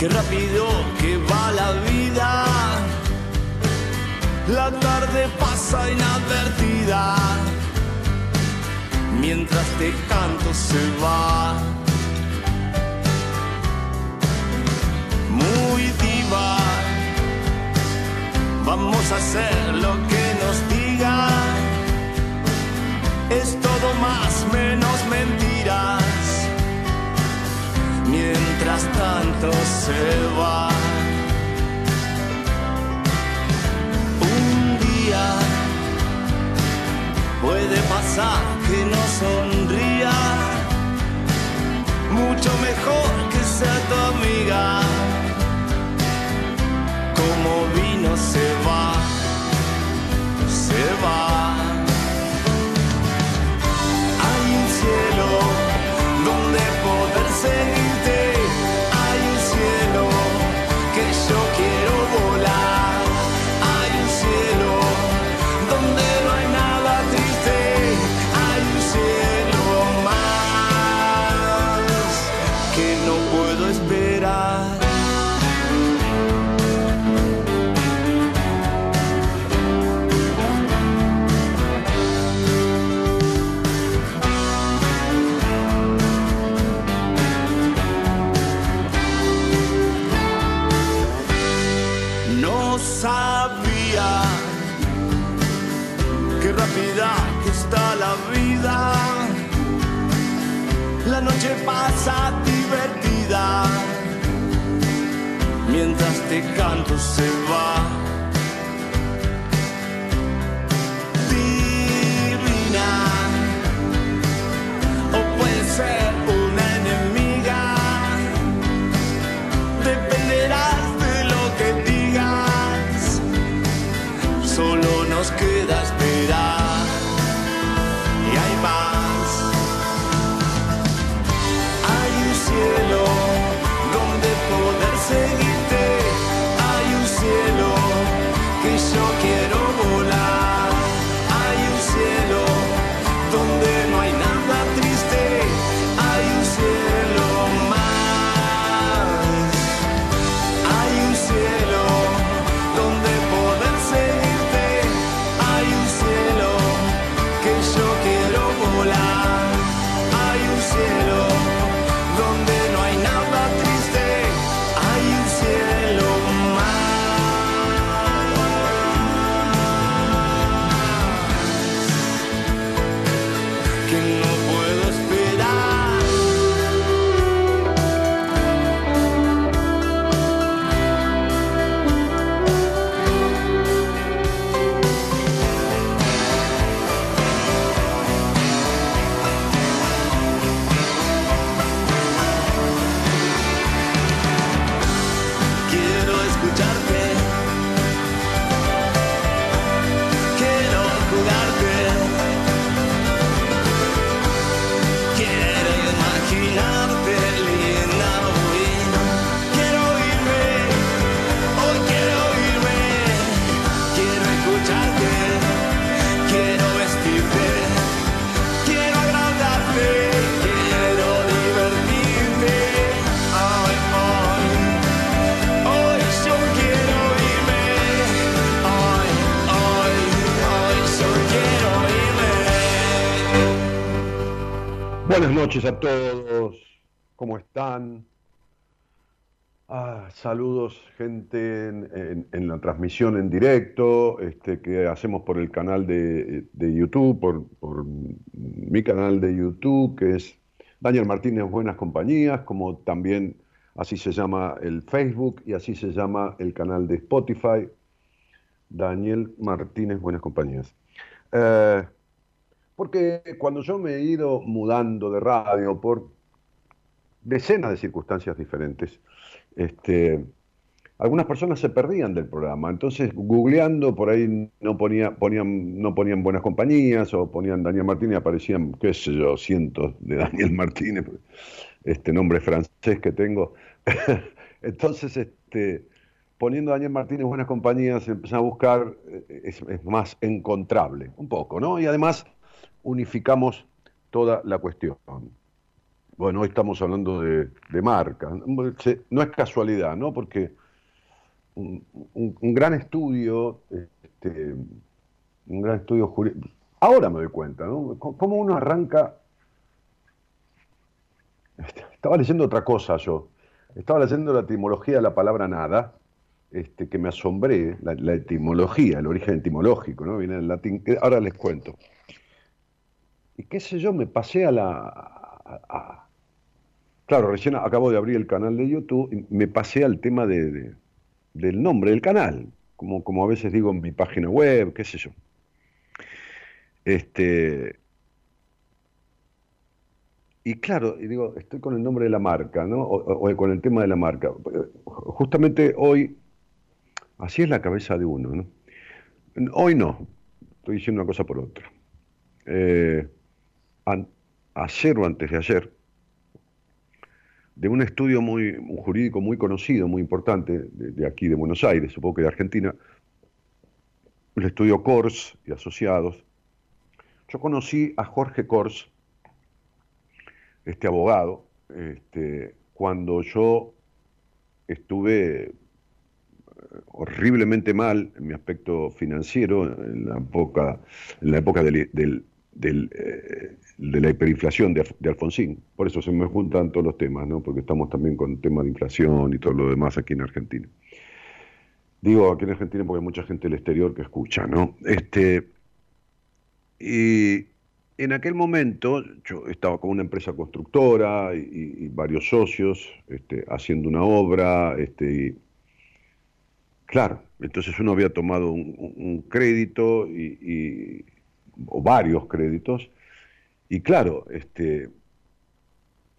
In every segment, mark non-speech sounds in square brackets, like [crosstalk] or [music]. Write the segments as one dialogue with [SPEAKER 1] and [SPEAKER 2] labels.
[SPEAKER 1] Qué rápido que va la vida. La tarde pasa inadvertida. Mientras te canto se va. Muy diva. Vamos a hacer lo que nos diga. Es todo más menos mentiras mientras tanto se va. Un día puede pasar que no sonría, mucho mejor que sea tu amiga. Como vino se va, se va. Hay un cielo donde poder seguir. κάτι καν του συμβά.
[SPEAKER 2] Buenas noches a todos. ¿Cómo están? Ah, saludos, gente, en, la transmisión en directo este, que hacemos por el canal de, YouTube, por, por mi canal de YouTube, que es Daniel Martínez Buenas Compañías, como también así se llama el Facebook y así se llama el canal de Spotify, Daniel Martínez Buenas Compañías. Eh, porque cuando yo me he ido mudando de radio por decenas de circunstancias diferentes, este, algunas personas se perdían del programa. Entonces, googleando por ahí no, ponía, ponían, no ponían buenas compañías o ponían Daniel Martínez aparecían, qué sé yo, cientos de [laughs] Daniel Martínez, este nombre francés que tengo. [laughs] Entonces, este, poniendo Daniel Martínez buenas compañías, empecé a buscar, eh, es más encontrable, un poco, ¿no? Y además unificamos toda la cuestión. Bueno, hoy estamos hablando de, de marca. No es casualidad, ¿no? Porque un, gran estudio, este, un gran estudio jurídico. Ahora me doy cuenta, ¿no? Cómo uno arranca. Estaba leyendo otra cosa yo. Estaba leyendo la etimología de la palabra nada, este, que me asombré, la, etimología, el origen etimológico, ¿no? Viene del latín. Ahora les cuento. Y qué sé yo, me pasé a la. Claro, recién acabo de abrir el canal de YouTube y me pasé al tema de, de- del nombre del canal, como, como a veces digo en mi página web, qué sé yo. Este, y claro, digo, estoy con el nombre de la marca, ¿no? O, o- o con el tema de la marca. Justamente hoy, así es la cabeza de uno, ¿no? Hoy no, estoy diciendo una cosa por otra. Eh, an- ayer o antes de ayer, de un estudio muy un jurídico muy conocido, muy importante, de, aquí de Buenos Aires, supongo que de Argentina, el estudio Kors y Asociados. Yo conocí a Jorge Kors, este abogado, este, cuando yo estuve eh, horriblemente mal en mi aspecto financiero, en la época, en la época del- del, eh, de la hiperinflación de, de Alfonsín. Por eso se me juntan todos los temas, ¿no? porque estamos también con temas de inflación y todo lo demás aquí en Argentina. Digo aquí en Argentina porque hay mucha gente del exterior que escucha, ¿no? Este, y en aquel momento yo estaba con una empresa constructora y, varios socios este, haciendo una obra, este, claro, entonces uno había tomado un, crédito y- o varios créditos, y claro, este,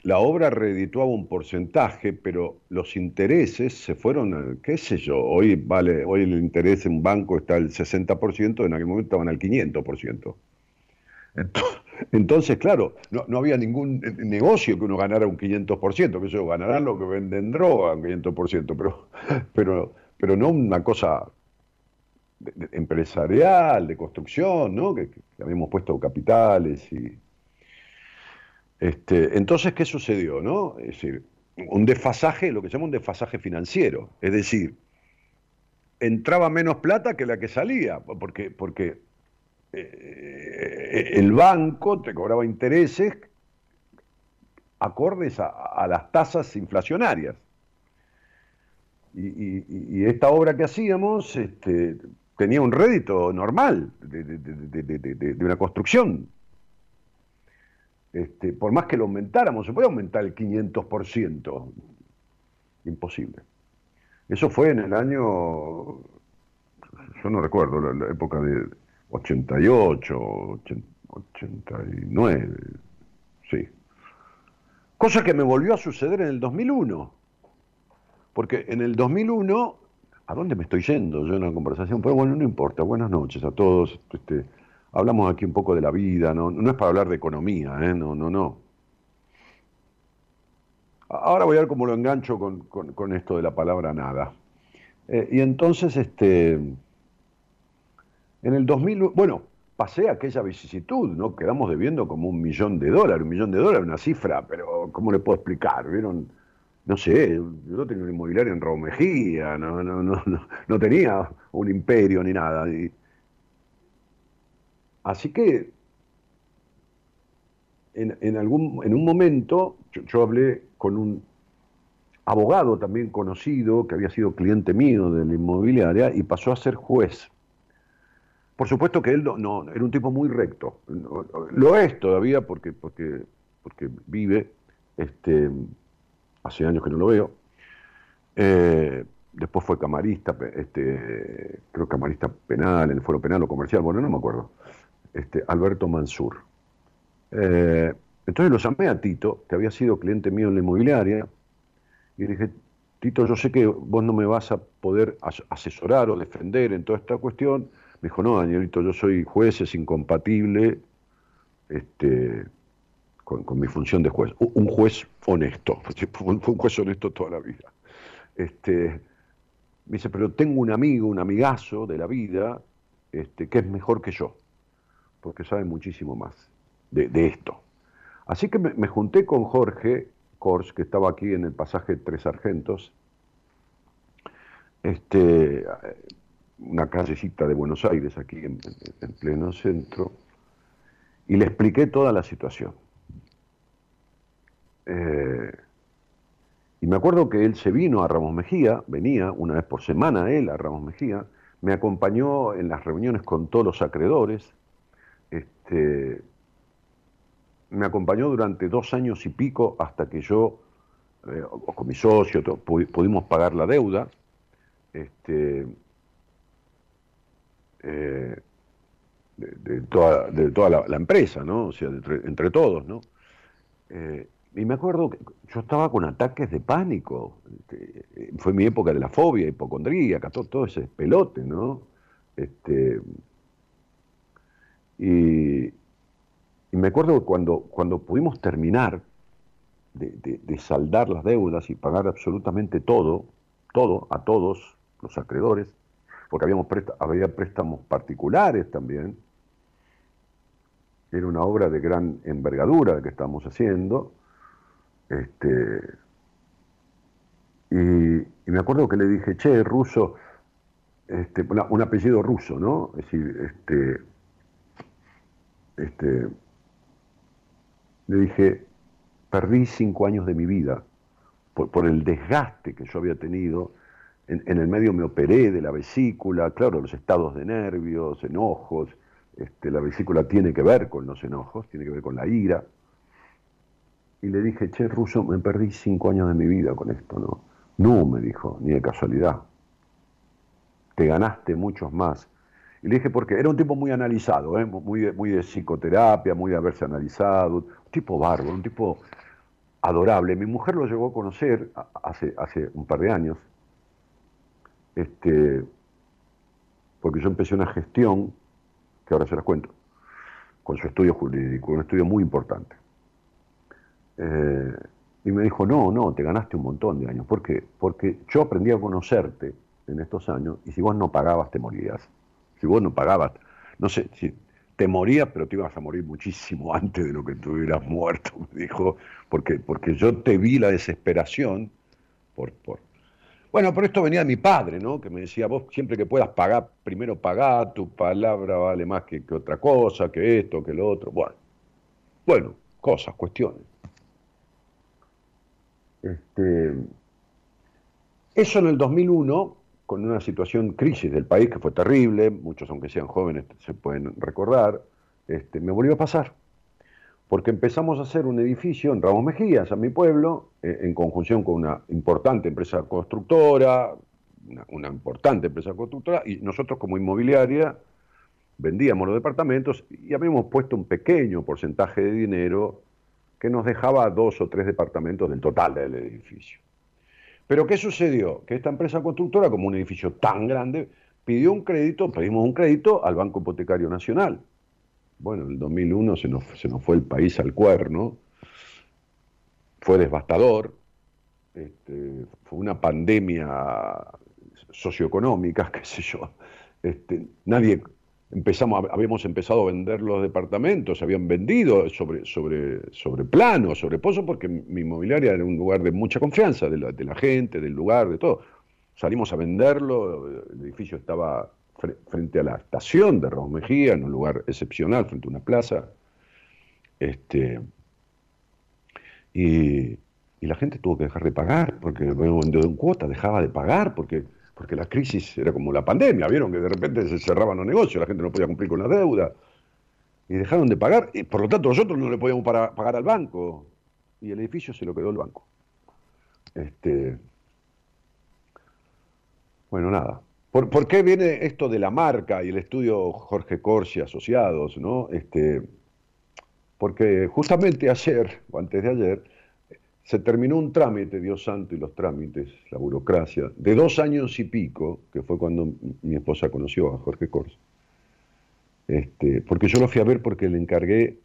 [SPEAKER 2] la obra redituaba un porcentaje, pero los intereses se fueron, al- qué sé yo, hoy vale, hoy el interés en un banco está al 60%, en aquel momento estaban al 500%. Ento- Entonces, claro, no, no había ningún eh, negocio que uno ganara un 500%, que eso ganarán lo que venden droga un 500%, pero, pero, pero no una cosa empresarial, de construcción, ¿no? Que, habíamos puesto capitales y... Este, entonces, ¿qué sucedió, no? Es decir, un desfasaje, lo que se llama un desfasaje financiero, es decir, entraba menos plata que la que salía, porque, porque eh, el banco te cobraba intereses acordes a, las tasas inflacionarias. Y, y- y esta obra que hacíamos este, tenía un rédito normal de, una construcción. Este, por más que lo aumentáramos, se puede aumentar el 500%. Imposible. Eso fue en el año, yo no recuerdo, la, la época de 88, 80, 89, sí. Cosa que me volvió a suceder en el 2001. Porque en el 2001, ¿a dónde me estoy yendo yo en la conversación? Pero bueno, no importa. Buenas noches a todos. Este, hablamos aquí un poco de la vida, no, es para hablar de economía, ¿eh? no, no, no. Ahora voy a ver cómo lo engancho con esto de la palabra nada. Eh, y entonces, este, en el 2000, bueno, pasé aquella vicisitud, ¿no? Quedamos debiendo como un millón de dólares, un millón de dólares, una cifra, pero ¿cómo le puedo explicar? ¿Vieron? No sé, yo tenía un inmobiliario en Raúl Mejía, no, no, no, no, no tenía un imperio ni nada. así que en, en algún, en un momento yo, hablé con un abogado también conocido, que había sido cliente mío de la inmobiliaria y pasó a ser juez. Por supuesto que él no, no- era un tipo muy recto. No, Lo es todavía porque, porque, porque vive, este, hace años que no lo veo. Eh, después fue camarista, este, creo camarista penal, en el foro penal o comercial, bueno, no me acuerdo. Este, Alberto Mansur. Eh, entonces lo llamé a Tito, que había sido cliente mío en la inmobiliaria, y le dije, Tito, yo sé que vos no me vas a poder as- asesorar o defender en toda esta cuestión. Me dijo, no, Danielito, yo soy juez, es incompatible este, con, mi función de juez. Un juez honesto, [laughs] fue un juez honesto toda la vida. Este, me dice, pero tengo un amigo, un amigazo de la vida, este, que es mejor que yo, porque sabe muchísimo más de, esto. Así que me, junté con Jorge Kors, que estaba aquí en el pasaje Tres Sargentos, este, una callecita de Buenos Aires, aquí en- en pleno centro, y le expliqué toda la situación. Eh, y me acuerdo que él se vino a Ramos Mejía, venía una vez por semana él a Ramos Mejía, me acompañó en las reuniones con todos los acreedores, este, me acompañó durante dos años y pico hasta que yo, eh, con mi socio, pudimos pagar la deuda. Este, eh, de, toda, de toda la, empresa, ¿no? O sea, entre, entre todos, ¿no? Eh, y me acuerdo que yo estaba con ataques de pánico. Este, fue mi época de la fobia, hipocondríaca, todo, todo ese pelote, ¿no? Este, y, me acuerdo que cuando, cuando pudimos terminar de, de- saldar las deudas y pagar absolutamente todo, todo, a todos los acreedores, porque habíamos había préstamos particulares también, era una obra de gran envergadura que estábamos haciendo, este, y, me acuerdo que le dije, che, ruso, este, un apellido ruso, ¿no? Es decir, este, este, le dije, perdí cinco años de mi vida por, por el desgaste que yo había tenido. En, en el medio me operé de la vesícula, claro, los estados de nervios, enojos. Este, la vesícula tiene que ver con los enojos, tiene que ver con la ira. Y le dije, che, Ruso, me perdí cinco años de mi vida con esto, ¿no? No, me dijo, ni de casualidad. Te ganaste muchos más. Y le dije, porque era un tipo muy analizado, ¿eh? muy, de, muy de psicoterapia, muy de haberse analizado, un tipo bárbaro, un tipo adorable. Mi mujer lo llegó a conocer hace, hace un par de años, este, porque yo empecé una gestión, que ahora se las cuento, con su estudio jurídico, un estudio muy importante. Eh, y me dijo, no, no, te ganaste un montón de años. ¿Por qué? Porque yo aprendí a conocerte en estos años y si vos no pagabas, te morías. Si vos no pagabas, no sé, si te morías, pero te ibas a morir muchísimo [laughs] antes de lo que tú hubieras muerto, me dijo, porque, porque yo te vi la desesperación por, por... Bueno, pero esto venía de mi padre, ¿no? Que me decía, vos siempre que puedas pagar, primero pagá, tu palabra vale más que, que otra cosa, que esto, que lo otro. Bueno, bueno, cosas, cuestiones. Este, eso en el 2001, con una situación crisis del país que fue terrible, muchos aunque sean jóvenes se pueden recordar, este, me volvió a pasar. Porque empezamos a hacer un edificio en Ramos Mejías, a mi pueblo, eh, en conjunción con una importante empresa constructora, una, una importante empresa constructora, y nosotros como inmobiliaria vendíamos los departamentos y habíamos puesto un pequeño porcentaje de dinero que nos dejaba dos o tres departamentos del total del edificio. Pero ¿qué sucedió? Que esta empresa constructora, como un edificio tan grande, pidió un crédito, pedimos un crédito al Banco Hipotecario Nacional. Bueno, en el 2001 se nos, se nos fue el país al cuerno, fue devastador, este, fue una pandemia socioeconómica, [laughs] qué sé yo. Este, nadie empezamos, habíamos empezado a vender los departamentos, se habían vendido sobre, sobre, sobre plano, sobre pozo, porque mi inmobiliaria era un lugar de mucha confianza de la, de la gente, del lugar, de todo. Salimos a venderlo, el edificio estaba fre- frente a la estación de Ramos Mejía, en un lugar excepcional, frente a una plaza. Este, Y, y la gente tuvo que dejar de pagar, porque en cuota dejaba de pagar, porque, porque la crisis era como la pandemia, vieron que de repente se cerraban los negocios, la gente no podía cumplir con la deuda, y dejaron de pagar, y por lo tanto nosotros no le podíamos pagar al banco, y el edificio se lo quedó el banco. Este, bueno, nada. ¿Por, ¿Por, qué viene esto de la marca y el estudio Jorge Corsi asociados? ¿no? Este, porque justamente ayer, o antes de ayer, se terminó un trámite, Dios santo y los trámites, la burocracia, de dos años y pico, que fue cuando mi esposa conoció a Jorge Corsi. Este, porque yo lo fui a ver porque le encargué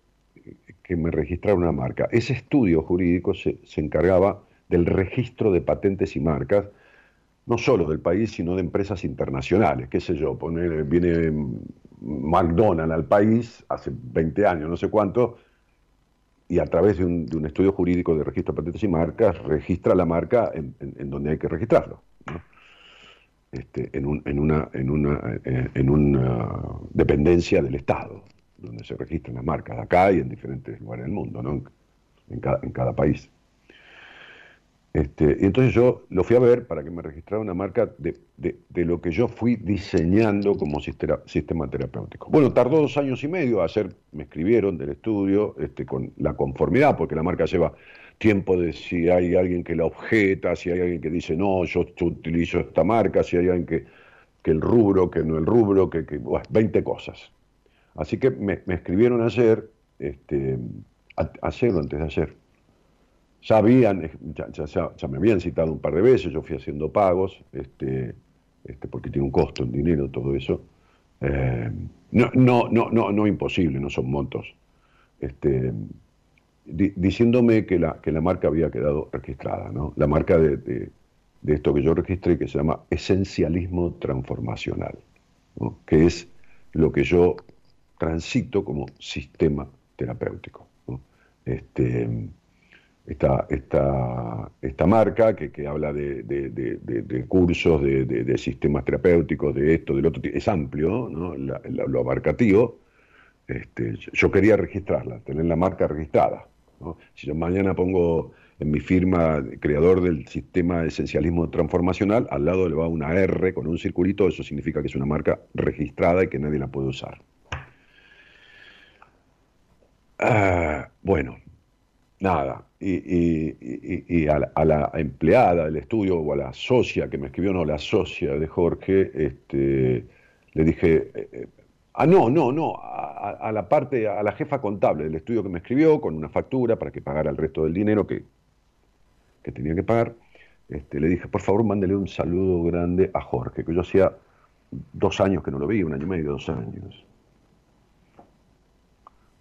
[SPEAKER 2] que me registrara una marca. Ese estudio jurídico se, se encargaba del registro de patentes y marcas, no solo del país, sino de empresas internacionales, qué sé yo, poner, viene McDonald's al país hace 20 años, no sé cuánto, y a través de un, de un, estudio jurídico de registro de patentes y marcas registra la marca en, en, donde hay que registrarlo. Este, en, un, en, una, en, una, eh, en una dependencia del Estado, donde se registran las marcas, acá y en diferentes lugares del mundo, ¿no? en, cada, en cada país. Este, y entonces yo lo fui a ver para que me registrara una marca de, lo que yo fui diseñando como sistema, terapéutico. Bueno, tardó dos años y medio, ayer me escribieron del estudio este, con la conformidad, porque la marca lleva tiempo de si hay alguien que la objeta, si hay alguien que dice, no, yo, utilizo esta marca, si hay alguien que, el rubro, que no el rubro, que, que bueno, 20 cosas. Así que me, escribieron ayer, este, a, ayer antes de ayer, ya habían, ya, me habían citado un par de veces, yo fui haciendo pagos, este, este, porque tiene un costo en dinero todo eso. Eh, no, no, no, no, no imposible, no son montos. Este, di, diciéndome que la, que la marca había quedado registrada, ¿no? La marca de, de, esto que yo registré que se llama esencialismo transformacional, que es lo que yo transito como sistema terapéutico. Este, esta, esta, esta marca que, que habla de, de, de, de cursos, de, sistemas terapéuticos, de esto, del otro, es amplio, ¿no? lo abarcativo. Este, yo quería registrarla, tener la marca registrada. Si yo mañana pongo en mi firma creador del sistema de esencialismo transformacional, al lado le va una R con un circulito, eso significa que es una marca registrada y que nadie la puede usar. Ah, bueno, nada, y, y, y, a, la, a, la, empleada del estudio o a la socia que me escribió, no, la socia de Jorge, este, le dije, eh, ah, no, no, no, a, a, la parte, a la jefa contable del estudio que me escribió con una factura para que pagara el resto del dinero que, que tenía que pagar, este, le dije, por favor, mándele un saludo grande a Jorge, que yo hacía dos años que no lo vi, un año y medio, dos años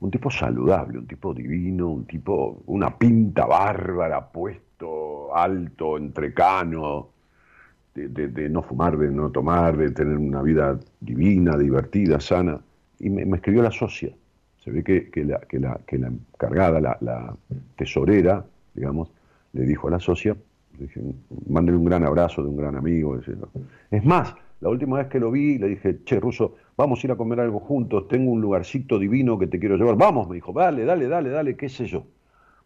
[SPEAKER 2] un tipo saludable, un tipo divino, un tipo, una pinta bárbara, puesto, alto, entrecano, de, de, no fumar, de no tomar, de tener una vida divina, divertida, sana. Y me, escribió la socia. Se ve que, que, la, que, la, que la encargada, la, la, tesorera, digamos, le dijo a la socia, le dije, un gran abrazo de un gran amigo. Es más, la última vez que lo vi, le dije, che, Ruso, vamos a ir a comer algo juntos, tengo un lugarcito divino que te quiero llevar. Vamos, me dijo, dale, dale, dale, dale, qué sé yo.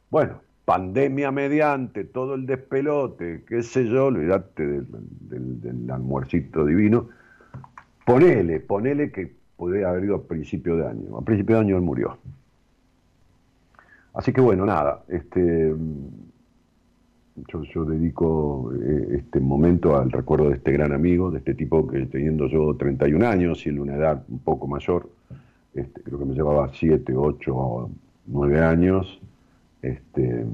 [SPEAKER 2] Bueno, pandemia mediante, todo el despelote, qué sé yo, olvidate del, del, almuercito divino. Ponele, ponele que podría haber ido a principio de año. A principio de año él murió. Así que bueno, nada, este yo, dedico eh, este momento al recuerdo de este gran amigo, de este tipo que teniendo yo 31 años y en una edad un poco mayor, este, creo que me llevaba 7, 8 o 9 años, este,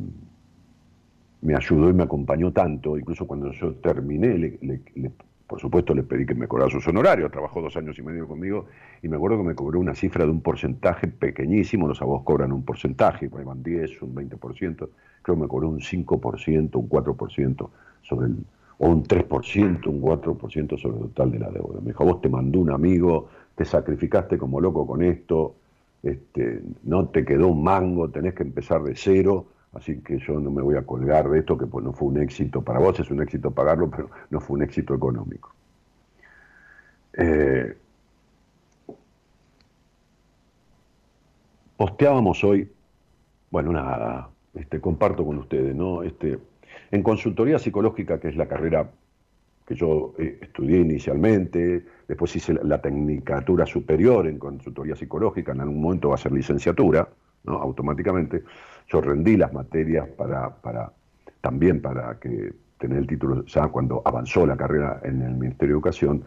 [SPEAKER 2] me ayudó y me acompañó tanto, incluso cuando yo terminé, le, le, le, por supuesto le pedí que me cobrara sus honorarios, trabajó dos años y medio conmigo y me acuerdo que me cobró una cifra de un porcentaje pequeñísimo, los abogados cobran un porcentaje, pues van 10, un 20%, creo que me cobró un 5%, un 4% sobre el, o un 3%, un 4% sobre el total de la deuda. Me dijo, vos te mandó un amigo, te sacrificaste como loco con esto, este, no te quedó un mango, tenés que empezar de cero, así que yo no me voy a colgar de esto, que pues no fue un éxito para vos, es un éxito pagarlo, pero no fue un éxito económico. Eh, posteábamos hoy, bueno, nada, este, comparto con ustedes, ¿no? Este, en consultoría psicológica, que es la carrera que yo eh, estudié inicialmente, después hice la, tecnicatura superior en consultoría psicológica, en algún momento va a ser licenciatura, automáticamente. Yo rendí las materias para, para también para que tener el título, ya cuando avanzó la carrera en el Ministerio de Educación,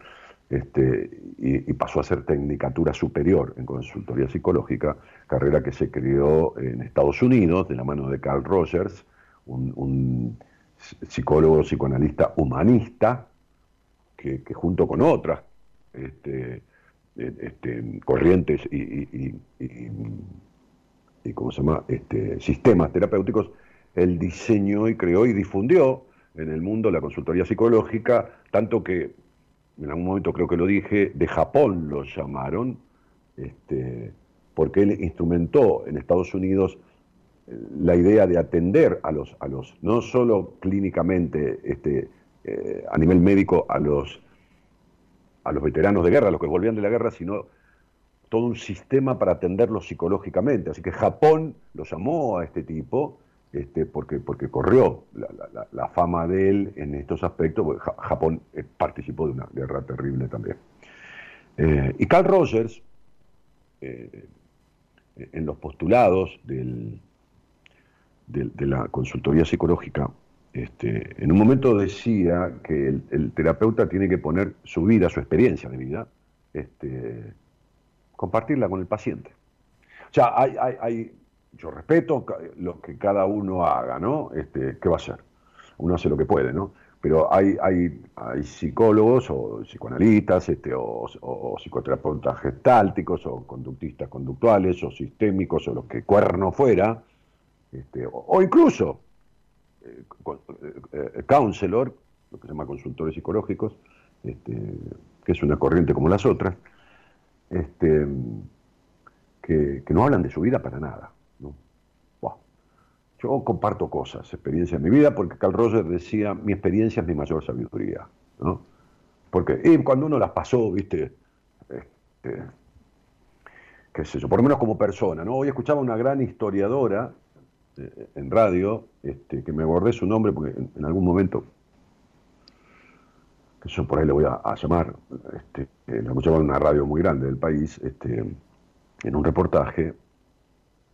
[SPEAKER 2] este, y, pasó a ser tecnicatura superior en consultoría psicológica, carrera que se creó en Estados Unidos de la mano de Carl Rogers, un psicólogo, psicoanalista humanista, que, junto con otras este, e, este, corrientes y, ¿cómo se llama? Este, sistemas terapéuticos, él diseñó y creó y difundió en el mundo la consultoría psicológica, tanto que en algún momento creo que lo dije, de Japón lo llamaron, este, porque él instrumentó en Estados Unidos la idea de atender a los, a los no solo clínicamente, este, eh, a nivel médico, a los, a los veteranos de guerra, a los que volvían de la guerra, sino todo un sistema para atenderlos psicológicamente. Así que Japón lo llamó a este tipo este, porque, porque corrió la, fama de él en estos aspectos, porque Japón eh, participó de una guerra terrible también. Eh, y Carl Rogers, en los postulados del, de, la consultoría psicológica, este, en un momento decía que el, terapeuta tiene que poner su vida, su experiencia de vida, este, compartirla con el paciente. O sea, hay, hay, yo respeto lo que cada uno haga, ¿no? Este, ¿Qué va a hacer? Uno hace lo que puede, ¿no? Pero hay, hay, hay psicólogos o psicoanalistas este, o, o, psicoterapeutas gestálticos o conductistas conductuales o sistémicos o los que cuerno fuera, este, o, incluso eh, eh, counselor, lo que se llama consultores psicológicos, este, que es una corriente como las otras, este, que, no hablan de su vida para nada. Yo comparto cosas, experiencias de mi vida, porque Carl Rogers decía, mi experiencia es mi mayor sabiduría. ¿no? Porque y cuando uno las pasó, viste, este, qué sé yo, por lo menos como persona, ¿no? Hoy escuchaba una gran historiadora este, en radio, este, que me abordé su nombre porque en, algún momento, que yo por ahí le voy a, llamar, este, lo escuchaba en una radio muy grande del país, este, en un reportaje,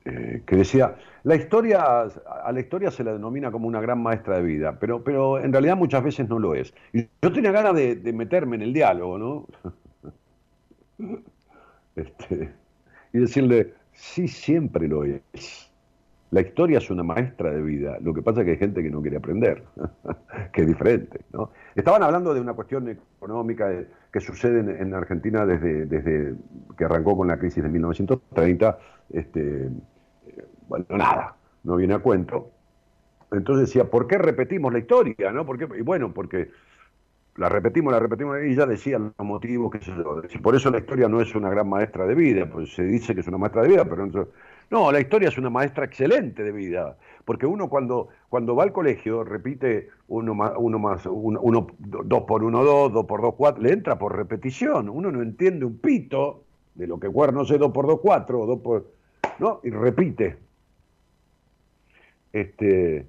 [SPEAKER 2] eh, que decía, la historia, a la historia se la denomina como una gran maestra de vida, pero, pero en realidad muchas veces no lo es. Y yo tenía ganas de, de meterme en el diálogo, ¿no? [laughs] este, y decirle, sí, siempre lo es. La historia es una maestra de vida, lo que pasa es que hay gente que no quiere aprender, [laughs] que es diferente. ¿no? Estaban hablando de una cuestión económica que sucede en, Argentina desde, desde, que arrancó con la crisis de 1930. Este, bueno, nada, no viene a cuento. Entonces decía, ¿por qué repetimos la historia? ¿no? ¿Por Y bueno, porque la repetimos, la repetimos, y ya decía los motivos, que Por eso la historia no es una gran maestra de vida, pues se dice que es una maestra de vida, pero no, no, la historia es una maestra excelente de vida, porque uno cuando, cuando va al colegio repite uno más, uno más, uno, dos por uno, dos, dos por dos, cuatro, le entra por repetición, uno no entiende un pito de lo que no sé dos por dos, cuatro, o dos por, ¿no? Y repite. Este,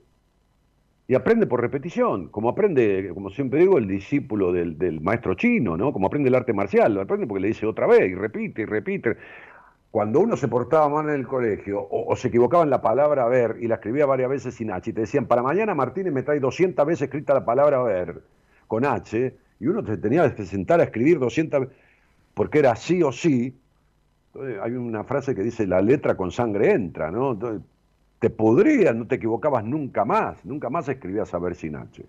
[SPEAKER 2] y aprende por repetición, como aprende, como siempre digo, el discípulo del, del, maestro chino, ¿no? Como aprende el arte marcial, lo aprende porque le dice otra vez y repite y repite cuando uno se portaba mal en el colegio o, se equivocaba en la palabra ver y la escribía varias veces sin H y te decían, para mañana Martínez me trae 200 veces escrita la palabra ver con H y uno te tenía que sentar a escribir 200 veces porque era sí o sí. Entonces, hay una frase que dice, la letra con sangre entra, ¿no? Te podría, no te equivocabas nunca más, nunca más escribías a ver sin H.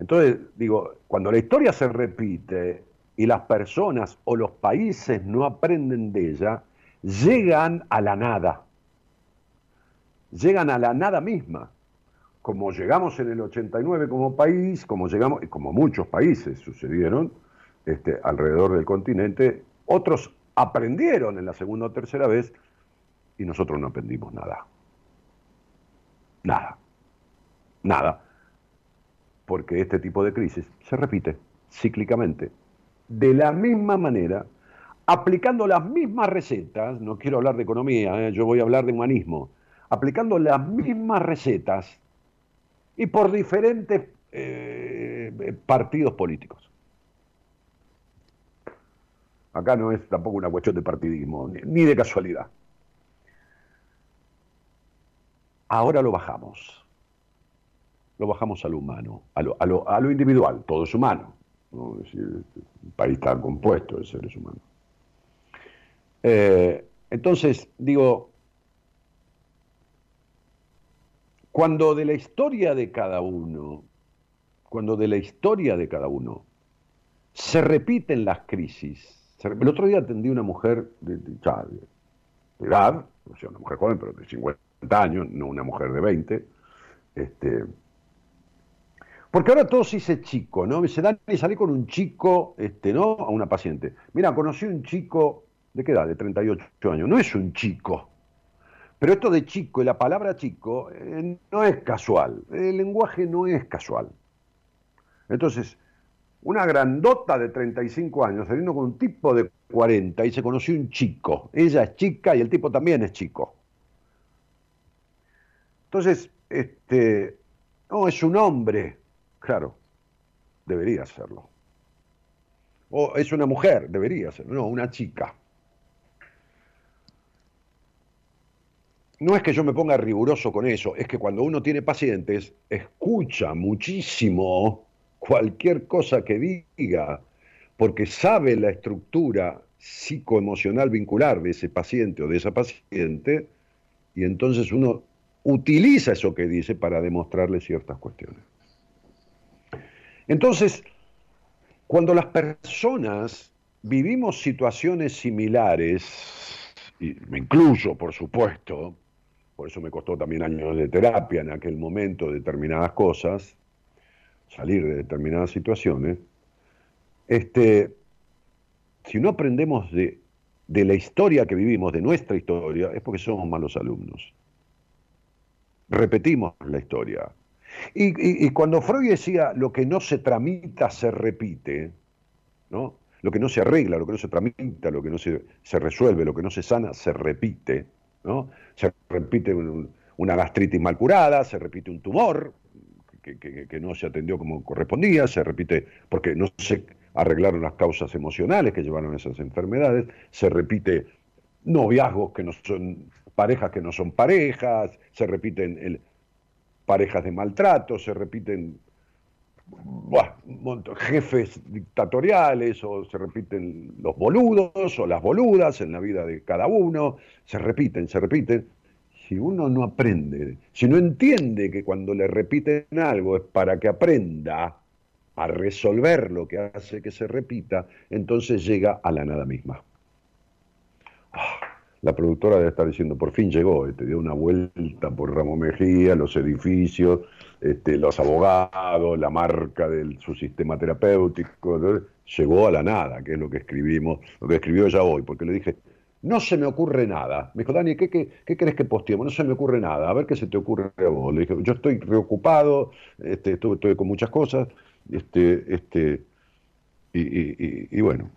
[SPEAKER 2] Entonces, digo, cuando la historia se repite, y las personas o los países no aprenden de ella, llegan a la nada. Llegan a la nada misma. Como llegamos en el 89 como país, como llegamos, como muchos países sucedieron este, alrededor del continente, otros aprendieron en la segunda o tercera vez y nosotros no aprendimos nada. Nada. Nada. Porque este tipo de crisis se repite cíclicamente de la misma manera, aplicando las mismas recetas, no quiero hablar de economía, ¿eh? yo voy a hablar de humanismo, aplicando las mismas recetas y por diferentes eh, partidos políticos. Acá no es tampoco una cuestión de partidismo, ni de casualidad. Ahora lo bajamos. Lo bajamos a lo humano, a lo, a lo, a lo individual, todo es humano. ¿No? Decir, el país está compuesto de seres humanos. Eh, entonces, digo, cuando de la historia de cada uno, cuando de la historia de cada uno se repiten las crisis, el otro día atendí una mujer de, edad, o sea, una mujer joven, pero de 50 años, no una mujer de 20, este, porque ahora todo se dice chico, ¿no? Me dice, Dani, salí con un chico, este, ¿no? A una paciente. Mira, conocí un chico, ¿de qué edad? De 38 años. No es un chico. Pero esto de chico y la palabra chico eh, no es casual. El lenguaje no es casual. Entonces, una grandota de 35 años saliendo con un tipo de 40 y se conoció un chico. Ella es chica y el tipo también es chico. Entonces, este, no, es un hombre. Claro, debería serlo. O es una mujer, debería serlo. No, una chica. No es que yo me ponga riguroso con eso, es que cuando uno tiene pacientes, escucha muchísimo cualquier cosa que diga, porque sabe la estructura psicoemocional vincular de ese paciente o de esa paciente, y entonces uno utiliza eso que dice para demostrarle ciertas cuestiones. Entonces, cuando las personas vivimos situaciones similares, y me incluyo, por supuesto, por eso me costó también años de terapia en aquel momento determinadas cosas, salir de determinadas situaciones, este, si no aprendemos de, de la historia que vivimos, de nuestra historia, es porque somos malos alumnos. Repetimos la historia. Y, cuando Freud decía lo que no se tramita se repite, ¿no? lo que no se arregla, lo que no se tramita, lo que no se, resuelve, lo que no se sana, se repite. ¿no? Se repite un, una gastritis mal curada, se repite un tumor que, que, que, no se atendió como correspondía, se repite porque no se arreglaron las causas emocionales que llevaron a esas enfermedades, se repite noviazgos que no son parejas que no son parejas, se repiten el, parejas de maltrato, se repiten buah, jefes dictatoriales, o se repiten los boludos o las boludas en la vida de cada uno, se repiten, se repiten. Si uno no aprende, si no entiende que cuando le repiten algo es para que aprenda a resolver lo que hace que se repita, entonces llega a la nada misma. Ah la productora debe estar diciendo, por fin llegó, te dio una vuelta por Ramón Mejía, los edificios, este, los abogados, la marca de su sistema terapéutico, llegó a la nada, que es lo que escribimos, lo que escribió ella hoy, porque le dije, no se me ocurre nada. Me dijo, Dani, ¿qué, qué, querés que posteemos? No se me ocurre nada, a ver qué se te ocurre a vos. Le dije, yo estoy preocupado, este, estoy, estoy con muchas cosas, este, este, y, y, y, y bueno.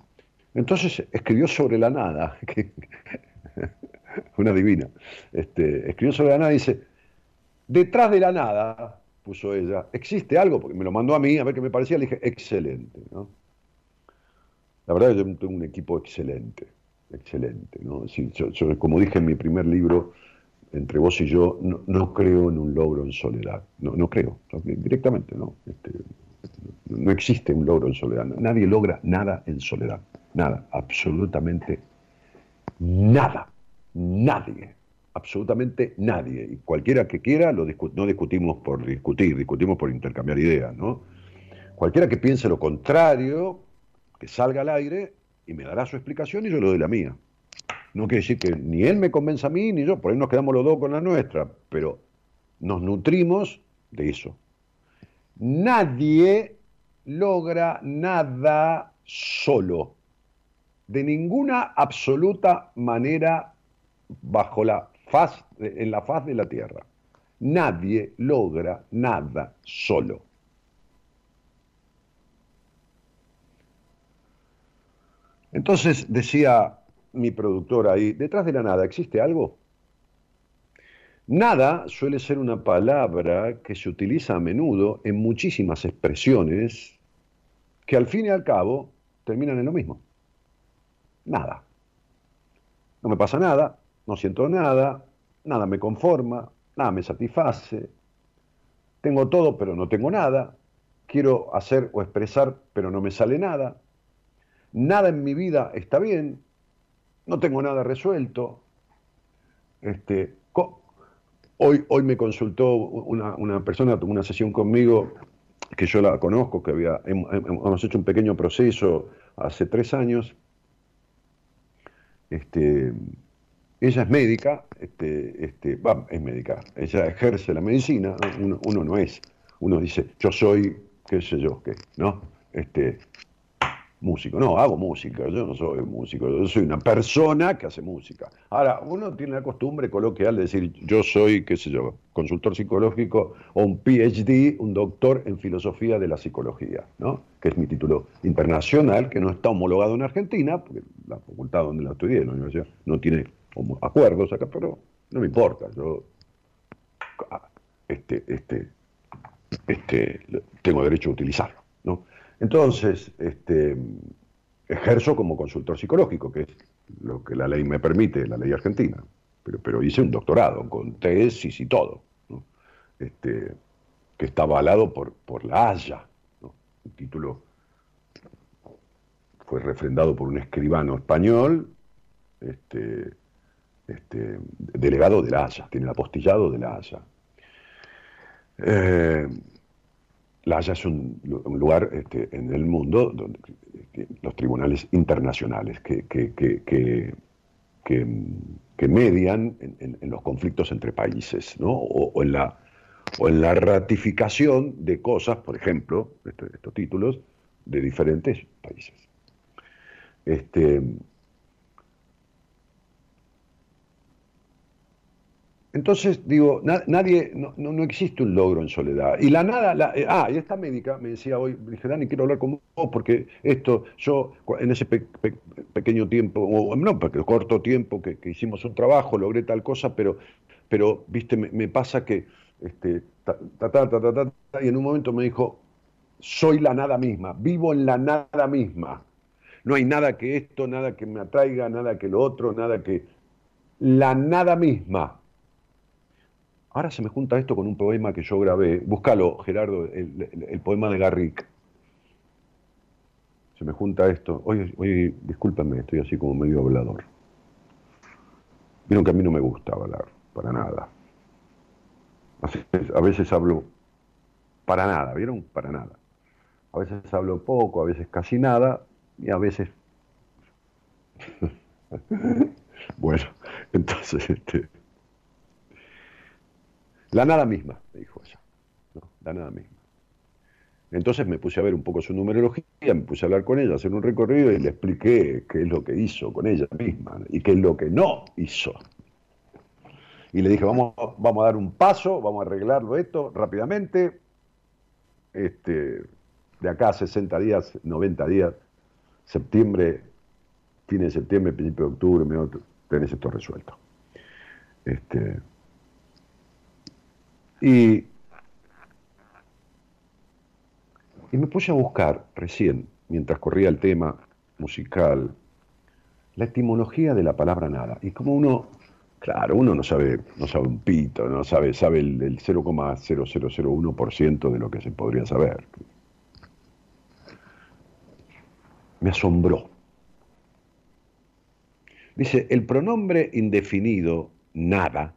[SPEAKER 2] Entonces escribió sobre la nada, [laughs] [laughs] una divina. Este, escribió sobre la nada y dice, detrás de la nada, puso ella, existe algo, porque me lo mandó a mí, a ver qué me parecía, le dije, excelente. ¿no? La verdad yo tengo un equipo excelente, excelente. ¿no? Sí, como dije en mi primer libro, entre vos y yo, no, no creo en un logro en soledad. No, no creo, directamente, ¿no? Este, no existe un logro en soledad. Nadie logra nada en soledad. Nada, absolutamente nada, nadie, absolutamente nadie. Y cualquiera que quiera, lo no discutimos por discutir, discutimos por intercambiar ideas, ¿no? Cualquiera que piense lo contrario, que salga al aire y me dará su explicación y yo le doy la mía. No quiere decir que ni él me convenza a mí, ni yo, por ahí nos quedamos los dos con la nuestra, pero nos nutrimos de eso. Nadie logra nada solo de ninguna absoluta manera bajo la faz, en la faz de la tierra. Nadie logra nada solo. Entonces decía mi productora ahí, detrás de la nada, ¿existe algo? Nada suele ser una palabra que se utiliza a menudo en muchísimas expresiones que al fin y al cabo terminan en lo mismo. Nada. No me pasa nada, no siento nada, nada me conforma, nada me satisface. Tengo todo, pero no tengo nada. Quiero hacer o expresar, pero no me sale nada. Nada en mi vida está bien. No tengo nada resuelto. Este, hoy, hoy me consultó una, una persona, tuvo una sesión conmigo que yo la conozco, que había, hemos hecho un pequeño proceso hace tres años. Este, ella es médica, este, este, es médica, ella ejerce la medicina, uno, uno, no es, uno dice, yo soy, qué sé yo, qué, ¿no? Este, músico. No, hago música, yo no soy músico, yo soy una persona que hace música. Ahora, uno tiene la costumbre coloquial de decir, yo soy, qué sé yo, consultor psicológico o un PhD, un doctor en filosofía de la psicología, ¿no? Que es mi título internacional, que no está homologado en Argentina, porque la facultad donde la estudié, la universidad, no tiene acuerdos acá, pero no me importa, yo este, este, este, tengo derecho a utilizarlo. Entonces, este, ejerzo como consultor psicológico, que es lo que la ley me permite, la ley argentina. Pero, hice un doctorado con tesis y todo, este, que está avalado por, por la Haya. El título fue refrendado por un escribano español, este, este, delegado de la Haya, tiene el apostillado de la Haya. Eh, la Haya es un, lugar este, en el mundo donde los tribunales internacionales que, que, median en, los conflictos entre países, ¿no? o, en la, o en la ratificación de cosas, por ejemplo, estos títulos, de diferentes países. Este, Entonces, digo, nadie, no, no, existe un logro en soledad. Y la nada, la, eh, ah, y esta médica me decía hoy, dije, Dani, quiero hablar con vos porque esto, yo en ese pequeño tiempo, o no, porque corto tiempo que, hicimos un trabajo, logré tal cosa, pero, pero viste, me, pasa que, este, ta, ta, ta, y en un momento me dijo, soy la nada misma, vivo en la nada misma. No hay nada que esto, nada que me atraiga, nada que lo otro, nada que... La nada misma Ahora se me junta esto con un poema que yo grabé. Búscalo, Gerardo, el, poema de Garrick. Se me junta esto. Oye, oye, discúlpame, estoy así como medio hablador. Vieron que a mí no me gusta hablar, para nada. A veces, hablo para nada, ¿vieron? Para nada. A veces hablo poco, a veces casi nada, y a veces... [laughs] bueno, entonces, este... La nada misma, me dijo ella. La nada misma. Entonces me puse a ver un poco su numerología, me puse a hablar con ella, hacer un recorrido y le expliqué qué es lo que hizo con ella misma y qué es lo que no hizo. Y le dije, vamos, vamos a dar un paso, vamos a arreglarlo esto rápidamente. Este, de acá a 60 días, 90 días, septiembre, fin de septiembre, principio de octubre, tenés esto resuelto. Este, y, me puse a buscar recién, mientras corría el tema musical, la etimología de la palabra nada. Y como uno, claro, uno no sabe, no sabe un pito, no sabe, sabe el, el 0,0001% de lo que se podría saber. Me asombró. Dice, el pronombre indefinido nada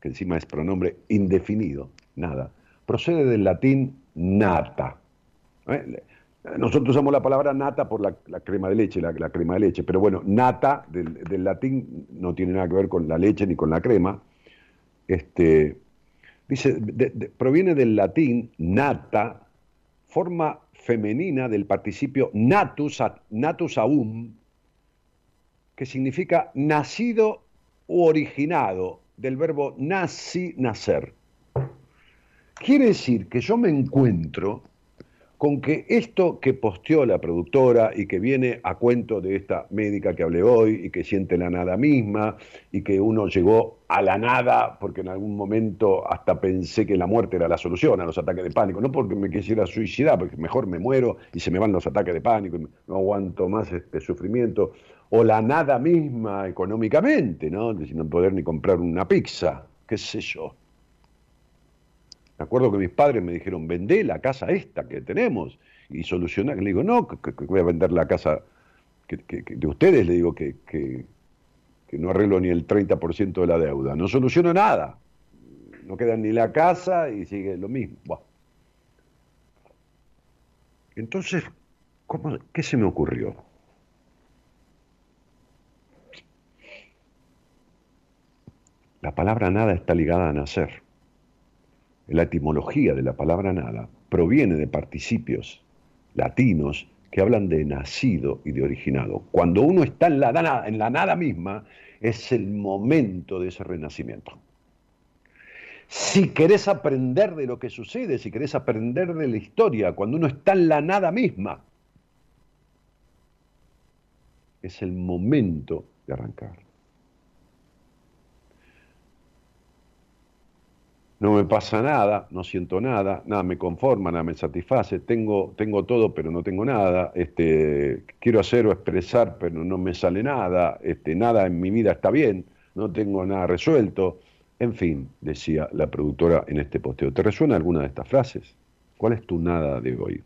[SPEAKER 2] que encima es pronombre indefinido, nada, procede del latín nata. ¿Eh? Nosotros usamos la palabra nata por la, crema de leche, la, crema de leche, pero bueno, nata del, latín no tiene nada que ver con la leche ni con la crema. Este, dice, proviene del latín nata, forma femenina del participio natus, natus aum, que significa nacido u originado, del verbo nací, nacer. Quiere decir que yo me encuentro con que esto que posteó la productora y que viene a cuento de esta médica que hablé hoy y que siente la nada misma y que uno llegó a la nada porque en algún momento hasta pensé que la muerte era la solución a los ataques de pánico, no porque me quisiera suicidar, porque mejor me muero y se me van los ataques de pánico y no aguanto más este sufrimiento, o la nada misma económicamente, ¿no? De no poder ni comprar una pizza, qué sé yo. Me acuerdo que mis padres me dijeron, vendé la casa esta que tenemos y solucionar. Le digo, no, voy a vender la casa de ustedes, le digo que, no arreglo ni el 30% de la deuda. No soluciono nada. No queda ni la casa y sigue lo mismo. Entonces, ¿cómo, ¿qué se me ocurrió? La palabra nada está ligada a nacer. La etimología de la palabra nada proviene de participios latinos que hablan de nacido y de originado. Cuando uno está en la, nada, en la nada misma, es el momento de ese renacimiento. Si querés aprender de lo que sucede, si querés aprender de la historia, cuando uno está en la nada misma, es el momento de arrancar. No me pasa nada, no siento nada, nada me conforma, nada me satisface, tengo, tengo todo pero no tengo nada, este, quiero hacer o expresar pero no me sale nada, este, nada en mi vida está bien, no tengo nada resuelto, en fin, decía la productora en este posteo. ¿Te resuena alguna de estas frases? ¿Cuál es tu nada de hoy?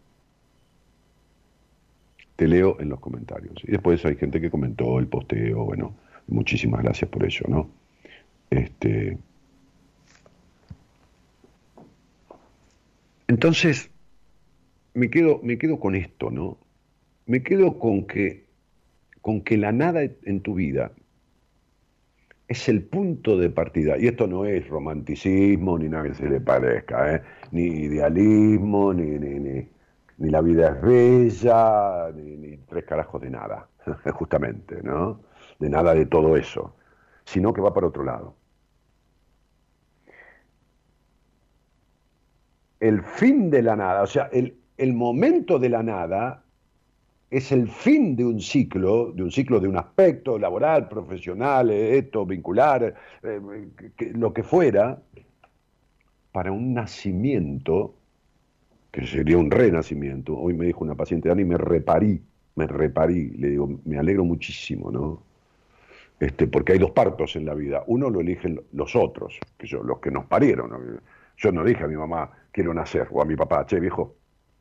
[SPEAKER 2] Te leo en los comentarios. Y después hay gente que comentó el posteo, bueno, muchísimas gracias por ello, ¿no? Este, Entonces, me quedo, me quedo con esto, ¿no? Me quedo con que, con que la nada en tu vida es el punto de partida. Y esto no es romanticismo, ni nada que se le parezca, ¿eh? ni idealismo, ni, ni, ni, la vida es bella, ni, ni tres carajos de nada, [laughs] justamente, ¿no? De nada de todo eso, sino que va para otro lado. El fin de la nada, o sea, el, momento de la nada es el fin de un ciclo, de un ciclo de un aspecto laboral, profesional, esto, vincular, eh, lo que fuera, para un nacimiento, que sería un renacimiento. Hoy me dijo una paciente, Dani, me reparí, me reparí. Le digo, me alegro muchísimo, ¿no? Este, porque hay dos partos en la vida. Uno lo eligen los otros, que yo, los que nos parieron. Yo no dije a mi mamá, quiero nacer, o a mi papá, che viejo,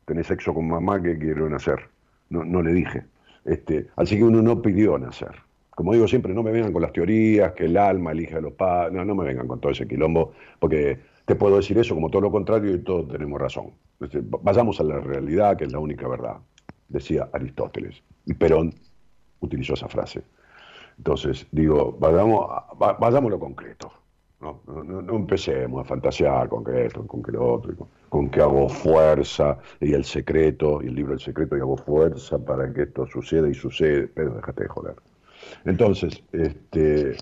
[SPEAKER 2] tenés sexo con mamá que quiero nacer. No, no le dije. Este, así que uno no pidió nacer. Como digo siempre, no me vengan con las teorías, que el alma elige a los padres, no, no me vengan con todo ese quilombo, porque te puedo decir eso como todo lo contrario y todos tenemos razón. Este, vayamos a la realidad, que es la única verdad, decía Aristóteles. Y Perón utilizó esa frase. Entonces, digo, vayamos, vayamos a lo concreto. No, no, empecemos a fantasear con que esto, con que lo otro, con, que hago fuerza y el secreto, y el libro El secreto, y hago fuerza para que esto suceda y sucede, pero déjate de joder. Entonces, este,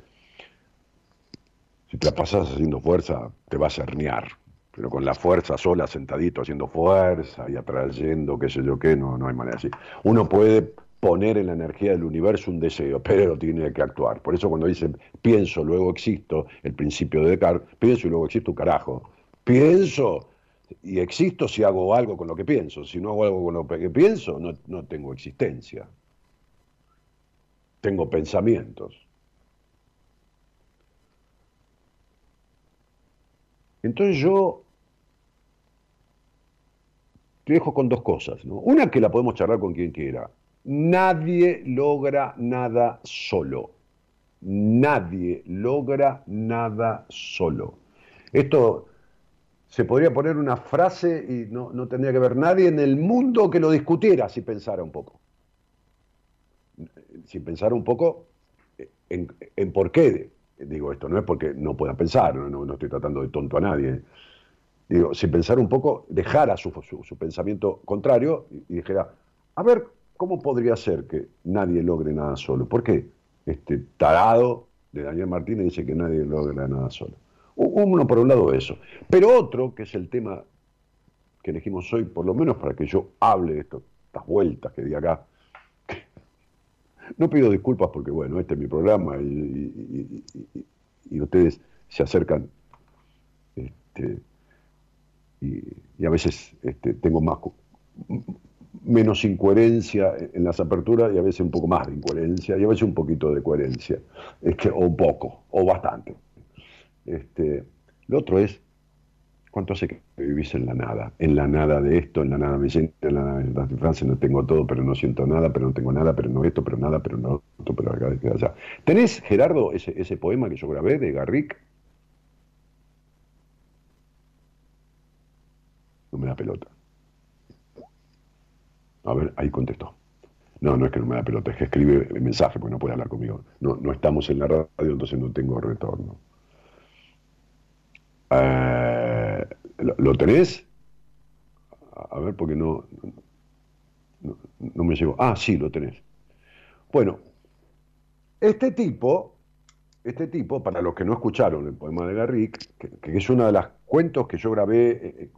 [SPEAKER 2] si te la pasas haciendo fuerza, te vas a herniar, pero con la fuerza sola, sentadito, haciendo fuerza y atrayendo, qué sé yo qué, no, no hay manera así. Uno puede poner en la energía del universo un deseo, pero tiene que actuar. Por eso cuando dice pienso, luego existo, el principio de Descartes, pienso y luego existo, carajo. Pienso y existo si hago algo con lo que pienso. Si no hago algo con lo que pienso, no, no tengo existencia. Tengo pensamientos. Entonces yo te dejo con dos cosas. ¿no? Una que la podemos charlar con quien quiera. Nadie logra nada solo. Nadie logra nada solo. Esto se podría poner una frase y no, tendría que haber nadie en el mundo que lo discutiera si pensara un poco. Si pensara un poco en, por qué digo esto. No es porque no pueda pensar, no, estoy tratando de tonto a nadie. Digo, si pensara un poco, dejara su, su, pensamiento contrario y dijera, a ver, ¿Cómo podría ser que nadie logre nada solo? ¿Por qué? Este tarado de Daniel Martínez dice que nadie logra nada solo. Uno por un lado eso. Pero otro, que es el tema que elegimos hoy, por lo menos para que yo hable de estas vueltas que di acá. No pido disculpas porque, bueno, este es mi programa y, y- ustedes se acercan este, y, a veces este, tengo más menos incoherencia en las aperturas y a veces un poco más de incoherencia y a veces un poquito de coherencia, este, o poco, o bastante. Este, lo otro es, ¿cuánto hace que vivís en la nada? En la nada de esto, en la nada me siento, en la nada de Francia no tengo todo, pero no siento nada, pero no tengo nada, pero no esto, pero nada, pero no esto, pero acá, pero allá. ¿Tenés, Gerardo, ese, ese poema que yo grabé de Garrick? No me da pelota. A ver, ahí contestó. No, no es que no me da pelota, es que escribe el mensaje porque no puede hablar conmigo. No, no estamos en la radio, entonces no tengo retorno. Eh, ¿lo, tenés? A a ver, porque no, no, no me llegó. Ah, sí, lo tenés. Bueno, este tipo, este tipo, para los que no escucharon el poema de Garrick, que, es uno de los cuentos que yo grabé eh, eh,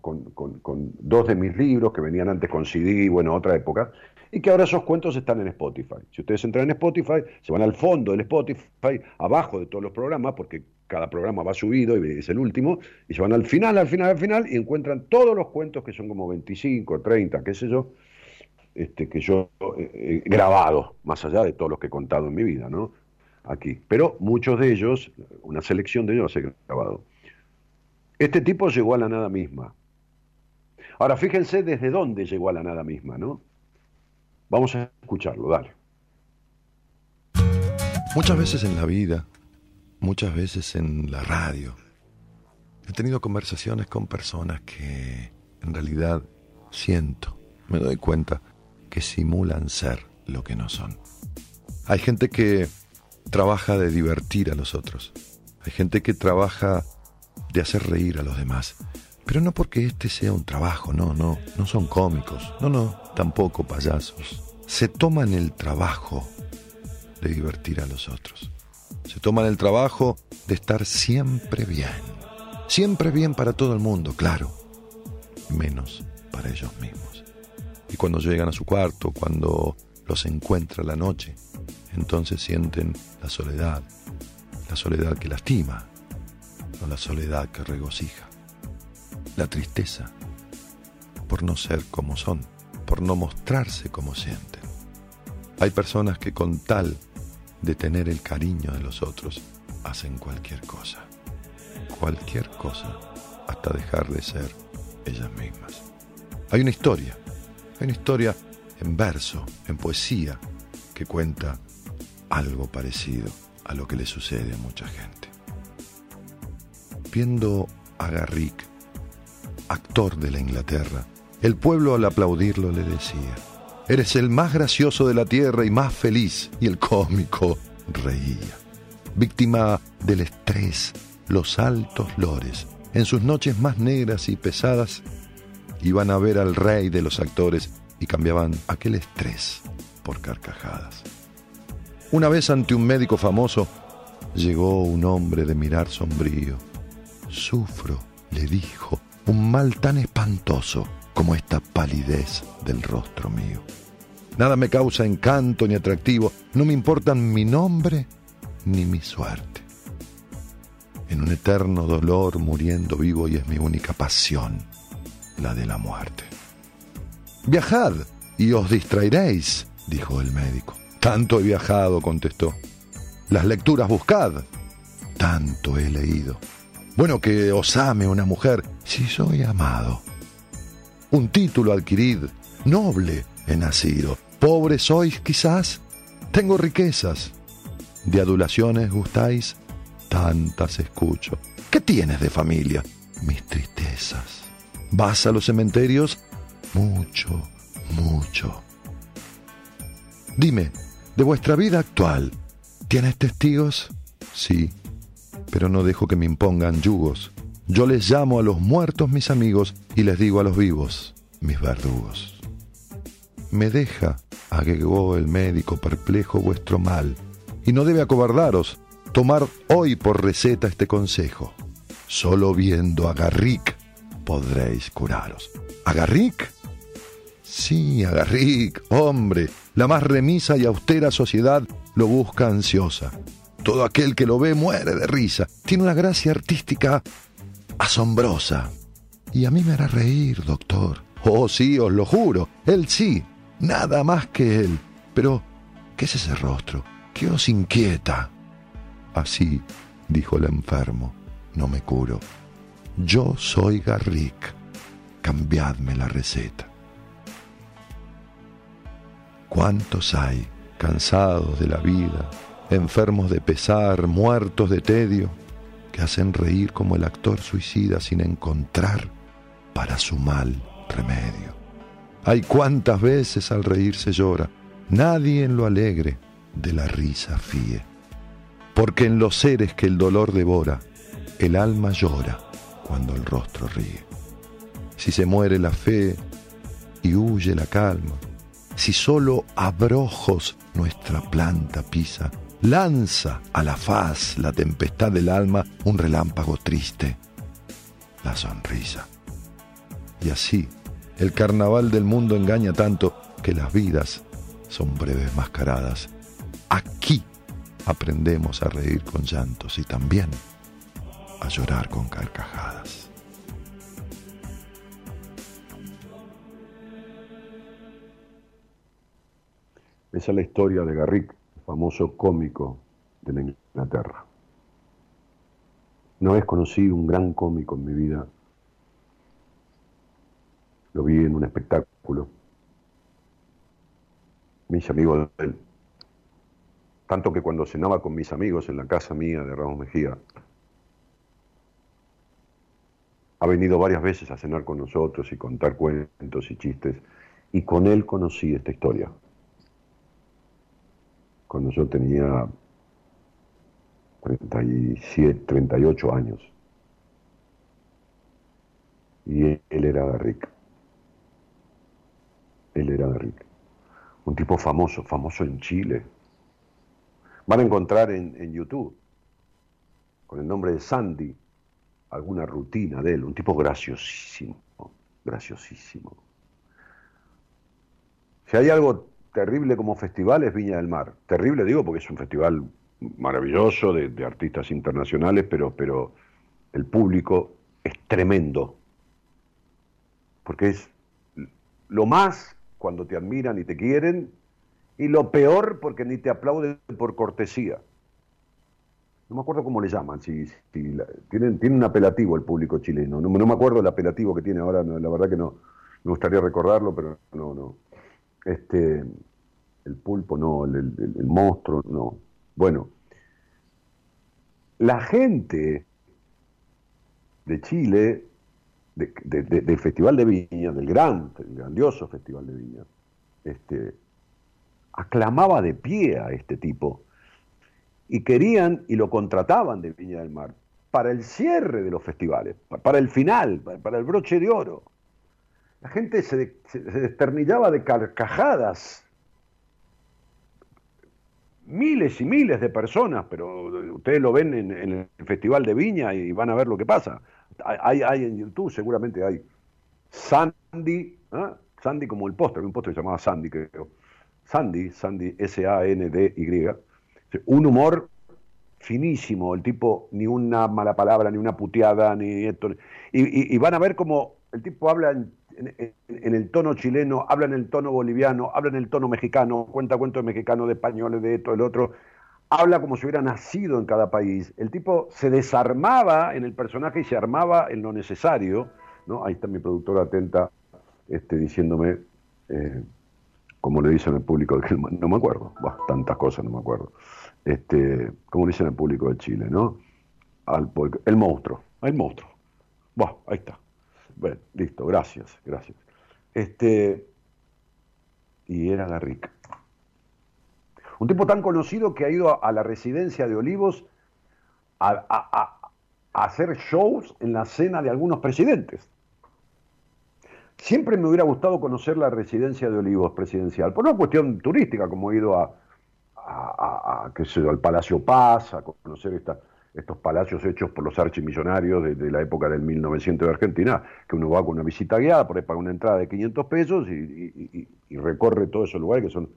[SPEAKER 2] con, dos de mis libros que venían antes con CD, bueno, otra época, y que ahora esos cuentos están en Spotify. Si ustedes entran en Spotify, se van al fondo del Spotify, abajo de todos los programas, porque cada programa va subido y es el último, y se van al final, al final, al final, y encuentran todos los cuentos que son como 25, 30, qué sé yo, este, que yo he grabado, más allá de todos los que he contado en mi vida, ¿no? Aquí. Pero muchos de ellos, una selección de ellos los he grabado. Este tipo llegó a la nada misma. Ahora fíjense desde dónde llegó a la nada misma, ¿no? Vamos a escucharlo, dale.
[SPEAKER 3] Muchas veces en la vida, muchas veces en la radio, he tenido conversaciones con personas que en realidad siento, me doy cuenta, que simulan ser lo que no son. Hay gente que trabaja de divertir a los otros. Hay gente que trabaja de hacer reír a los demás. Pero no porque este sea un trabajo, no, no, no son cómicos, no, no, tampoco payasos. Se toman el trabajo de divertir a los otros. Se toman el trabajo de estar siempre bien. Siempre bien para todo el mundo, claro. Menos para ellos mismos. Y cuando llegan a su cuarto, cuando los encuentra la noche, entonces sienten la soledad. La soledad que lastima, no la soledad que regocija. La tristeza por no ser como son, por no mostrarse como sienten. Hay personas que con tal de tener el cariño de los otros, hacen cualquier cosa. Cualquier cosa, hasta dejar de ser ellas mismas. Hay una historia, hay una historia en verso, en poesía, que cuenta algo parecido a lo que le sucede a mucha gente. Viendo a Garrick, actor de la Inglaterra, el pueblo al aplaudirlo le decía, Eres el más gracioso de la tierra y más feliz. Y el cómico reía. Víctima del estrés, los altos lores, en sus noches más negras y pesadas, iban a ver al rey de los actores y cambiaban aquel estrés por carcajadas. Una vez ante un médico famoso, llegó un hombre de mirar sombrío. Sufro, le dijo, un mal tan espantoso como esta palidez del rostro mío. Nada me causa encanto ni atractivo, no me importan mi nombre ni mi suerte. En un eterno dolor muriendo vivo y es mi única pasión, la de la muerte. Viajad y os distraeréis, dijo el médico. Tanto he viajado, contestó. Las lecturas buscad, tanto he leído. Bueno, que os ame una mujer, si soy amado. Un título adquirid, noble he nacido. Pobre sois quizás, tengo riquezas. De adulaciones gustáis, tantas escucho. ¿Qué tienes de familia? Mis tristezas. ¿Vas a los cementerios? Mucho, mucho. Dime, de vuestra vida actual, ¿tienes testigos? Sí, pero no dejo que me impongan yugos. Yo les llamo a los muertos mis amigos y les digo a los vivos mis verdugos. Me deja, agregó el médico perplejo, vuestro mal, y no debe acobardaros tomar hoy por receta este consejo. Solo viendo a Garrick podréis curaros. ¿A Garrick? Sí, a Garrick, hombre, la más remisa y austera sociedad lo busca ansiosa. Todo aquel que lo ve muere de risa. Tiene una gracia artística asombrosa. Y a mí me hará reír, doctor. Oh, sí, os lo juro. Él sí, nada más que él. Pero, ¿qué es ese rostro? ¿Qué os inquieta? Así, dijo el enfermo, no me curo. Yo soy Garrick. Cambiadme la receta. ¿Cuántos hay, cansados de la vida, enfermos de pesar, muertos de tedio, que hacen reír como el actor suicida sin encontrar para su mal remedio? Hay cuántas veces al reír se llora, nadie en lo alegre de la risa fíe. Porque en los seres que el dolor devora, el alma llora cuando el rostro ríe. Si se muere la fe y huye la calma, si solo abrojos nuestra planta pisa, lanza a la faz la tempestad del alma un relámpago triste, la sonrisa. Y así, el carnaval del mundo engaña tanto que las vidas son breves mascaradas. Aquí aprendemos a reír con llantos y también a llorar con carcajadas.
[SPEAKER 2] Esa es la historia de Garrick, famoso cómico de la Inglaterra. Una vez conocí un gran cómico en mi vida. Lo vi en un espectáculo. Mis amigos de él. Tanto que cuando cenaba con mis amigos en la casa mía de Ramos Mejía, ha venido varias veces a cenar con nosotros y contar cuentos y chistes, y con él conocí esta historia cuando yo tenía 37, 38 años. Y él, era Garrick. Él era Garrick. Un tipo famoso, famoso en Chile. Van a encontrar en, en YouTube, con el nombre de Sandy, alguna rutina de él. Un tipo graciosísimo, graciosísimo. Si hay algo terrible como festival es Viña del Mar. Terrible digo porque es un festival maravilloso de, artistas internacionales, pero, pero el público es tremendo. Porque es lo más cuando te admiran y te quieren, y lo peor porque ni te aplauden por cortesía. No me acuerdo cómo le llaman, si, tienen, tiene un apelativo el público chileno. No, no, me acuerdo el apelativo que tiene ahora, la verdad que no, me gustaría recordarlo, pero no, no. Este, el pulpo no, el, monstruo no. Bueno, la gente de Chile, del Festival de Viña, del gran, el grandioso Festival de Viña, este, aclamaba de pie a este tipo y querían y lo contrataban de Viña del Mar para el cierre de los festivales, para el final, para el broche de oro. La gente se, se desternillaba de carcajadas miles y miles de personas, pero ustedes lo ven en, el Festival de Viña y van a ver lo que pasa. Hay, hay en YouTube, seguramente hay. Sandy, ¿ah? Sandy como el póster, un póster se llamaba Sandy, creo. Sandy, Sandy, S-A-N-D-Y. Un humor finísimo, el tipo ni una mala palabra, ni una puteada, ni esto. Y, y van a ver como el tipo habla en en, el tono chileno, habla en el tono boliviano, habla en el tono mexicano, cuenta cuentos mexicano, de españoles, de esto, del otro, habla como si hubiera nacido en cada país. El tipo se desarmaba en el personaje y se armaba en lo necesario, ¿no? Ahí está mi productora atenta este, diciéndome, eh, como le dicen al público, no me acuerdo, tantas cosas no me acuerdo, este, como le dicen al público de Chile, ¿no? El monstruo, el monstruo. Bueno, ahí está. Bueno, listo, gracias, gracias. Este, y era Garrick. Un tipo tan conocido que ha ido a, la residencia de Olivos a, hacer shows en la cena de algunos presidentes. Siempre me hubiera gustado conocer la residencia de Olivos presidencial, por una cuestión turística, como he ido a, a, al Palacio Paz, a conocer esta, estos palacios hechos por los archimillonarios de, de la época del 1900 de Argentina, que uno va con una visita guiada, por ahí paga una entrada de 500 pesos y, y- y- y recorre todos esos lugares que son...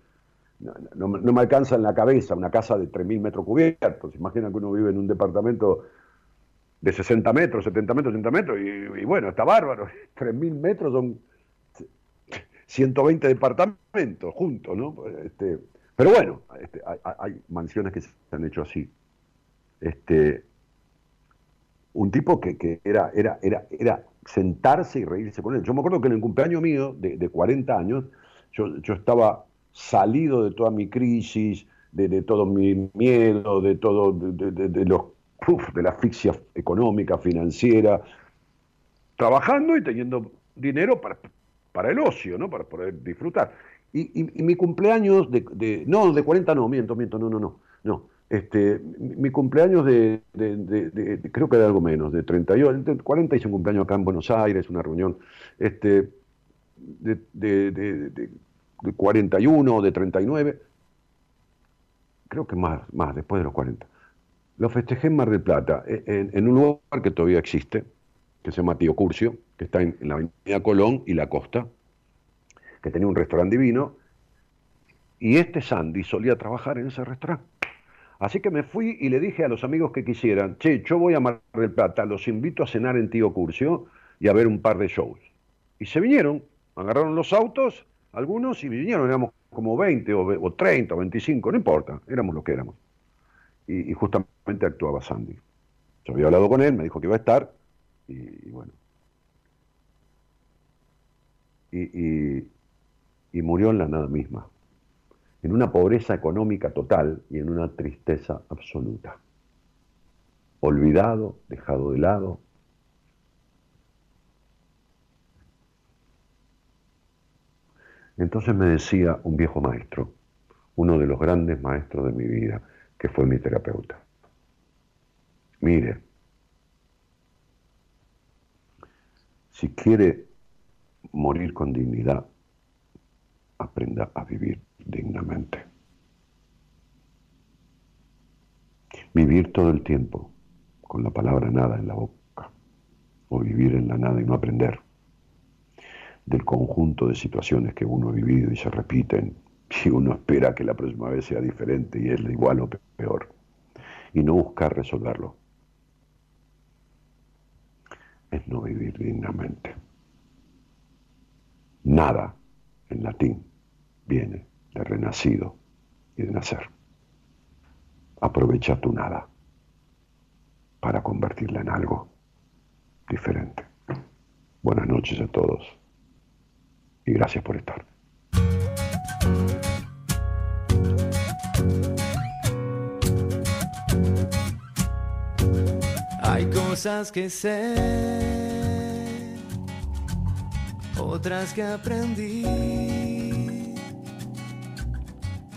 [SPEAKER 2] No, no no me alcanza en la cabeza una casa de 3.000 metros cubiertos. Imagina que uno vive en un departamento de 60 metros, 70 metros, 80 metros, y, bueno, está bárbaro. [laughs] 3.000 metros son 120 departamentos juntos, ¿no? Este, pero bueno, este, hay- hay mansiones que se han hecho así. Este, un tipo que, que era, era, era, era sentarse y reírse con él. Yo me acuerdo que en el cumpleaños mío, de, de 40 años, yo, yo estaba salido de toda mi crisis, de, de todo mi miedo, de todo, de, de- los, uf, de la asfixia económica, financiera, trabajando y teniendo dinero para, para el ocio, ¿no? Para poder disfrutar. Y, y- y mi cumpleaños de- no, de 40 no, miento, miento, no, no, no, no. Este, mi, cumpleaños de, de- de- creo que de algo menos, de 38, de 40 hice un cumpleaños acá en Buenos Aires, una reunión, este, de 41 de 39, creo que más, más, después de los 40. Lo festejé en Mar del Plata, e- en, en un lugar que todavía existe, que se llama Tío Curcio, que está en, en la avenida Colón y la Costa, que tenía un restaurante divino, y este Sandy solía trabajar en ese restaurante. Así que me fui y le dije a los amigos que quisieran, che, yo voy a Mar del Plata, los invito a cenar en Tío Curcio y a ver un par de shows. Y se vinieron, agarraron los autos, algunos, y vinieron, éramos como 20 o, o 30 o 25, no importa, éramos lo que éramos. Y, justamente actuaba Sandy. Yo había hablado con él, me dijo que iba a estar, y, bueno. Y- y murió en la nada misma, en una pobreza económica total y en una tristeza absoluta. Olvidado, dejado de lado. Entonces me decía un viejo maestro, uno de los grandes maestros de mi vida, que fue mi terapeuta. Mire, si quiere morir con dignidad, aprenda a vivir dignamente. Vivir todo el tiempo con la palabra nada en la boca, o vivir en la nada y no aprender del conjunto de situaciones que uno ha vivido y se repiten, y uno espera que la próxima vez sea diferente y es igual o peor, y no buscar resolverlo, es no vivir dignamente. Nada, en latín, viene de renacido y de nacer. Aprovecha tu nada para convertirla en algo diferente. Buenas noches a todos y gracias por estar.
[SPEAKER 1] Hay cosas que sé, otras que aprendí.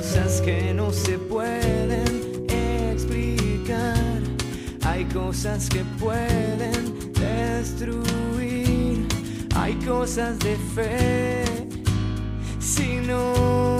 [SPEAKER 1] cosas que no se pueden explicar, hay cosas que pueden destruir, hay cosas de fe. Si no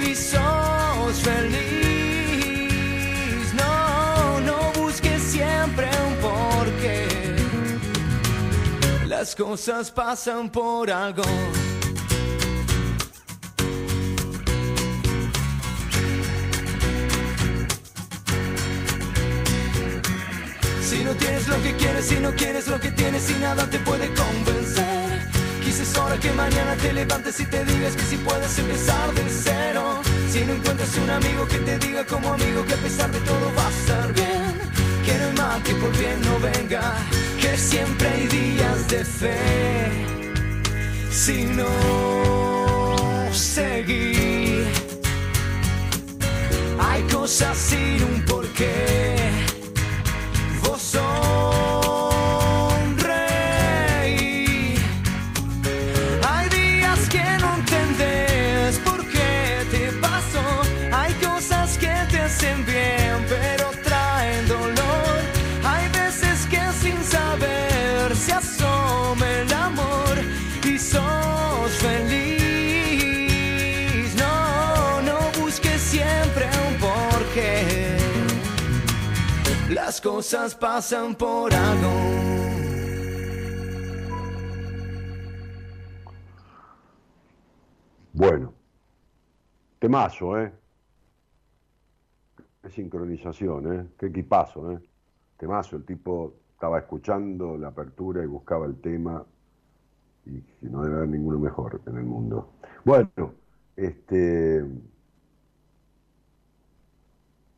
[SPEAKER 1] y sos feliz. No, no busques siempre un porqué. Las cosas pasan por algo. Si no tienes lo que quieres, si no quieres lo que tienes y nada te puede convencer. Quizás hora que mañana te levantes y te digas que si puedes empezar de cero. Si no encuentras un amigo que te diga como amigo que a pesar de todo va a estar bien. Que no hay mal que por bien no venga, que siempre hay días de fe. Si no seguir, hay cosas sin un porqué. Cosas pasan por algo.
[SPEAKER 2] Bueno, temazo, ¿eh? Qué sincronización, ¿eh? Qué equipazo, ¿eh? Temazo, el tipo estaba escuchando la apertura y buscaba el tema y no debe haber ninguno mejor en el mundo. Bueno, este...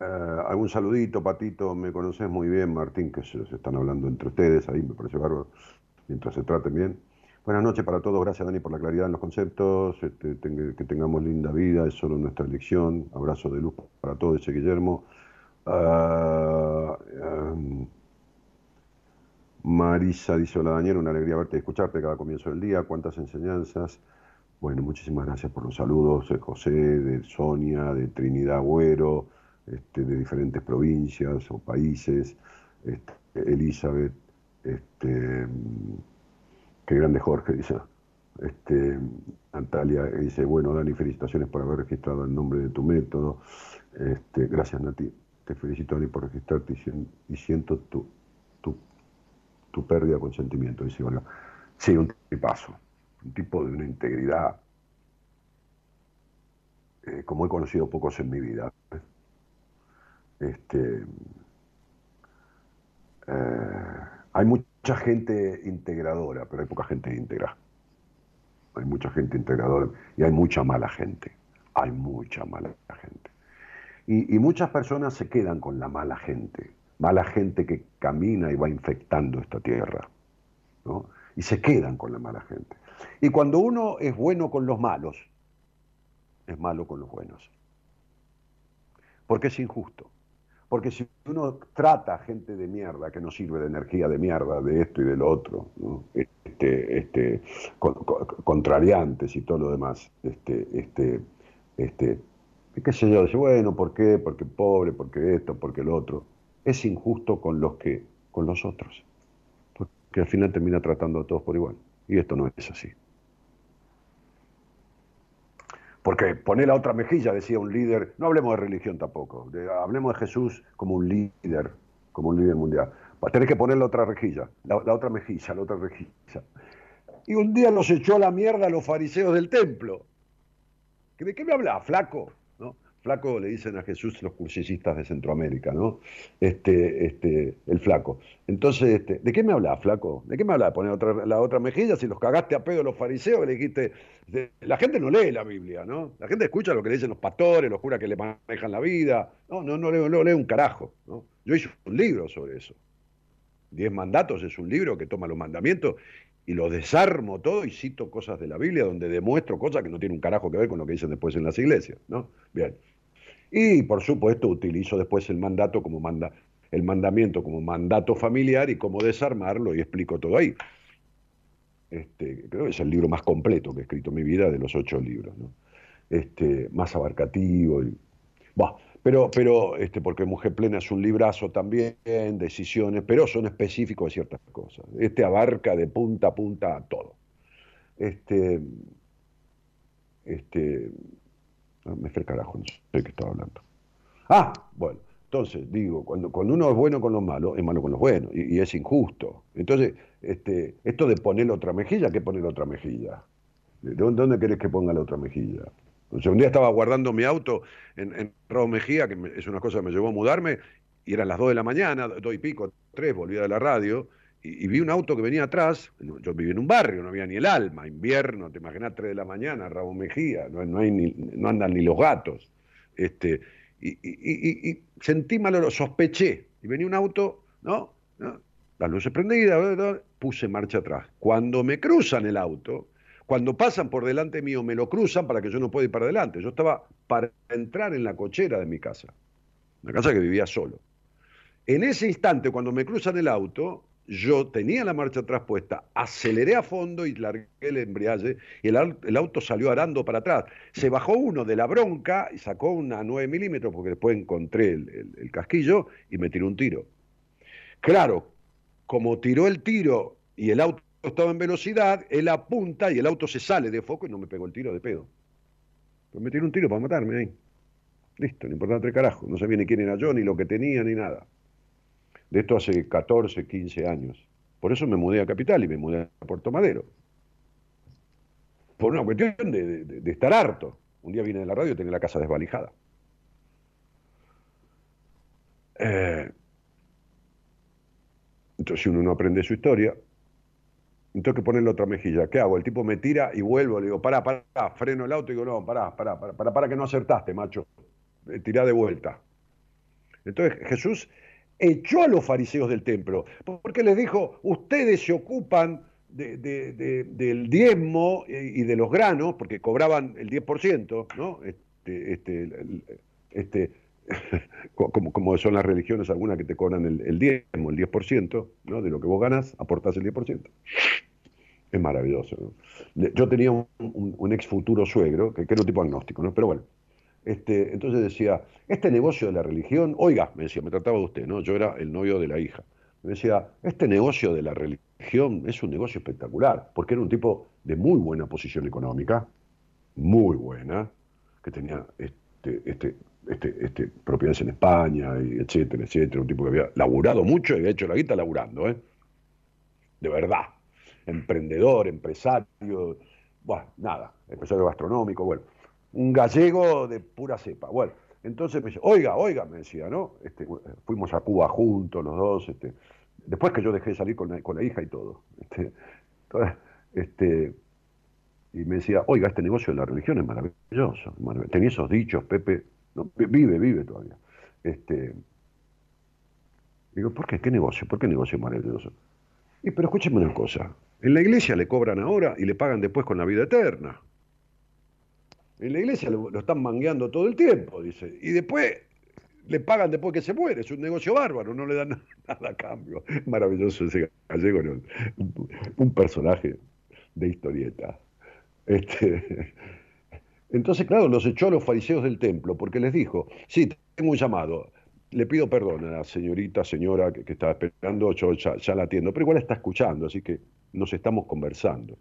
[SPEAKER 2] eh, algún saludito, Patito, me conoces muy bien, Martín, que se, están hablando entre ustedes, ahí me parece bárbaro, mientras se traten bien. Buenas noches para todos, gracias Dani por la claridad en los conceptos, este, que tengamos linda vida, es solo nuestra elección, abrazo de luz para todos, dice Guillermo. Ah, em, Marisa dice, hola Daniel, una alegría verte y escucharte cada comienzo del día, cuántas enseñanzas. Bueno, muchísimas gracias por los saludos de José, de Sonia, de Trinidad Agüero, este, de diferentes provincias o países, este, Elizabeth, este, Qué grande Jorge, dice. Este, Natalia dice, bueno, Dani, felicitaciones por haber registrado el nombre de tu método. Este, gracias, Nati. Te felicito, Dani, por registrarte y, sien- y siento tu, tu, tu pérdida de consentimiento, dice Olga. Sí, un tipazo. Un tipo de una integridad eh, como he conocido pocos en mi vida. Este, eh, hay mucha gente integradora, pero hay poca gente íntegra. Hay mucha gente integradora y hay mucha mala gente. Hay mucha mala gente. Y, y muchas personas se quedan con la mala gente. Mala gente que camina y va infectando esta tierra. ¿no? Y se quedan con la mala gente. Y cuando uno es bueno con los malos, es malo con los buenos. Porque es injusto. Porque si uno trata a gente de mierda que no sirve de energía de mierda, de esto y de lo otro, ¿no? este, este, con- con- contrariantes y todo lo demás, este, este, este, qué sé yo, dice, bueno, ¿por qué? Porque pobre, porque esto, porque lo otro. Es injusto con los que, con los otros. Porque al final termina tratando a todos por igual. Y esto no es así. Porque poner la otra mejilla, decía un líder, no hablemos de religión tampoco, hablemos de Jesús como un líder, como un líder mundial. Tenés que poner la otra rejilla, la, otra mejilla, la otra rejilla. Y un día los echó a la mierda a los fariseos del templo. ¿Que ¿De qué me hablas, flaco? ¿No? Flaco le dicen a Jesús los cursistas de Centroamérica, ¿no? Este, este, el flaco. Entonces, este, ¿de qué me habla, flaco? ¿De qué me habla? ¿De poner otra, la otra mejilla? Si los cagaste a pedo los fariseos, le dijiste. La gente no lee la Biblia, ¿no? La gente escucha lo que le dicen los pastores, los curas que le manejan la vida. No, no, no, no, lee un carajo, ¿no? Yo hice un libro sobre eso. Diez mandatos es un libro que toma los mandamientos y lo desarmo todo y cito cosas de la Biblia donde demuestro cosas que no tienen un carajo que ver con lo que dicen después en las iglesias, ¿no? Bien. Y por supuesto utilizo después el mandato como manda, el mandamiento como mandato familiar y cómo desarmarlo y explico todo ahí. Este, creo que es el libro más completo que he escrito en mi vida de los ocho libros, ¿no? este, más abarcativo. Y, pero, pero este, porque Mujer Plena es un librazo también, decisiones, pero son específicos de ciertas cosas. Este abarca de punta a punta todo. Este, este, me fue carajo, no sé de qué estaba hablando. Ah, bueno, entonces digo, cuando, cuando uno es bueno con los malos, es malo con los buenos, y, es injusto. Entonces, este, esto de poner otra mejilla, ¿qué poner otra mejilla? ¿De dónde, querés que ponga la otra mejilla? O un día estaba guardando mi auto en, en Raúl Mejía, que es una cosa que me llevó a mudarme, y eran las dos de la mañana, dos y pico, tres, volvía de la radio, y, vi un auto que venía atrás, yo vivía en un barrio, no había ni el alma, invierno, te imaginas, 3 de la mañana, Raúl Mejía, no, hay ni, no andan ni los gatos. Este, y, sentí mal, lo sospeché, y venía un auto, ¿no? Las luces prendidas, puse marcha atrás. Cuando me cruzan el auto, cuando pasan por delante mío, me lo cruzan para que yo no pueda ir para adelante. Yo estaba para entrar en la cochera de mi casa, una casa que vivía solo. En ese instante, cuando me cruzan el auto, yo tenía la marcha atrás puesta, aceleré a fondo y largué el embriague y el, auto salió arando para atrás. Se bajó uno de la bronca y sacó una 9 milímetros porque después encontré el, casquillo y me tiró un tiro. Claro, como tiró el tiro y el auto estaba en velocidad, él apunta y el auto se sale de foco y no me pegó el tiro de pedo. Pues me tiró un tiro para matarme ahí. Listo, no importa tres carajo. No sabía ni quién era yo, ni lo que tenía, ni nada de esto hace 14, 15 años. Por eso me mudé a Capital y me mudé a Puerto Madero. Por una cuestión de, estar harto. Un día vine de la radio y tenía la casa desvalijada. Eh, entonces, si uno no aprende su historia, tengo que ponerle otra mejilla. ¿Qué hago? El tipo me tira y vuelvo. Le digo, pará, pará, freno el auto y digo, no, pará, pará, pará, pará que no acertaste, macho. Eh, tirá de vuelta. Entonces Jesús echó a los fariseos del templo, porque les dijo, ustedes se ocupan del diezmo y de los granos, porque cobraban el 10%, ¿no? Este, este, este [laughs] como, como, son las religiones algunas que te cobran el, diezmo, el 10%, ¿no? De lo que vos ganas, aportás el 10%. Es maravilloso. Yo tenía un, ex futuro suegro, que, que, era un tipo agnóstico, ¿no? Pero bueno, este, entonces decía, este negocio de la religión, oiga, me decía, me trataba de usted, ¿no? Yo era el novio de la hija. Me decía, este negocio de la religión es un negocio espectacular, porque era un tipo de muy buena posición económica, muy buena, que tenía este, este, este, este, propiedades en España, y etcétera, etcétera, un tipo que había laburado mucho y había hecho la guita laburando, ¿eh? De verdad. Emprendedor, empresario, bueno, nada, empresario gastronómico, bueno un gallego de pura cepa. Bueno, entonces me dice, oiga, oiga, me decía, ¿no? Este, fuimos a Cuba juntos los dos, este, después que yo dejé de salir con la, hija y todo. Este, este, y me decía, oiga, este negocio de la religión es maravilloso. Tenía esos dichos, Pepe, vive, vive todavía. Este, digo, ¿por qué? ¿Qué negocio? ¿Por qué negocio maravilloso? Y pero escúcheme una cosa, en la iglesia le cobran ahora y le pagan después con la vida eterna. En la iglesia lo, están mangueando todo el tiempo, dice. Y después le pagan después que se muere. Es un negocio bárbaro, no le dan [laughs] nada, a cambio. Maravilloso ese gallego, un personaje de historieta. Este, entonces, claro, los echó a los fariseos del templo porque les dijo, sí, tengo un llamado, le pido perdón a la señorita, señora que, estaba esperando, yo ya, ya, la atiendo, pero igual está escuchando, así que nos estamos conversando.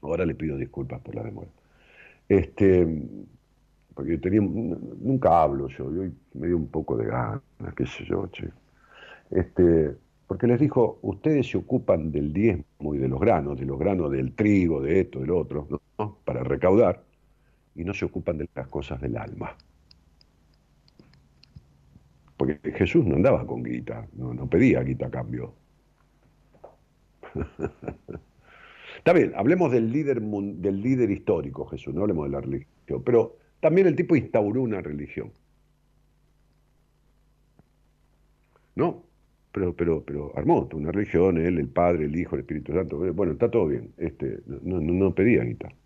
[SPEAKER 2] Ahora le pido disculpas por la demora. Este, porque tenía, nunca hablo yo, yo me dio un poco de ganas, qué sé yo, che. Este, porque les dijo, ustedes se ocupan del diezmo y de los granos, de los granos del trigo, de esto, del otro, ¿no? para recaudar, y no se ocupan de las cosas del alma. Porque Jesús no andaba con guita, no, no pedía guita a cambio. [laughs] Está bien, hablemos del líder, del líder histórico, Jesús, no hablemos de la religión, pero también el tipo instauró una religión. ¿No? Pero, pero, pero armó una religión, él, el Padre, el Hijo, el Espíritu Santo. Bueno, está todo bien. Este, no, no, no pedía guitarra.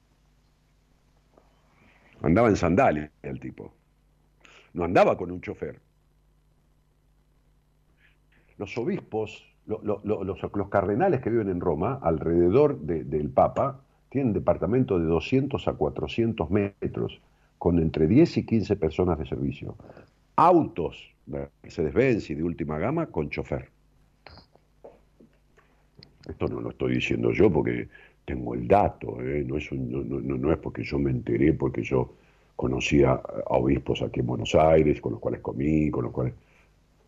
[SPEAKER 2] Andaba en sandalias el tipo. No andaba con un chofer. Los obispos los, cardenales que viven en Roma, alrededor del Papa, tienen departamento de 200 a 400 metros, con entre 10 y 15 personas de servicio. Autos Mercedes-Benz y de última gama con chofer. Esto no lo estoy diciendo yo porque tengo el dato, ¿eh? no, es no, es porque yo me enteré, porque yo conocía a obispos aquí en Buenos Aires, con los cuales comí, con los cuales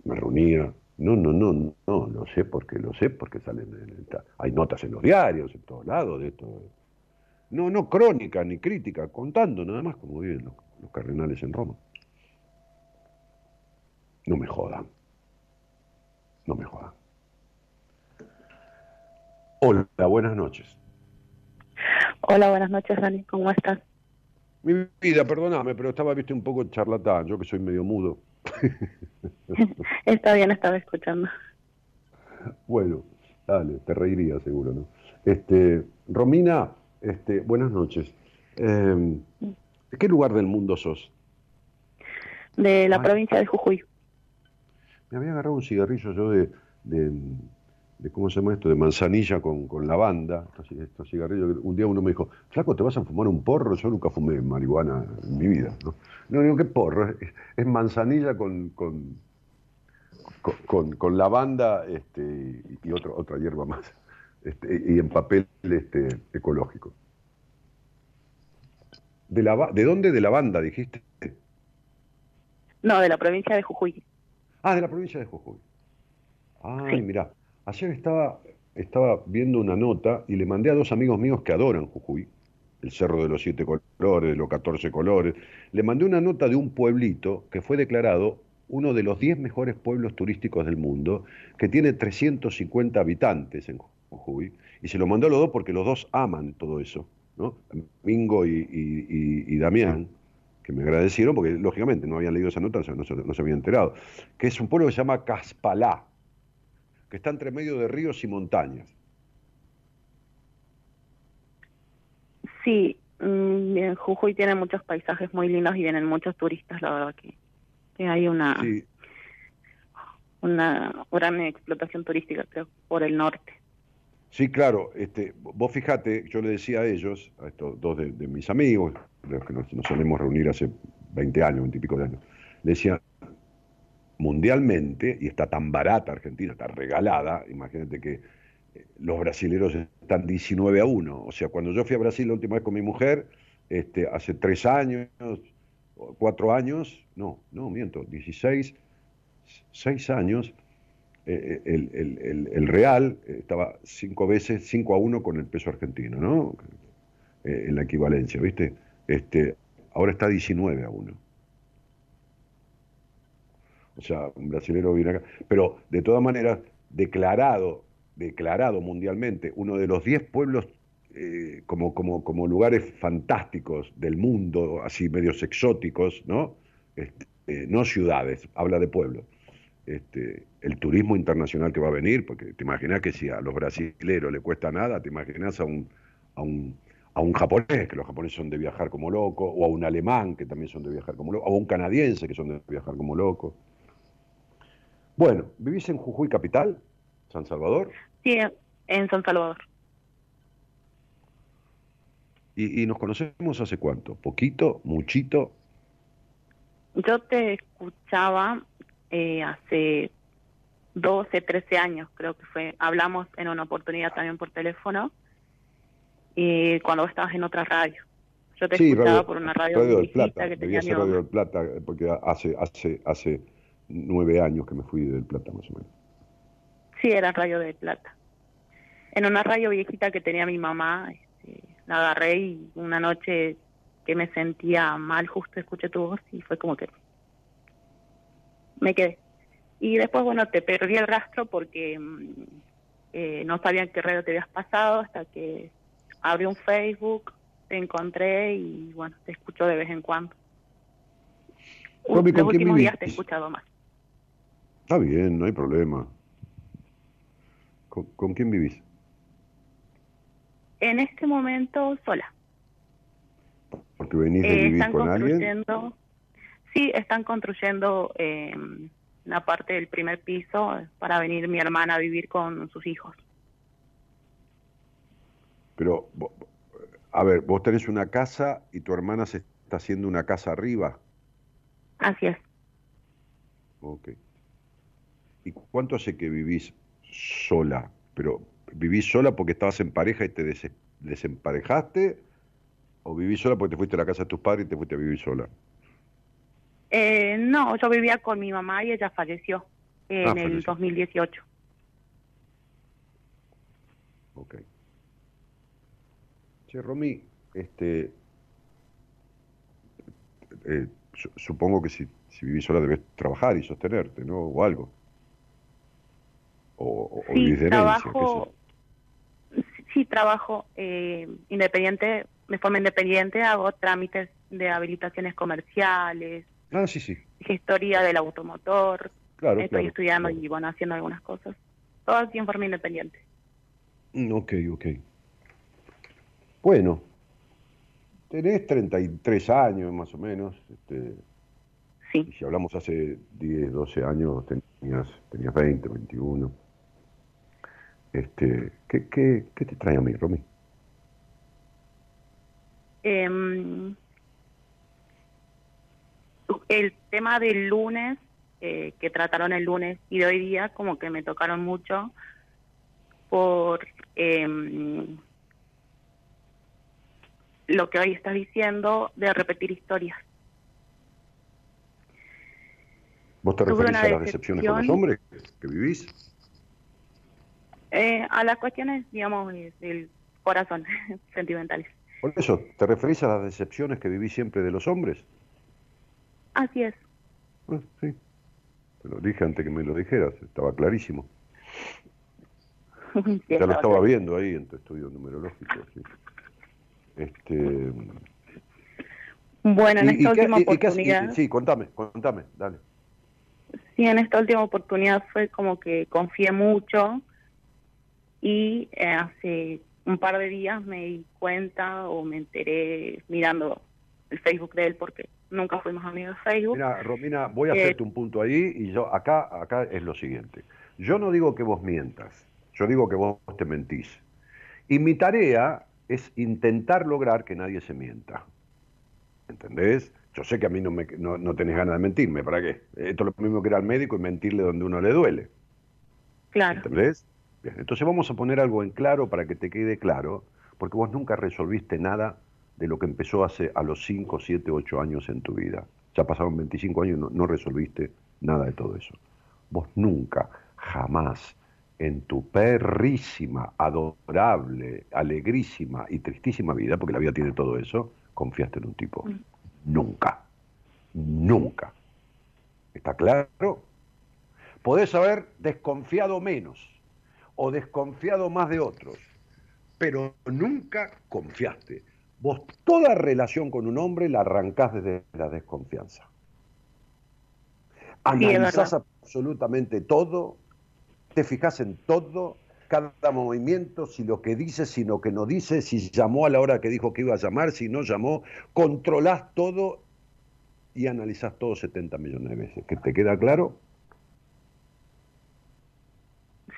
[SPEAKER 2] me reunía. No, no, no, no, lo sé porque lo sé porque salen, hay notas en los diarios, en todos lados de esto. No, no crónica ni crítica, contando nada más como viven los, los cardenales en Roma. No me jodan. No me jodan. Hola, buenas noches.
[SPEAKER 4] Hola, buenas noches, Dani. ¿Cómo estás?
[SPEAKER 2] Mi vida, perdóname, pero estaba, viste, un poco charlatán, yo que soy medio mudo. [laughs]
[SPEAKER 4] Está bien, estaba escuchando.
[SPEAKER 2] Bueno, dale, te reiría seguro, ¿no? Este, Romina, este, buenas noches. Em, ¿De qué lugar del mundo sos?
[SPEAKER 4] De la provincia de Jujuy.
[SPEAKER 2] Me había agarrado un cigarrillo yo de, de, ¿cómo se llama esto? De manzanilla con, con lavanda, estos, cigarrillos. Un día uno me dijo, flaco, ¿te vas a fumar un porro? Yo nunca fumé marihuana en mi vida, ¿no? No digo, ¿qué porro? Es, manzanilla con, con, con, lavanda este, y otro, otra hierba más. Este, y en papel este, ecológico. ¿De, la, ¿De dónde? ¿De lavanda, dijiste?
[SPEAKER 4] No, de la provincia de Jujuy.
[SPEAKER 2] Ah, de la provincia de Jujuy. Ay, mira, ayer estaba, estaba viendo una nota y le mandé a dos amigos míos que adoran Jujuy, el Cerro de los Siete Colores, de los Catorce Colores, le mandé una nota de un pueblito que fue declarado uno de los diez mejores pueblos turísticos del mundo, que tiene 350 habitantes en Jujuy, y se lo mandó a los dos porque los dos aman todo eso, ¿no? Mingo y Damián que me agradecieron, porque lógicamente no habían leído esa nota, no se, no se habían enterado, que es un pueblo que se llama Caspalá, que está entre medio de ríos y montañas.
[SPEAKER 4] Sí, mm, Jujuy tiene muchos paisajes muy lindos y vienen muchos turistas, la verdad que, hay una, una gran explotación turística, creo, por el norte.
[SPEAKER 2] Sí, claro. Este, vos fijate, yo le decía a ellos, a estos dos de, mis amigos, los que nos, solemos reunir hace 20 años, 20 y pico de años, le decía, mundialmente, y está tan barata Argentina, está regalada, imagínate que eh, los brasileros están 19 a 1. O sea, cuando yo fui a Brasil la última vez con mi mujer, este, hace tres años, cuatro años, no, no, miento, 16, seis años, eh, el, real estaba cinco veces, 5 a 1 con el peso argentino, ¿no? Eh, en la equivalencia, ¿viste? Este, ahora está 19 a 1. O sea, un brasilero viene acá. Pero de todas maneras, declarado, declarado mundialmente, uno de los 10 pueblos eh, como, como, como lugares fantásticos del mundo, así medios exóticos, ¿no? Este, no ciudades, habla de pueblos este, el turismo internacional que va a venir, porque te imaginas que si a los brasileros le cuesta nada, te imaginas a un, a un, a un japonés, que los japoneses son de viajar como locos, o a un alemán, que también son de viajar como locos, o a un canadiense, que son de viajar como locos. Bueno, ¿vivís en Jujuy Capital, San Salvador?
[SPEAKER 4] Sí, en San Salvador.
[SPEAKER 2] ¿Y, y nos conocemos hace cuánto? ¿Poquito? ¿Muchito?
[SPEAKER 4] Yo te escuchaba eh, hace 12, 13 años, creo que fue. Hablamos en una oportunidad también por teléfono, y cuando estabas en otra radio. Yo te escuchaba por una radio,
[SPEAKER 2] del Plata, que tenía Radio del Plata, porque hace, hace, hace nueve años que me fui del Plata, más o menos.
[SPEAKER 4] Sí, era Radio del Plata. En una radio viejita que tenía mi mamá, este, la agarré y una noche que me sentía mal, justo escuché tu voz y fue como que me quedé. Y después, bueno, te perdí el rastro porque mm, eh, no sabía en qué red te habías pasado hasta que abrí un Facebook, te encontré y bueno, te escucho de vez en cuando. Los
[SPEAKER 2] ¿con quién
[SPEAKER 4] últimos días te he escuchado más.
[SPEAKER 2] Está bien, no hay problema. ¿Con, con quién vivís?
[SPEAKER 4] En este momento, sola.
[SPEAKER 2] Porque venís de
[SPEAKER 4] Eh,
[SPEAKER 2] vivir
[SPEAKER 4] están
[SPEAKER 2] con alguien.
[SPEAKER 4] construyendo, sí, están construyendo eh, una parte del primer piso para venir mi hermana a vivir con sus hijos.
[SPEAKER 2] Pero, a ver, vos tenés una casa y tu hermana se está haciendo una casa arriba.
[SPEAKER 4] Así es.
[SPEAKER 2] Ok. ¿Y cuánto hace que vivís sola? Pero, ¿vivís sola porque estabas en pareja y te des- desemparejaste? ¿O vivís sola porque te fuiste a la casa de tus padres y te fuiste a vivir sola?
[SPEAKER 4] Eh, no, yo vivía con mi mamá y ella falleció en
[SPEAKER 2] Ah,
[SPEAKER 4] el
[SPEAKER 2] falleció.
[SPEAKER 4] 2018.
[SPEAKER 2] Ok. Che, Romy, este, eh, su- supongo que si, si vivís sola debes trabajar y sostenerte, ¿no? O algo. O, o-
[SPEAKER 4] Sí, trabajo, sí, trabajo eh, independiente, de forma independiente, hago trámites de habilitaciones comerciales.
[SPEAKER 2] Ah, sí, sí,
[SPEAKER 4] gestoría del automotor,
[SPEAKER 2] claro.
[SPEAKER 4] estoy
[SPEAKER 2] claro,
[SPEAKER 4] estudiando
[SPEAKER 2] claro.
[SPEAKER 4] y bueno, haciendo algunas cosas. Todo así en forma independiente.
[SPEAKER 2] Mm, Ok, ok. Bueno, tenés 33 años más o menos. Este, y
[SPEAKER 4] Sí.
[SPEAKER 2] si hablamos hace 10, 12 años, tenías, tenías 20, 21. Este, ¿qué, qué, qué te trae a mí, Romy?
[SPEAKER 4] Em, el tema del lunes, eh, que trataron el lunes y de hoy día, como que me tocaron mucho por em, lo que hoy estás diciendo de repetir historias.
[SPEAKER 2] ¿Vos te
[SPEAKER 4] Tuve
[SPEAKER 2] referís a las decepciones con los hombres que vivís?
[SPEAKER 4] Eh, a las cuestiones, digamos, del corazón, [laughs] sentimentales.
[SPEAKER 2] Por eso, ¿te referís a las decepciones que vivís siempre de los hombres?
[SPEAKER 4] Así es.
[SPEAKER 2] Ah, sí. Te lo dije antes que me lo dijeras, estaba clarísimo. [laughs]
[SPEAKER 4] Sí,
[SPEAKER 2] Ya lo
[SPEAKER 4] estaba
[SPEAKER 2] viendo ahí en tu estudio numerológico. sí. Este,
[SPEAKER 4] Bueno, en esta
[SPEAKER 2] qué-
[SPEAKER 4] última
[SPEAKER 2] y- y
[SPEAKER 4] oportunidad...
[SPEAKER 2] sí, contame, contame, dale.
[SPEAKER 4] Sí, en esta última oportunidad fue como que confié mucho y eh, hace un par de días me di cuenta o me enteré mirando el Facebook de él porque nunca fuimos amigos de Facebook.
[SPEAKER 2] Mira, Romina, voy a
[SPEAKER 4] Eh,
[SPEAKER 2] hacerte un punto ahí y yo acá, acá es lo siguiente. Yo no digo que vos mientas, yo digo que vos te mentís. Y mi tarea es intentar lograr que nadie se mienta. ¿Entendés? Yo sé que a mí no, me, no, no tenés ganas de mentirme, ¿para qué? Esto es lo mismo que ir al médico y mentirle donde uno le duele.
[SPEAKER 4] claro,
[SPEAKER 2] ¿Entendés? Entonces vamos a poner algo en claro para que te quede claro, porque vos nunca resolviste nada de lo que empezó hace a los 5, 7, 8 años en tu vida. Ya pasaron 25 años y no, no resolviste nada de todo eso. Vos nunca, jamás, en tu perrísima, adorable, alegrísima y tristísima vida, porque la vida tiene todo eso, confiaste en un tipo.
[SPEAKER 4] Mm.
[SPEAKER 2] Nunca. Nunca. ¿Está claro? Podés haber desconfiado menos o desconfiado más de otros, pero nunca confiaste. Vos toda relación con un hombre la arrancás desde la desconfianza. Analizás absolutamente todo, te fijas en todo, cada movimiento, si lo que dice, si lo que no dice, si llamó a la hora que dijo que iba a llamar, si no llamó, controlás todo y analizás todo 70 millones de veces. ¿Que te queda claro?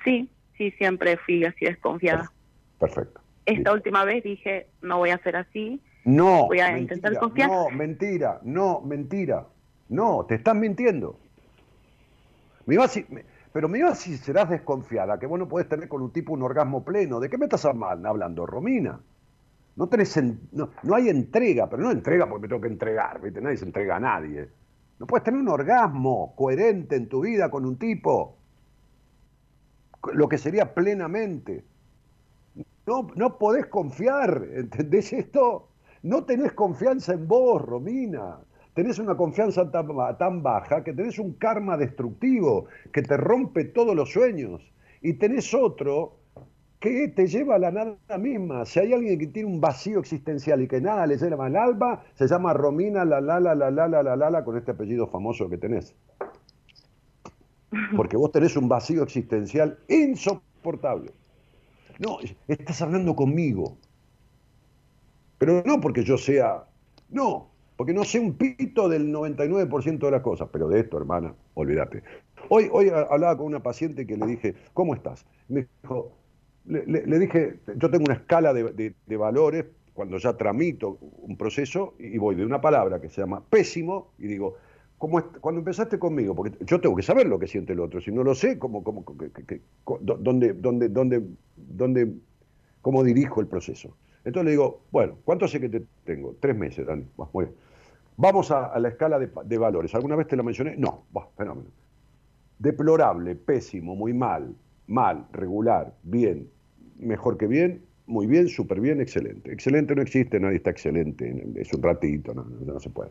[SPEAKER 4] sí, sí, siempre fui así desconfiada.
[SPEAKER 2] Perfecto.
[SPEAKER 4] Esta última vez dije, no voy a ser así,
[SPEAKER 2] No.
[SPEAKER 4] Voy a intentar confiar.
[SPEAKER 2] No, mentira, no, mentira. No, te estás mintiendo. Me ibas me- pero me ibas si serás desconfiada, que vos no podés tener con un tipo un orgasmo pleno. ¿De qué me estás habl- hablando, Romina? No, tenés en- no, no hay entrega, pero no entrega porque me tengo que entregar, ¿viste? Nadie se entrega a nadie. No puedes tener un orgasmo coherente en tu vida con un tipo. Lo que sería plenamente. No, no podés confiar, ¿entendés esto? No tenés confianza en vos, Romina. tenés una confianza tan, baja que tenés un karma destructivo que te rompe todos los sueños. Y tenés otro que te lleva a la nada misma. Si hay alguien que tiene un vacío existencial y que nada le lleva al alba, se llama Romina la la la la la la la la la con este apellido famoso que tenés. Porque vos tenés un vacío existencial insoportable. No, estás hablando conmigo. Pero no porque yo sea, no, porque no sé un pito del 99% de las cosas, pero de esto, hermana, olvídate. Hoy, hoy hablaba con una paciente que le dije, ¿cómo estás? Me dijo, le, dije, yo tengo una escala de, valores cuando ya tramito un proceso y voy de una palabra que se llama pésimo y digo, ¿cómo cuando empezaste conmigo, porque yo tengo que saber lo que siente el otro, si no lo sé, ¿cómo, cómo, dónde, dónde, dónde, dónde, ¿cómo dirijo el proceso? Entonces le digo, bueno, ¿cuánto sé que te tengo? Tres meses, Dani. Vamos a, la escala de, valores. ¿Alguna vez te la mencioné? No, va, fenómeno. Deplorable, pésimo, muy mal, mal, regular, bien, mejor que bien, muy bien, súper bien, excelente. Excelente no existe, nadie está excelente, es un ratito, no, no, se puede.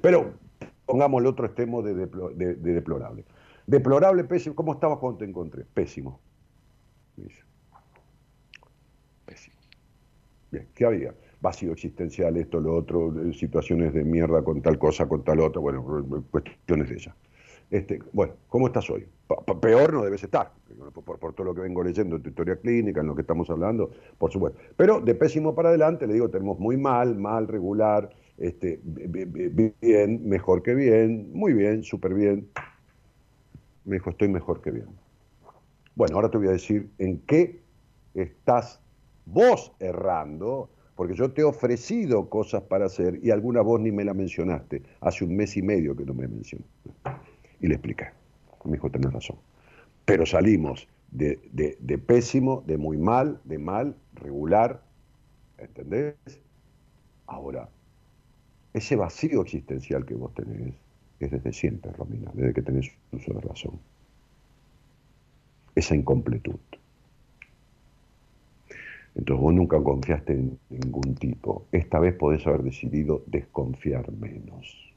[SPEAKER 2] Pero pongamos el otro extremo de, deplorable. Deplorable, pésimo, ¿cómo estabas cuando te encontré? Pésimo. Pésimo. Bien, ¿qué había? Vacío existencial, esto, lo otro, situaciones de mierda con tal cosa, con tal otra, bueno, cuestiones de ella. Este, bueno, ¿cómo estás hoy? peor no debes estar, por, por, todo lo que vengo leyendo en tu historia clínica, en lo que estamos hablando, por supuesto. Pero de pésimo para adelante, le digo, tenemos muy mal, mal, regular, este, bien, mejor que bien, muy bien, súper bien. Me dijo, estoy mejor que bien. Bueno, ahora te voy a decir en qué estás vos errando, porque yo te he ofrecido cosas para hacer y alguna vos ni me la mencionaste. Hace un mes y medio que no me mencionaste. Y le expliqué. Me dijo, tenés razón. Pero salimos de, de, pésimo, de muy mal, de mal, regular. ¿Entendés? Ahora, ese vacío existencial que vos tenés es desde siempre, Romina, desde que tenés uso de razón. Esa incompletud. Entonces vos nunca confiaste en ningún tipo. Esta vez podés haber decidido desconfiar menos.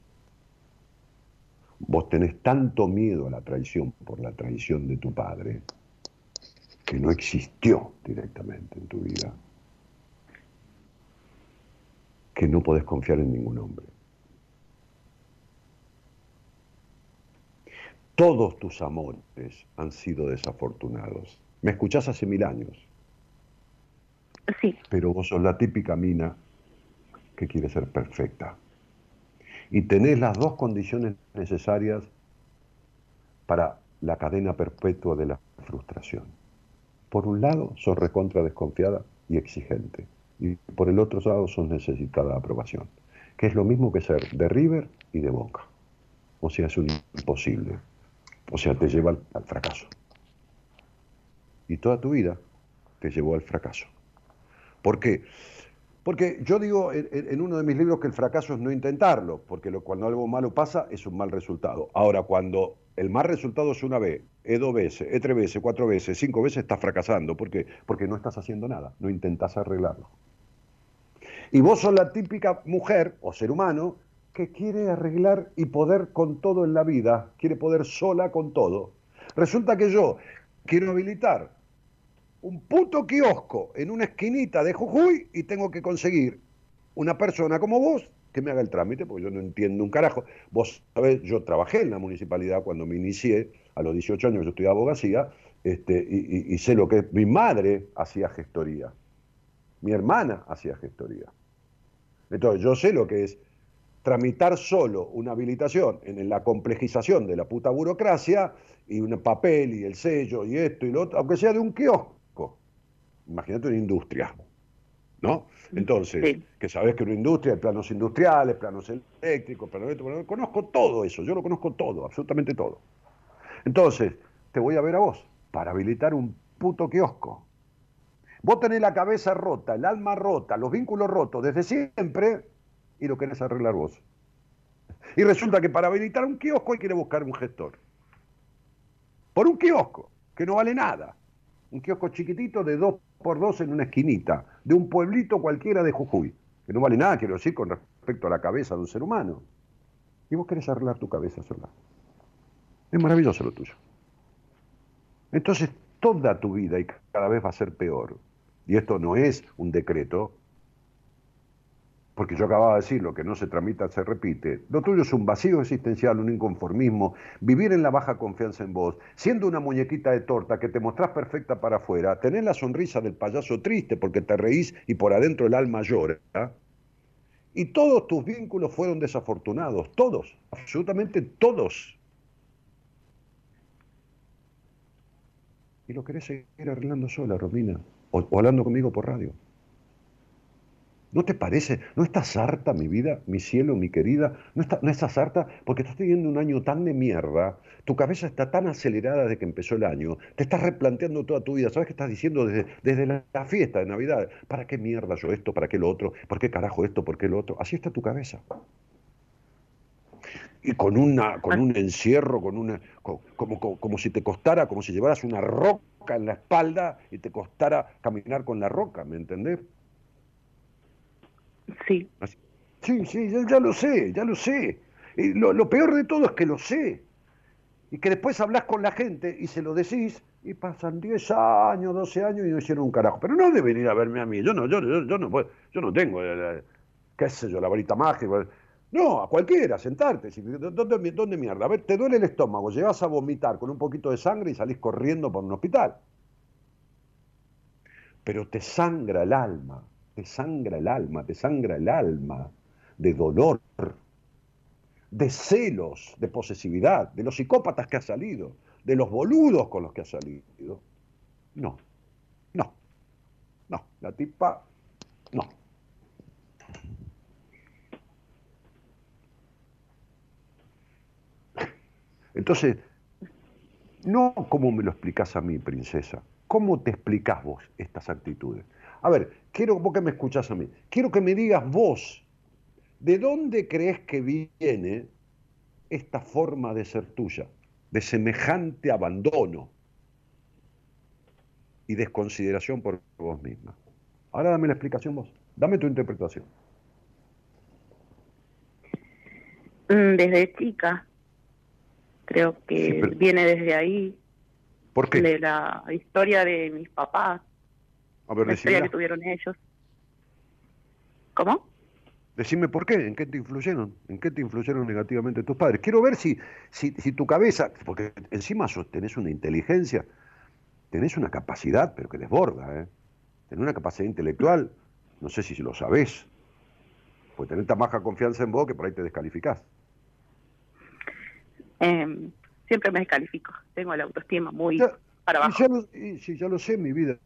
[SPEAKER 2] Vos tenés tanto miedo a la traición por la traición de tu padre que no existió directamente en tu vida, que no podés confiar en ningún hombre. Todos tus amores han sido desafortunados. Me escuchás hace mil años.
[SPEAKER 4] Sí.
[SPEAKER 2] Pero vos sos la típica mina que quiere ser perfecta y tenés las dos condiciones necesarias para la cadena perpetua de la frustración. Por un lado, sos recontra desconfiada y exigente, y por el otro lado, sos necesitada de aprobación, que es lo mismo que ser de River y de Boca. O sea, es un imposible. O sea, te lleva al fracaso. Y toda tu vida te llevó al fracaso. ¿Por qué? Porque yo digo en, uno de mis libros que el fracaso es no intentarlo, porque cuando algo malo pasa es un mal resultado. Ahora, cuando el mal resultado es una vez, es dos veces, es tres veces, cuatro veces, cinco veces, estás fracasando. ¿Por qué? Porque no estás haciendo nada, no intentas arreglarlo. Y vos sos la típica mujer o ser humano que quiere arreglar y poder con todo en la vida, quiere poder sola con todo. Resulta que yo quiero habilitar un puto kiosco en una esquinita de Jujuy y tengo que conseguir una persona como vos que me haga el trámite, porque yo no entiendo un carajo. Vos sabés, yo trabajé en la municipalidad cuando me inicié, a los 18 años yo estudiaba abogacía, este, y, sé lo que es. Mi madre hacía gestoría, mi hermana hacía gestoría. Entonces yo sé lo que es tramitar solo una habilitación en la complejización de la puta burocracia y un papel y el sello y esto y lo otro, aunque sea de un kiosco imagínate una industria, ¿no? Entonces, que sabes que una industria hay planos industriales, planos eléctricos, planos eléctricos, conozco todo eso, yo lo conozco todo, absolutamente todo. Entonces, te voy a ver a vos, para habilitar un puto kiosco. Vos tenés la cabeza rota, el alma rota, los vínculos rotos desde siempre y lo querés arreglar vos. Y resulta que para habilitar un kiosco hay que ir a buscar un gestor. Por un kiosco, que no vale nada un kiosco chiquitito de dos por dos en una esquinita, de un pueblito cualquiera de Jujuy, que no vale nada, quiero decir, con respecto a la cabeza de un ser humano. Y vos querés arreglar tu cabeza sola. Es maravilloso lo tuyo. Entonces, toda tu vida y cada vez va a ser peor. Y esto no es un decreto, porque yo acababa de decir, lo que no se tramita se repite. Lo tuyo es un vacío existencial, un inconformismo, vivir en la baja confianza en vos, siendo una muñequita de torta que te mostrás perfecta para afuera, tener la sonrisa del payaso triste porque te reís y por adentro el alma llora. Y todos tus vínculos fueron desafortunados, todos, absolutamente todos. Y lo querés seguir arreglando sola, Romina, o, o hablando conmigo por radio. ¿No te parece? ¿No estás harta, mi vida, mi cielo, mi querida? ¿No, está- no estás harta? Porque estás teniendo un año tan de mierda, tu cabeza está tan acelerada desde que empezó el año, te estás replanteando toda tu vida. ¿Sabes qué estás diciendo desde, desde la, fiesta de Navidad? ¿Para qué mierda yo esto? ¿Para qué lo otro? ¿Por qué carajo esto? ¿Por qué lo otro? Así está tu cabeza. Y con, una, con un encierro, con una, co- como, como, como si te costara, como si llevaras una roca en la espalda y te costara caminar con la roca, ¿me entendés?
[SPEAKER 4] Sí,
[SPEAKER 2] Sí, sí, ya, ya lo sé, ya lo sé. Y lo, peor de todo es que lo sé. Y que después hablas con la gente y se lo decís y pasan 10 años, 12 años y no hicieron un carajo. Pero no de venir a verme a mí. Yo no, yo, yo, yo no, yo no tengo, eh, eh, qué sé yo, la varita mágica. No, a cualquiera, sentarte. ¿Dónde, dónde mierda? A ver, te duele el estómago, llegas a vomitar con un poquito de sangre y salís corriendo por un hospital. Pero te sangra el alma, te sangra el alma, te sangra el alma de dolor, de celos, de posesividad, de los psicópatas que ha salido, de los boludos con los que ha salido. No, no, no, la tipa, no. Entonces, no como me lo explicás a mí, princesa. ¿Cómo te explicás vos estas actitudes? A ver, quiero vos que me escuchás a mí. Quiero que me digas vos, ¿de dónde crees que viene esta forma de ser tuya? De semejante abandono y desconsideración por vos misma. Ahora dame la explicación vos. Dame tu interpretación.
[SPEAKER 4] Mm, desde chica. Creo que
[SPEAKER 2] Sí, pero-
[SPEAKER 4] viene desde ahí,
[SPEAKER 2] ¿Por qué?
[SPEAKER 4] de la historia de mis papás,
[SPEAKER 2] A ver,
[SPEAKER 4] que tuvieron ellos. ¿Cómo?
[SPEAKER 2] decime por qué, en qué te influyeron, en qué te influyeron negativamente tus padres. Quiero ver si, si, si tu cabeza, porque encima tenés una inteligencia, tenés una capacidad, pero que desborda, ¿eh? Tenés una capacidad intelectual, no sé si lo sabés, pues tenés tan baja confianza en vos que por ahí te descalificás.
[SPEAKER 4] Em, siempre me descalifico. Tengo la autoestima muy
[SPEAKER 2] Ya-
[SPEAKER 4] para abajo.
[SPEAKER 2] ya lo, y sí, ya lo sé, mi vida.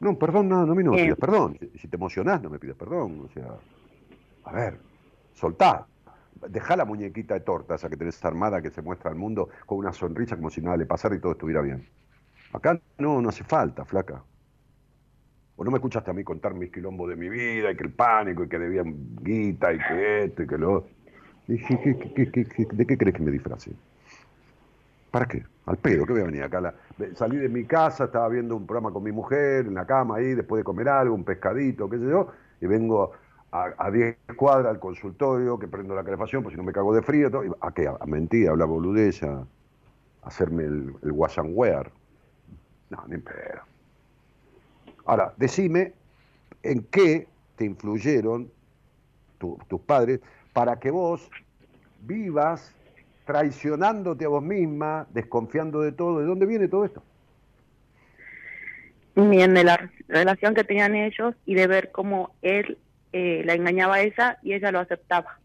[SPEAKER 2] No, perdón, no, no, mí no me
[SPEAKER 4] Eh.
[SPEAKER 2] pidas perdón. Si, si te emocionás, no me pidas perdón. O sea, a ver, soltá. Dejá la muñequita de torta, esa que tenés armada, que se muestra al mundo con una sonrisa como si nada le pasara y todo estuviera bien. Acá no, no hace falta, flaca. O no me escuchaste a mí contar mis quilombos de mi vida, y que el pánico, y que debían guita, y que esto, y que lo... Y ¿qué- qué- qué- qué- qué- ¿De qué crees que me disfrace? ¿Para qué? Al pedo, ¿qué voy a venir acá? La- salí de mi casa, estaba viendo un programa con mi mujer, en la cama ahí, después de comer algo, un pescadito, qué sé yo, y vengo a, a 10 cuadras al consultorio, que prendo la calefacción, pues si no me cago de frío, todo, ¿a qué? A mentir, a hablar boludez, a, hacerme el, wash and wear. No, ni pedo. Ahora, decime en qué te influyeron tu- tus padres para que vos vivas traicionándote a vos misma, desconfiando de todo. ¿De dónde viene todo esto?
[SPEAKER 4] Bien, de la relación que tenían ellos y de ver cómo él eh, la engañaba a ella y ella lo aceptaba.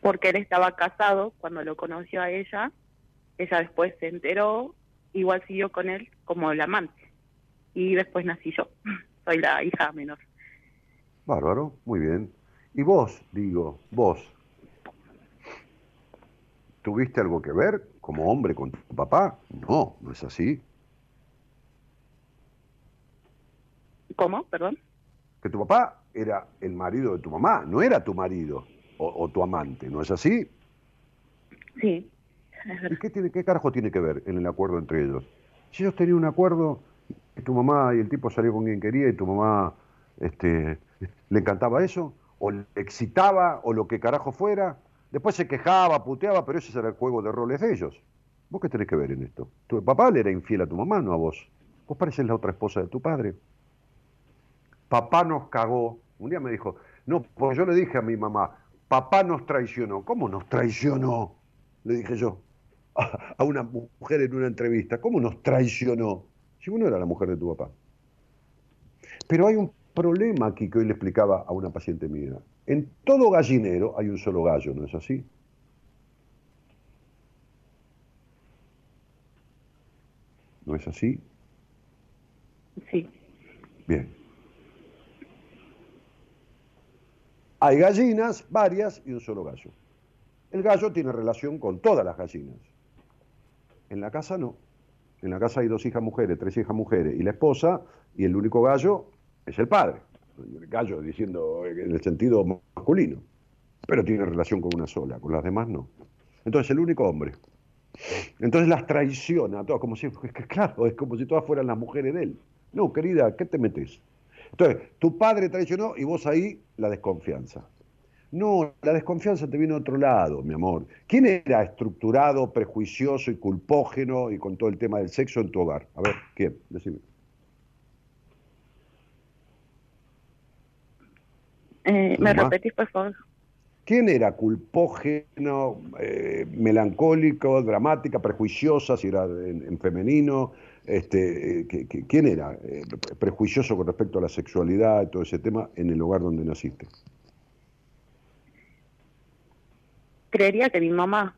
[SPEAKER 4] Porque él estaba casado cuando lo conoció a ella, ella después se enteró, igual siguió con él como el amante. Y después nací yo, [laughs] soy la hija menor.
[SPEAKER 2] Bárbaro, muy bien. Y vos, digo, vos, ¿tuviste algo que ver como hombre con tu papá? No, no es así.
[SPEAKER 4] ¿Cómo? Perdón.
[SPEAKER 2] Que tu papá era el marido de tu mamá, no era tu marido o, o tu amante, ¿no es así?
[SPEAKER 4] Sí,
[SPEAKER 2] ¿Y qué, tiene, qué carajo tiene que ver en el acuerdo entre ellos? Si ellos tenían un acuerdo, tu mamá y el tipo salió con quien quería y tu mamá este, le encantaba eso, o le excitaba, o lo que carajo fuera. Después se quejaba, puteaba, pero ese era el juego de roles de ellos. ¿Vos qué tenés que ver en esto? Tu papá le era infiel a tu mamá, no a vos. Vos pareces la otra esposa de tu padre. Papá nos cagó. Un día me dijo, no, porque yo le dije a mi mamá, papá nos traicionó. ¿Cómo nos traicionó? Le dije yo [laughs] a una mujer en una entrevista. ¿Cómo nos traicionó? Si uno era la mujer de tu papá. Pero hay un problema aquí que hoy le explicaba a una paciente mía. En todo gallinero hay un solo gallo, ¿no es así? ¿No es así?
[SPEAKER 4] Sí.
[SPEAKER 2] Bien. Hay gallinas, varias, y un solo gallo. El gallo tiene relación con todas las gallinas. En la casa no. En la casa hay dos hijas mujeres, tres hijas mujeres y la esposa, y el único gallo es el padre. Gallo diciendo en el sentido masculino. Pero tiene relación con una sola, con las demás no. Entonces el único hombre. Entonces las traiciona a todas, como si, claro, es como si todas fueran las mujeres de él. No, querida, ¿qué te metes? Entonces, tu padre traicionó y vos ahí la desconfianza. No, la desconfianza te viene de otro lado, mi amor. ¿Quién era estructurado, prejuicioso y culpógeno y con todo el tema del sexo en tu hogar? A ver, ¿quién? Decime.
[SPEAKER 4] Eh, ¿Me repetís, por favor?
[SPEAKER 2] ¿Quién era culpógeno, eh, melancólico, dramática, prejuiciosa, si era en, femenino? Este, eh, ¿Quién era eh, prejuicioso con respecto a la sexualidad y todo ese tema en el hogar donde naciste?
[SPEAKER 4] Creería que mi mamá.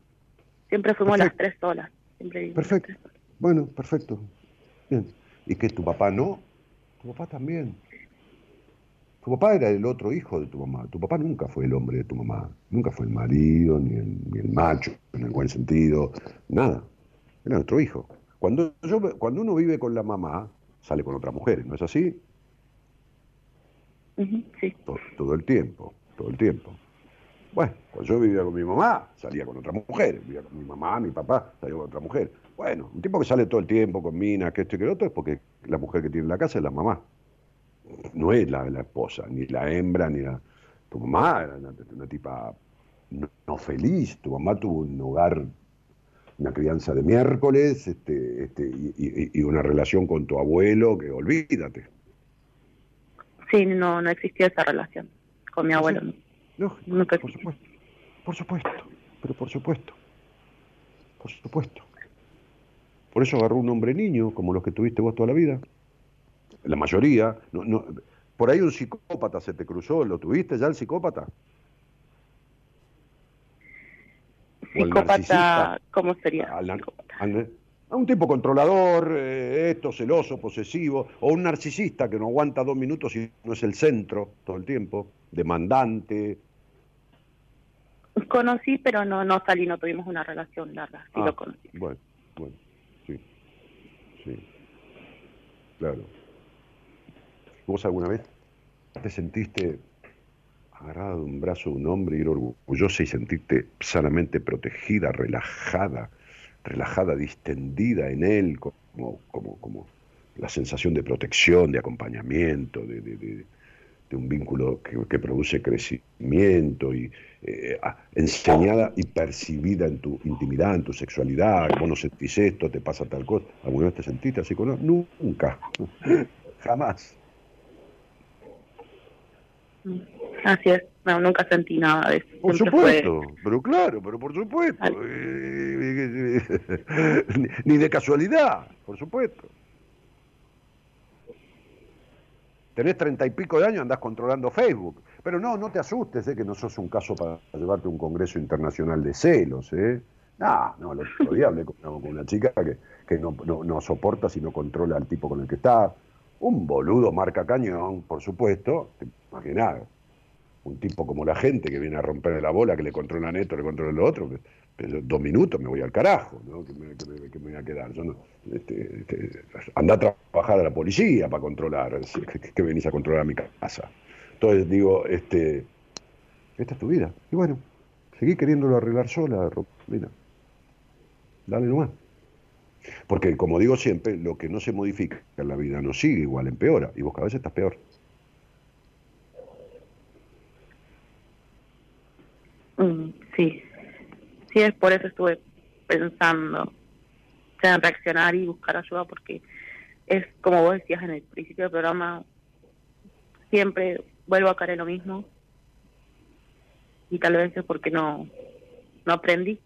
[SPEAKER 4] Siempre fuimos las tres solas. Siempre
[SPEAKER 2] perfecto. Bueno, perfecto. Bien. ¿Y que tu papá no? Tu papá también. Tu papá era el otro hijo de tu mamá. Tu papá nunca fue el hombre de tu mamá. Nunca fue el marido, ni el, macho, en el buen sentido. Nada. Era nuestro hijo. Cuando, yo, cuando uno vive con la mamá, sale con otras mujeres, ¿no es así?
[SPEAKER 4] sí.
[SPEAKER 2] Todo, el tiempo, todo el tiempo. Bueno, cuando yo vivía con mi mamá, salía con otras mujeres. Vivía con mi mamá, mi papá, salía con otra mujer. Bueno, un tipo que sale todo el tiempo con minas, que esto y que lo otro, es porque la mujer que tiene en la casa es la mamá no es la, la esposa, ni la hembra, ni la... Tu mamá era una, tipa no, feliz, tu mamá tuvo un hogar, una crianza de miércoles este, este, y, una relación con tu abuelo que olvídate.
[SPEAKER 4] Sí, no, no existía esa relación con mi abuelo.
[SPEAKER 2] No, no, por supuesto, por supuesto, pero por supuesto, por supuesto. Por eso agarró un hombre niño, como los que tuviste vos toda la vida la mayoría. No, no, por ahí un psicópata se te cruzó, ¿lo tuviste ya el psicópata?
[SPEAKER 4] Psicópata, ¿cómo sería?
[SPEAKER 2] a un tipo controlador, eh, esto, celoso, posesivo, o un narcisista que no aguanta dos minutos y no es el centro todo el tiempo, demandante.
[SPEAKER 4] Conocí, pero no, no salí, no tuvimos una relación larga, sí lo ah, conocí.
[SPEAKER 2] Bueno, bueno, sí, sí, claro. ¿Vos alguna vez te sentiste agarrada de un brazo de un hombre y ir orgullosa y sentirte sanamente protegida, relajada, relajada, distendida en él, como, como, como la sensación de protección, de acompañamiento, de, un vínculo que, produce crecimiento y eh, enseñada y percibida en tu intimidad, en tu sexualidad, vos no sentís esto, te pasa tal cosa. ¿Alguna vez te sentiste así con Nunca, [laughs] jamás.
[SPEAKER 4] Así es, no, nunca sentí nada de eso.
[SPEAKER 2] Por supuesto, pero claro, pero por supuesto. [laughs] Ni, de casualidad, por supuesto. Tenés treinta y pico de años, andás controlando Facebook. Pero no, no te asustes, eh, que no sos un caso para llevarte a un congreso internacional de celos. ¿eh? No, no, el otro día hablé con, una chica que, que no, no, no soporta si no controla al tipo con el que está. Un boludo marca cañón, por supuesto, te imaginás, un tipo como la gente que viene a romperle la bola, que le controla esto, le controla lo otro, que, dos minutos me voy al carajo, ¿no? que, me, voy a quedar. Yo no, este, este, anda a trabajar a la policía para controlar, que, venís a controlar a mi casa. Entonces digo, este, esta es tu vida. Y bueno, seguí queriéndolo arreglar sola, Mira, dale nomás. Porque, como digo siempre, lo que no se modifica en la vida no sigue igual, empeora, y vos cada vez estás peor.
[SPEAKER 4] Mm, sí, sí, es por eso estuve pensando en reaccionar y buscar ayuda, porque es como vos decías en el principio del programa, siempre vuelvo a caer en lo mismo, y tal vez es porque no, no aprendí.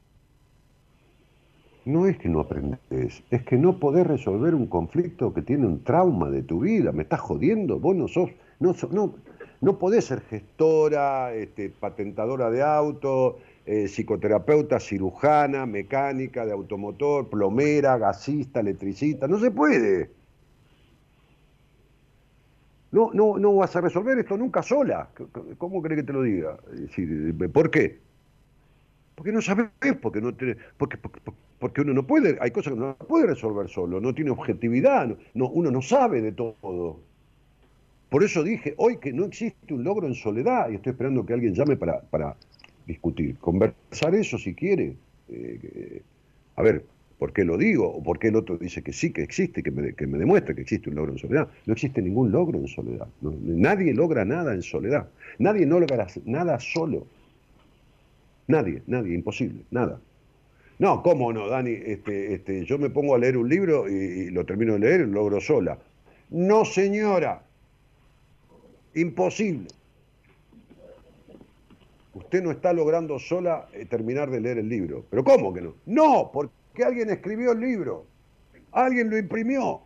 [SPEAKER 2] No es que no aprendes, es que no podés resolver un conflicto que tiene un trauma de tu vida. Me estás jodiendo, vos no sos, no, no, no podés ser gestora, este, patentadora de auto, eh, psicoterapeuta, cirujana, mecánica de automotor, plomera, gasista, electricista. No se puede. No, no, no vas a resolver esto nunca sola. ¿Cómo crees que te lo diga? ¿Por qué? Porque no sabes, porque no porque, porque, uno no puede, hay cosas que no puede resolver solo, no tiene objetividad, no, uno no sabe de todo. Por eso dije hoy que no existe un logro en soledad y estoy esperando que alguien llame para, para discutir, conversar eso si quiere. Eh, a ver, ¿por qué lo digo? ¿O por qué el otro dice que sí, que existe, que me, que me demuestra que existe un logro en soledad? No existe ningún logro en soledad. nadie logra nada en soledad. Nadie no logra nada solo. Nadie, nadie, imposible, nada. No, ¿cómo no, Dani? Este, este, yo me pongo a leer un libro y, lo termino de leer y lo logro sola. No, señora. Imposible. Usted no está logrando sola eh, terminar de leer el libro. ¿Pero cómo que no? No, porque alguien escribió el libro. Alguien lo imprimió.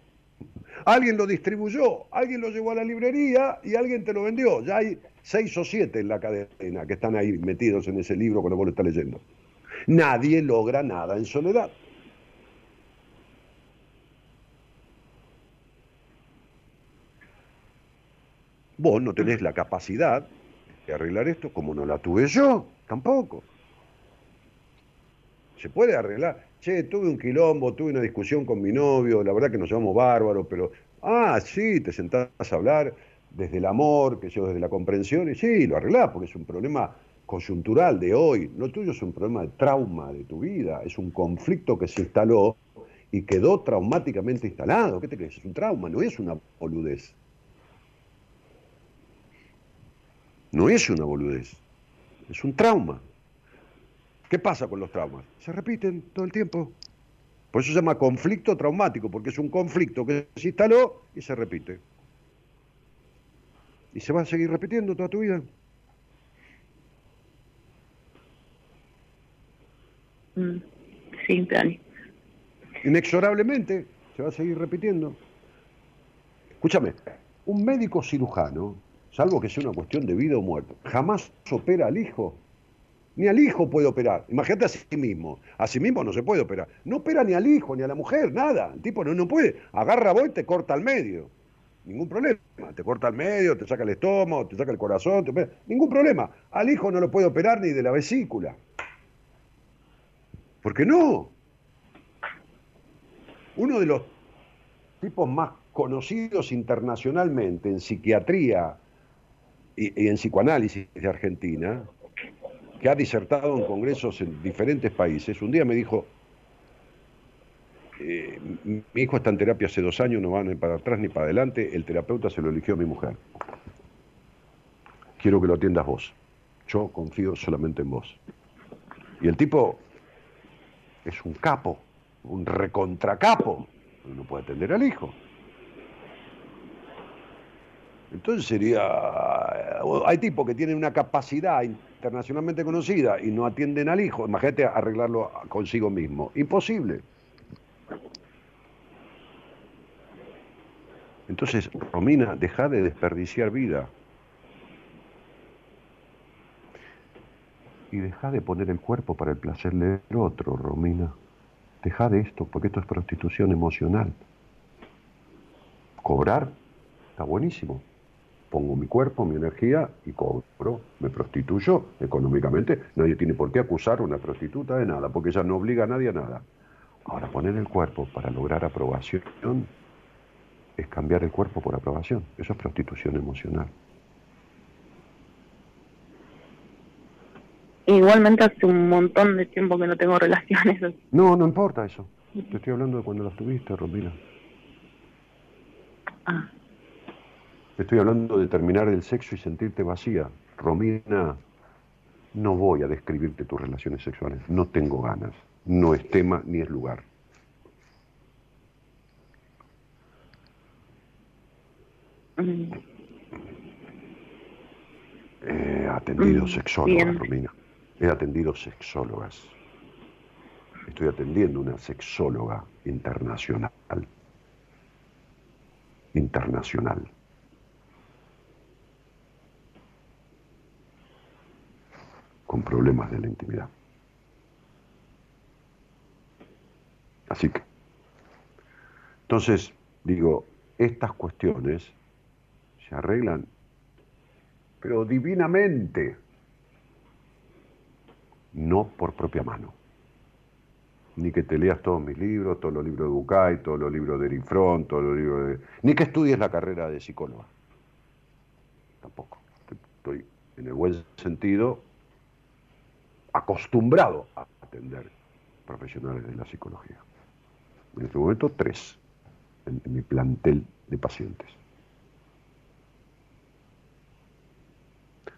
[SPEAKER 2] Alguien lo distribuyó, alguien lo llevó a la librería y alguien te lo vendió. Ya hay seis o siete en la cadena que están ahí metidos en ese libro que vos lo estás leyendo. Nadie logra nada en soledad. Vos no tenés la capacidad de arreglar esto como no la tuve yo, tampoco. Se puede arreglar. Che, tuve un quilombo, tuve una discusión con mi novio, la verdad que nos llamamos bárbaros, pero, ah, sí, te sentás a hablar desde el amor, que yo desde la comprensión, y sí, lo arreglás, porque es un problema coyuntural de hoy. Lo tuyo es un problema de trauma de tu vida, es un conflicto que se instaló y quedó traumáticamente instalado. ¿Qué te crees? Es un trauma, no es una boludez. No es una boludez, es un trauma. ¿Qué pasa con los traumas? Se repiten todo el tiempo. Por eso se llama conflicto traumático, porque es un conflicto que se instaló y se repite. Y se va a seguir repitiendo toda tu vida.
[SPEAKER 4] Mm, sí, Dani.
[SPEAKER 2] Inexorablemente se va a seguir repitiendo. Escúchame, un médico cirujano, salvo que sea una cuestión de vida o muerte, jamás opera al hijo ni al hijo puede operar. Imagínate a sí mismo. A sí mismo no se puede operar. No opera ni al hijo, ni a la mujer, nada. El tipo no, no puede. Agarra vos y te corta al medio. Ningún problema. Te corta al medio, te saca el estómago, te saca el corazón. Ningún problema. Al hijo no lo puede operar ni de la vesícula. ¿Por qué no? Uno de los tipos más conocidos internacionalmente en psiquiatría y en psicoanálisis de Argentina, que ha disertado en congresos en diferentes países, un día me dijo, mi hijo está en terapia hace dos años, no va ni para atrás ni para adelante, el terapeuta se lo eligió a mi mujer. Quiero que lo atiendas vos. Yo confío solamente en vos. Y el tipo es un capo, un recontracapo, no puede atender al hijo. Entonces sería, hay tipos que tienen una capacidad internacionalmente conocida y no atienden al hijo, imagínate arreglarlo consigo mismo. Imposible. Entonces, Romina, deja de desperdiciar vida. Y deja de poner el cuerpo para el placer del otro, Romina. Deja de esto, porque esto es prostitución emocional. Cobrar está buenísimo pongo mi cuerpo, mi energía y cobro, me prostituyo económicamente. Nadie tiene por qué acusar a una prostituta de nada, porque ella no obliga a nadie a nada. Ahora, poner el cuerpo para lograr aprobación es cambiar el cuerpo por aprobación. Eso es prostitución emocional.
[SPEAKER 4] Igualmente hace un montón de tiempo que no tengo [laughs] relaciones.
[SPEAKER 2] No, no importa eso. Te estoy hablando de cuando las tuviste, Romina. Ah. Estoy hablando de terminar el sexo y sentirte vacía. Romina, No voy a describirte tus relaciones sexuales, no tengo ganas, no es tema ni es lugar.
[SPEAKER 4] Mm,
[SPEAKER 2] He atendido
[SPEAKER 4] Mm,
[SPEAKER 2] sexólogas. Romina. He atendido sexólogas. Estoy atendiendo una sexóloga internacional. Internacional. Con problemas de la intimidad. Así que. Entonces, digo, estas cuestiones se arreglan pero divinamente, no por propia mano. Ni que te leas todos mis libros, todos los libros de Bucay, todos los libros de Eric Fromm, todos los libros de... Ni que estudies la carrera de psicóloga. Tampoco. Estoy, en el buen sentido, acostumbrado a atender profesionales de la psicología. En este momento, tres en mi plantel de pacientes.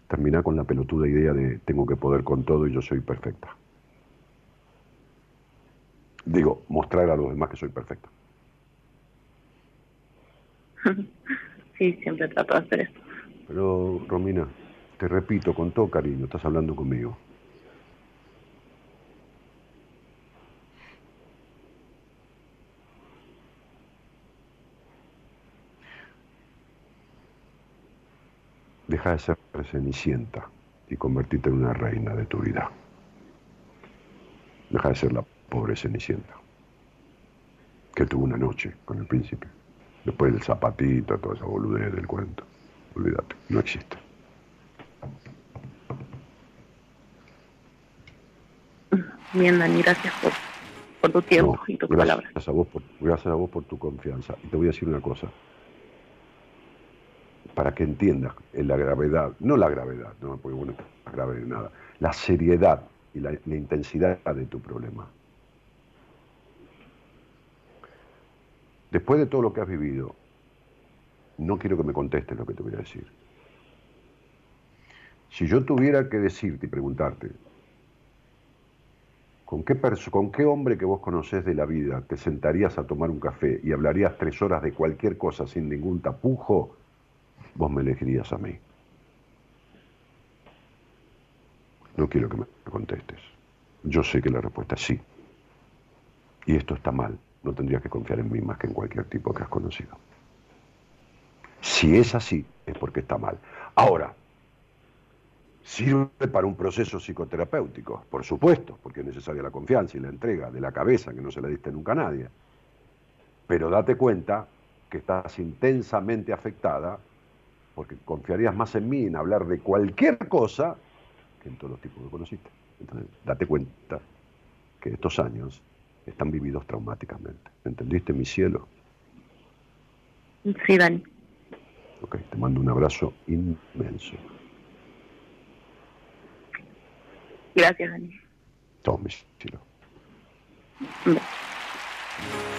[SPEAKER 2] Terminar con la pelotuda idea de tengo que poder con todo y yo soy perfecta. Digo, mostrar a los demás que soy perfecta. [laughs]
[SPEAKER 4] Sí, siempre trato de hacer eso.
[SPEAKER 2] Pero, Romina, te repito con todo cariño, estás hablando conmigo. Deja de ser cenicienta y convertirte en una reina de tu vida. Deja de ser la pobre cenicienta que tuvo una noche con el príncipe. Después del zapatito, toda esa boludez del cuento. Olvídate, no existe.
[SPEAKER 4] Bien, Dani, gracias por, por tu tiempo
[SPEAKER 2] No,
[SPEAKER 4] y tus
[SPEAKER 2] gracias
[SPEAKER 4] palabras.
[SPEAKER 2] A vos por, gracias a vos por tu confianza. Y te voy a decir una cosa. Para que entiendas en la gravedad, no la gravedad, no porque bueno, no grave de nada, la seriedad y la, intensidad de tu problema. Después de todo lo que has vivido, no quiero que me contestes lo que te voy a decir. Si yo tuviera que decirte y preguntarte, ¿Con qué, ¿Con qué hombre que vos conocés de la vida te sentarías a tomar un café y hablarías tres horas de cualquier cosa sin ningún tapujo? Vos me elegirías a mí. No quiero que me contestes. Yo sé que la respuesta es sí. Y esto está mal. No tendrías que confiar en mí más que en cualquier tipo que has conocido. Si es así, es porque está mal. Ahora, Sirve para un proceso psicoterapéutico, por supuesto, porque es necesaria la confianza y la entrega de la cabeza que no se la diste nunca a nadie. Pero date cuenta que estás intensamente afectada porque confiarías más en mí en hablar de cualquier cosa que en todos los tipos que conociste. Entonces, date cuenta que estos años están vividos traumáticamente. ¿Entendiste, mi cielo?
[SPEAKER 4] Sí, Dani.
[SPEAKER 2] Ok, te mando un abrazo inmenso.
[SPEAKER 4] Gracias, Dani.
[SPEAKER 2] Todo mi cielo.
[SPEAKER 4] Un beso.
[SPEAKER 1] No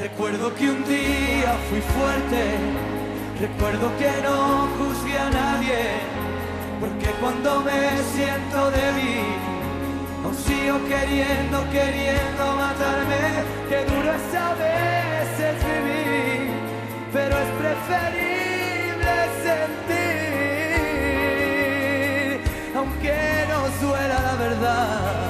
[SPEAKER 1] Recuerdo que un día fui fuerte, recuerdo que no juzgué a nadie, porque cuando me siento débil, aún sigo queriendo, queriendo matarme, que duro es a veces preferible sentir, aunque no suela la verdad.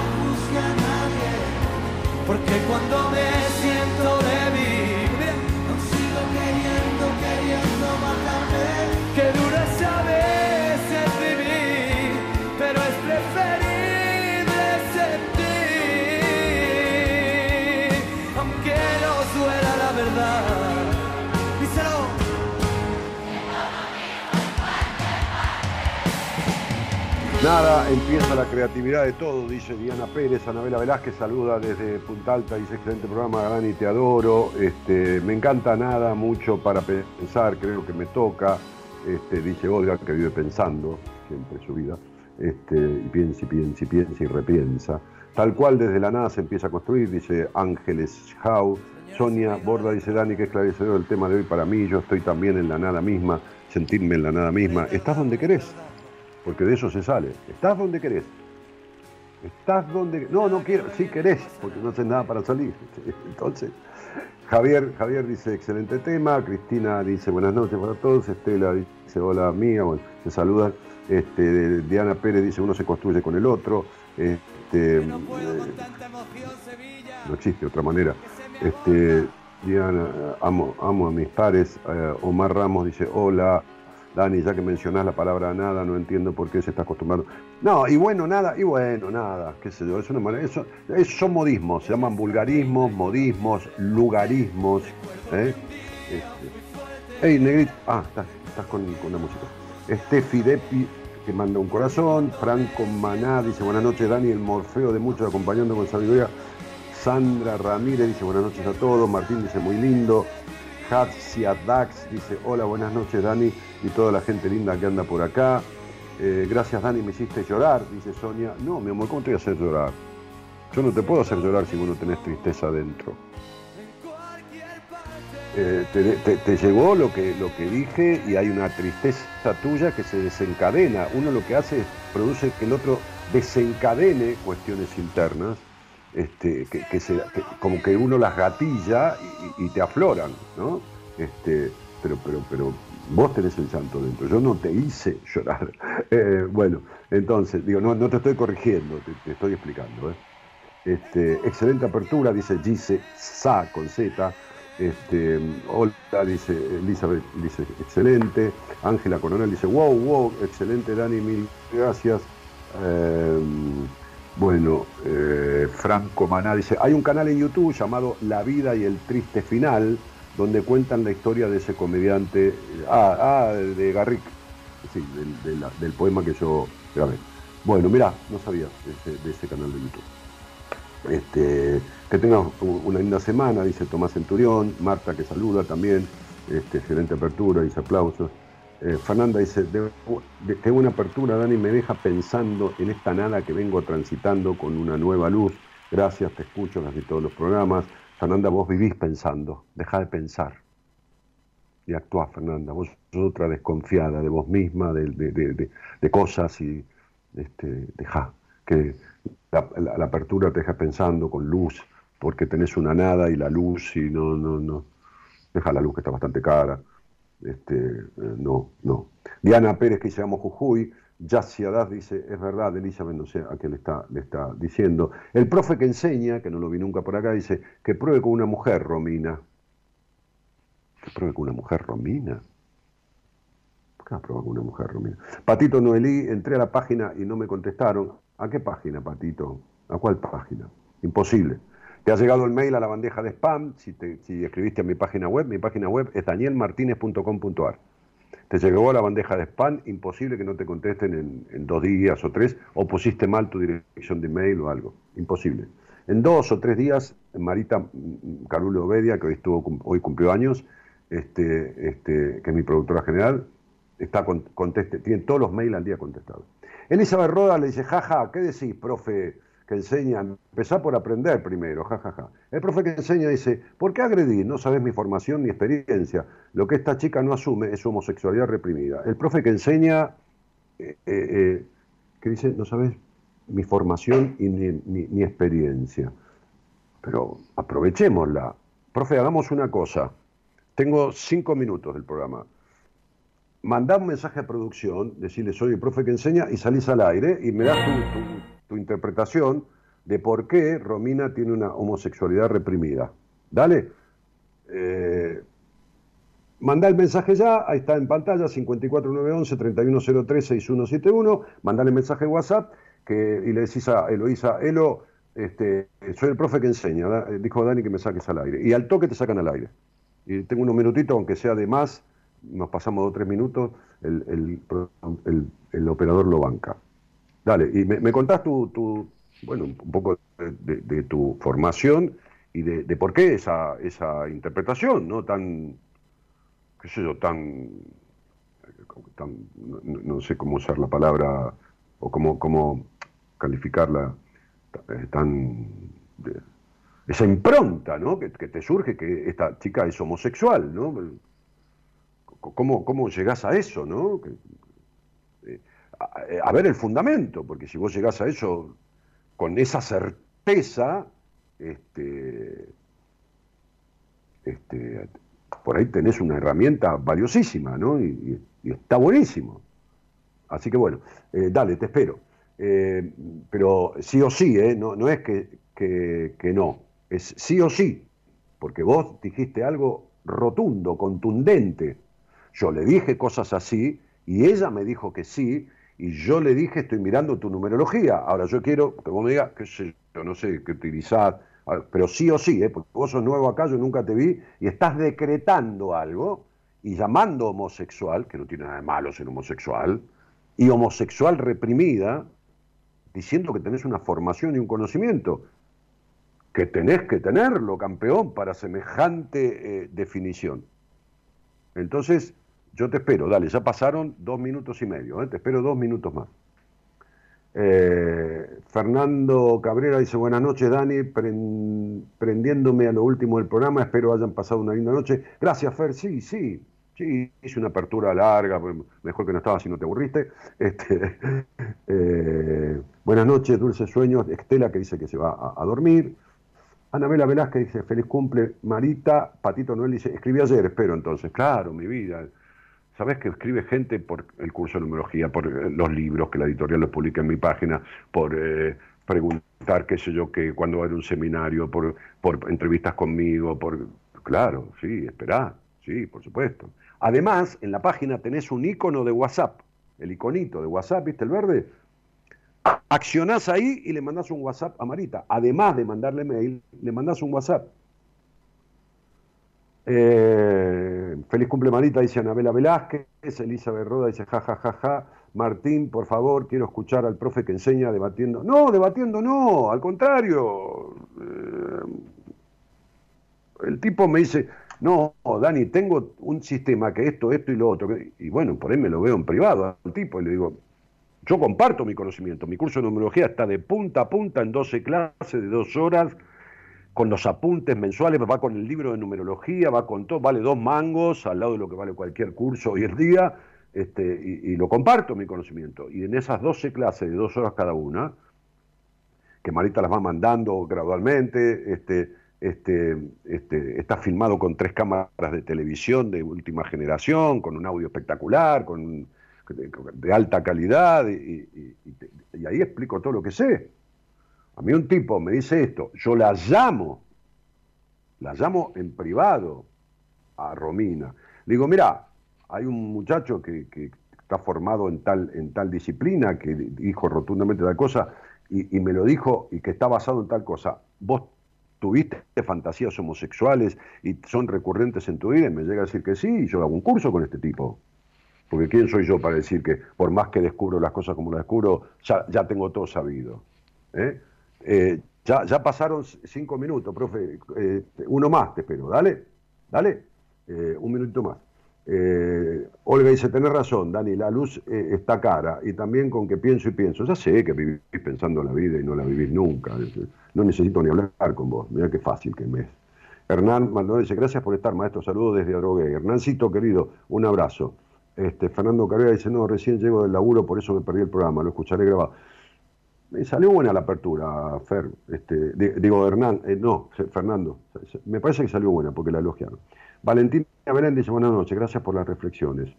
[SPEAKER 1] Porque cuando me siento débil,
[SPEAKER 2] Nada, empieza la creatividad de todo, dice Diana Pérez, Anabela Velázquez saluda desde Punta Alta, dice excelente programa, Dani, te adoro, este, me encanta nada, mucho para pensar, creo que me toca, este, dice Olga, que vive pensando siempre su vida, este, y piensa y piensa y piensa y repiensa. Tal cual desde la nada se empieza a construir, dice Ángeles Jau. Sonia Borda dice Dani, que esclarecedor el tema de hoy para mí, yo estoy también en la nada misma, sentirme en la nada misma. ¿Estás donde querés? Porque de eso se sale. Estás donde querés. Estás donde. No, no quiero. Sí querés, porque no haces nada para salir. [laughs] Entonces, Javier, Javier dice excelente tema. Cristina dice buenas noches para todos. Estela dice hola mía. Bueno, se saludan. Este, Diana Pérez dice uno se construye con el otro. Este, eh, no existe otra manera. Este, Diana, amo, amo a mis pares. Eh, Omar Ramos dice hola. Dani, ya que mencionás la palabra nada, no entiendo por qué se está acostumbrando. No, y bueno, nada, y bueno, nada, qué sé yo, es una manera, eso, son modismos, se llaman vulgarismos, modismos, lugarismos. ¿eh? Este. Hey, Negrito, ah, estás, con, con la música. Steffi Depi, que manda un corazón. Franco Maná dice, buenas noches, Dani, el morfeo de muchos acompañando con sabiduría. Sandra Ramírez dice, buenas noches a todos. Martín dice, muy lindo. Hatsia Dax dice, hola, buenas noches, Dani y toda la gente linda que anda por acá. Eh, gracias Dani, me hiciste llorar, dice Sonia. No, mi amor, ¿cómo te voy a hacer llorar? Yo no te puedo hacer llorar si vos no tenés tristeza adentro. Eh, te, llegó lo que, lo que dije y hay una tristeza tuya que se desencadena. Uno lo que hace es produce que el otro desencadene cuestiones internas, este, que, que se- como que uno las gatilla y, y te afloran, ¿no? Este, pero, pero, pero vos tenés el llanto dentro, yo no te hice llorar. [laughs] Eh, bueno, entonces, digo, no, no te estoy corrigiendo, te, estoy explicando. ¿eh? Este, excelente apertura, dice Gise Sa con Z. Este, hola, dice Elizabeth, dice excelente. Ángela Coronel dice wow, wow, excelente Dani, mil gracias. Eh, bueno, eh, Franco Maná dice, hay un canal en YouTube llamado La vida y el triste final, donde cuentan la historia de ese comediante, eh, ah, ah, de Garrick, sí, del, poema que yo grabé. Bueno, mirá, no sabía de ese, canal de YouTube. Este, que tengas una linda semana, dice Tomás Centurión, Marta que saluda también, este, excelente apertura, dice aplausos. Eh, Fernanda dice, qué buena apertura, Dani, me deja pensando en esta nada que vengo transitando con una nueva luz. Gracias, te escucho casi todos los programas. Fernanda, vos vivís pensando, deja de pensar y actuá, Fernanda. Vos otra desconfiada de vos misma, de, cosas y este, deja que la, apertura te deja pensando con luz, porque tenés una nada y la luz y no, no, no. Deja la luz que está bastante cara. Este, eh, no, no. Diana Pérez que se llama Jujuy, Haddad dice, es verdad, Elisa Mendoza, a quien le está, diciendo. El profe que enseña, que no lo vi nunca por acá, dice, que pruebe con una mujer, Romina. Que pruebe con una mujer, Romina. ¿Por qué va a probar con una mujer, Romina? Patito Noelí, entré a la página y no me contestaron. ¿A qué página, Patito? ¿A cuál página? Imposible. Te ha llegado el mail a la bandeja de spam, si, si escribiste a mi página web, mi página web es danielmartinez.com.ar. Te llegó a la bandeja de spam, imposible que no te contesten en, dos días o tres, o pusiste mal tu dirección de mail o algo, imposible. En dos o tres días, Marita Carulo Obedia, que hoy, estuvo, hoy cumplió años, este, este, que es mi productora general, está con, conteste, tiene todos los mails al día contestados. Elizabeth Roda le dice, jaja, ¿qué decís, profe? Que enseña, empezá por aprender primero, jajaja. Ja, ja. El profe que enseña dice, ¿por qué agredir? No sabes mi formación ni experiencia. Lo que esta chica no asume es su homosexualidad reprimida. El profe que enseña, eh, eh, que dice, no sabes mi formación y ni, ni, ni, experiencia. Pero aprovechémosla. Profe, hagamos una cosa. Tengo cinco minutos del programa. Mandá un mensaje a producción, decirle soy el profe que enseña y salís al aire y me das tu, tu tu interpretación de por qué Romina tiene una homosexualidad reprimida. Dale. Eh, manda el mensaje ya, ahí está en pantalla, 54911-3103-6171. Mandale el mensaje WhatsApp que, y le decís a Eloisa, Elo, este, soy el profe que enseña, dijo Dani que me saques al aire. Y al toque te sacan al aire. Y tengo unos minutitos, aunque sea de más, nos pasamos dos o tres minutos, el operador lo banca. Dale, y me, contás tu, tu, bueno, un poco de, tu formación y de, por qué esa, esa interpretación, ¿no? Tan, qué sé yo, tan, tan no, sé cómo usar la palabra o cómo, cómo calificarla, tan, esa impronta, ¿no? Que, que, te surge que esta chica es homosexual, ¿no? ¿Cómo, cómo llegás a eso, no? A, ver el fundamento, porque si vos llegás a eso con esa certeza, este, este, por ahí tenés una herramienta valiosísima, ¿no? Y, está buenísimo. Así que bueno, eh, dale, te espero. Eh, pero sí o sí, ¿eh? no, no es que, que no, es sí o sí, porque vos dijiste algo rotundo, contundente. Yo le dije cosas así y ella me dijo que sí, y yo le dije, estoy mirando tu numerología. Ahora yo quiero que vos me digas, qué sé yo, no sé qué utilizás, pero sí o sí, ¿eh? porque vos sos nuevo acá, yo nunca te vi, y estás decretando algo y llamando homosexual, que no tiene nada de malo ser homosexual, y homosexual reprimida, diciendo que tenés una formación y un conocimiento, que tenés que tenerlo, campeón, para semejante eh, definición. Entonces, yo te espero, dale, ya pasaron dos minutos y medio, ¿eh? te espero dos minutos más. Eh, Fernando Cabrera dice, buenas noches Dani, prendiéndome a lo último del programa, espero hayan pasado una linda noche. Gracias Fer, sí, sí, sí, hice una apertura larga, pues, mejor que no estaba si no te aburriste. [laughs] Este, eh, buenas noches, dulces sueños, Estela que dice que se va a, a dormir. Anabela Velázquez dice, feliz cumple, Marita, Patito Noel dice, escribí ayer, espero entonces, claro, mi vida. ¿Sabés que escribe gente por el curso de numerología, por los libros que la editorial los publica en mi página, por eh, preguntar, qué sé yo, que cuando va a haber un seminario, por, por entrevistas conmigo, por... Claro, sí, esperá, sí, por supuesto. Además, en la página tenés un icono de WhatsApp, el iconito de WhatsApp, ¿viste el verde? Accionás ahí y le mandás un WhatsApp a Marita. Además de mandarle mail, le mandás un WhatsApp. Eh, feliz cumple Marita, dice Anabela Velázquez, Elisa Berroda dice ja, ja, ja, ja. Martín, por favor, quiero escuchar al profe que enseña debatiendo. No, debatiendo no, al contrario. Eh, el tipo me dice, no, Dani, tengo un sistema que esto, esto y lo otro. Y bueno, por ahí me lo veo en privado al tipo y le digo, yo comparto mi conocimiento. Mi curso de numerología está de punta a punta en 12 clases de dos horas con los apuntes mensuales, va con el libro de numerología, va con todo, vale dos mangos al lado de lo que vale cualquier curso hoy en día, este, y, lo comparto mi conocimiento. Y en esas 12 clases de dos horas cada una, que Marita las va mandando gradualmente, este, este, este, está filmado con tres cámaras de televisión de última generación, con un audio espectacular, con, de, de alta calidad, y- y- y ahí explico todo lo que sé. A mí un tipo me dice esto, yo la llamo, la llamo en privado a Romina. Digo, mira, hay un muchacho que, está formado en tal, disciplina, que dijo rotundamente tal cosa, y, y me lo dijo, y que está basado en tal cosa. Vos tuviste fantasías homosexuales y son recurrentes en tu vida, y me llega a decir que sí, y yo hago un curso con este tipo. Porque ¿quién soy yo para decir que por más que descubro las cosas como las descubro, ya, ya tengo todo sabido? ¿Eh? Eh, ya, ya pasaron cinco minutos, profe. Eh, uno más, te espero. Dale, dale. Eh, un minuto más. Olga dice, tenés razón, Dani, la luz está cara. Y también con que pienso y pienso. Ya sé que vivís pensando la vida y no la vivís nunca. No necesito ni hablar con vos. Mira qué fácil que me es. Hernán Maldonado dice, gracias por estar, maestro. Saludos desde Adrogué. Hernancito, querido, un abrazo. Este, Fernando Carrera dice, no, recién llego del laburo, por eso me perdí el programa, lo escucharé grabado. Salió buena la apertura, Fer. Este, di- digo, Hernán, eh, no, Fernando. Me parece que salió buena porque la elogiaron. Valentina Belén dice, buenas noches, gracias por las reflexiones.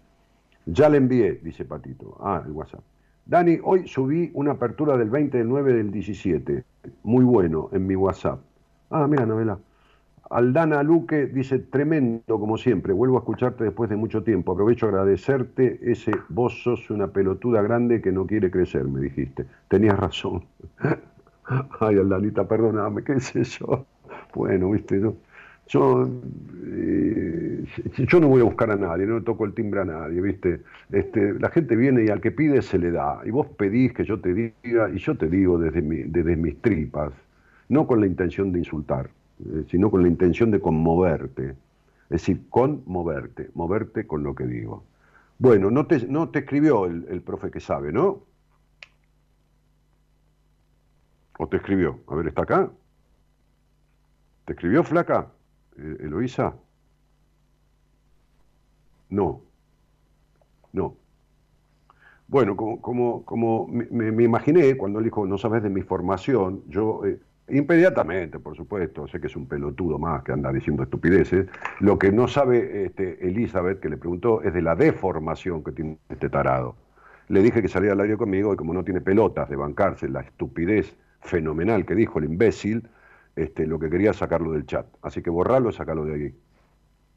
[SPEAKER 2] Ya le envié, dice Patito. Ah, el WhatsApp. Dani, hoy subí una apertura del 20 del 9 del 17. Muy bueno, en mi WhatsApp. Ah, mira, novela. Aldana Luque dice, tremendo como siempre, vuelvo a escucharte después de mucho tiempo, aprovecho a agradecerte ese, vos sos una pelotuda grande que no quiere crecer, me dijiste. Tenías razón. [laughs] Ay, Aldanita, perdóname, qué sé yo. Bueno, viste, yo, eh, yo no voy a buscar a nadie, no le toco el timbre a nadie, viste. Este, la gente viene y al que pide se le da. Y vos pedís que yo te diga, y yo te digo desde, mi- desde mis tripas, no con la intención de insultar, sino con la intención de conmoverte. Es decir, conmoverte, moverte con lo que digo. Bueno, no te, no te escribió el, el profe que sabe, ¿no? ¿O te escribió? A ver, ¿está acá? ¿Te escribió flaca? Eh, ¿Eloísa? No. No. Bueno, como, como, como me, me- me imaginé cuando él dijo, no sabes de mi formación, yo eh, inmediatamente, por supuesto, sé que es un pelotudo más que anda diciendo estupideces, lo que no sabe este, Elizabeth, que le preguntó, es de la deformación que tiene este tarado. Le dije que salía al aire conmigo y como no tiene pelotas de bancarse la estupidez fenomenal que dijo el imbécil, este, lo que quería es sacarlo del chat. Así que borrarlo y sacarlo de aquí,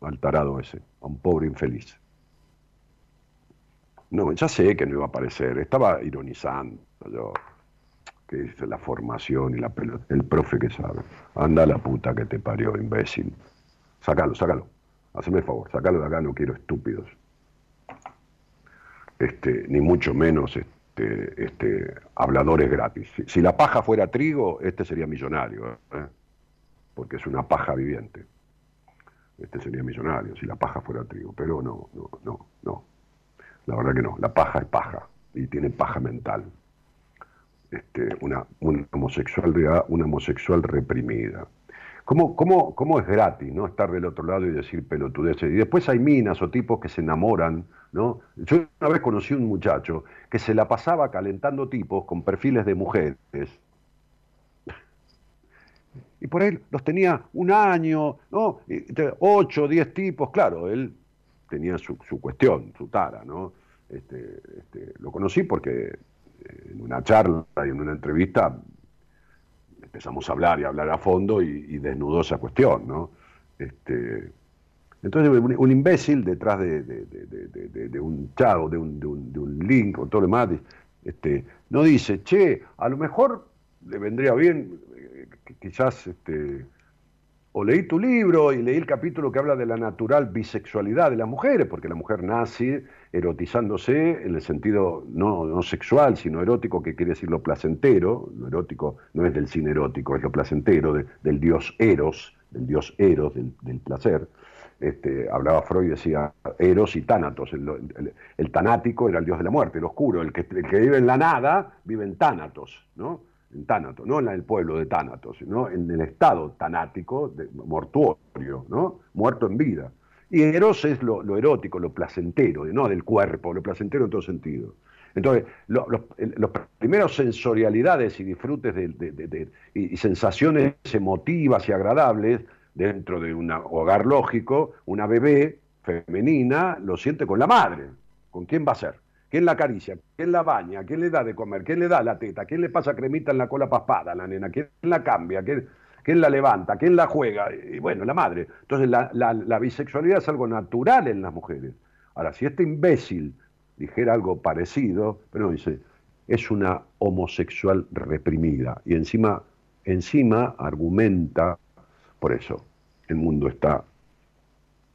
[SPEAKER 2] al tarado ese, a un pobre infeliz. No, ya sé que no iba a aparecer, estaba ironizando yo. Que es la formación y la pelota, el profe que sabe. Anda la puta que te parió, imbécil. Sácalo, sácalo. Haceme el favor, sácalo de acá, no quiero estúpidos. Este, ni mucho menos este, este, habladores gratis. Si, si la paja fuera trigo, este sería millonario, ¿eh? porque es una paja viviente. Este sería millonario si la paja fuera trigo, pero no, no, no, no. La verdad que no, la paja es paja y tiene paja mental. Este, una, una homosexual reprimida. ¿Cómo, cómo, ¿Cómo es gratis no estar del otro lado y decir pelotudeces? Y después hay minas o tipos que se enamoran, ¿no? Yo una vez conocí un muchacho que se la pasaba calentando tipos con perfiles de mujeres. Y por él los tenía un año, ¿no? Ocho, diez tipos, claro, él tenía su, su cuestión, su tara, ¿no? Este, este, lo conocí porque en una charla y en una entrevista empezamos a hablar y a hablar a fondo y, y desnudó esa cuestión, ¿no? Este, entonces, un, imbécil detrás de, de- de- de- un chat o de un, de un- link o todo lo demás, este, no dice, che, a lo mejor le vendría bien, eh, quizás, este, o leí tu libro y leí el capítulo que habla de la natural bisexualidad de las mujeres, porque la mujer nace erotizándose en el sentido no, no sexual, sino erótico, que quiere decir lo placentero. Lo erótico no es del cine erótico, es lo placentero, de- del dios Eros, del dios Eros, del, placer. Este, hablaba Freud, decía Eros y Tánatos. El, el- el tanático era el dios de la muerte, el oscuro. El que, el que vive en la nada vive en Tánatos, ¿no? En Tánatos, no en el pueblo de Tánatos, sino en el estado tanático, de, mortuorio, ¿no? muerto en vida. Y Eros es lo, erótico, lo placentero, ¿no? del cuerpo, lo placentero en todo sentido. Entonces, lo- los, primeros sensorialidades y disfrutes de- y sensaciones emotivas y agradables dentro de un hogar lógico, una bebé femenina lo siente con la madre. ¿Con quién va a ser? ¿Quién la acaricia? ¿Quién la baña? ¿Quién le da de comer? ¿Quién le da la teta? ¿Quién le pasa cremita en la cola paspada a la nena? ¿Quién la cambia? ¿Quién, quién la levanta? ¿Quién la juega? Y bueno, la madre. Entonces la, la- la bisexualidad es algo natural en las mujeres. Ahora, si este imbécil dijera algo parecido, pero no dice, es una homosexual reprimida. Y encima, encima argumenta, por eso, el mundo está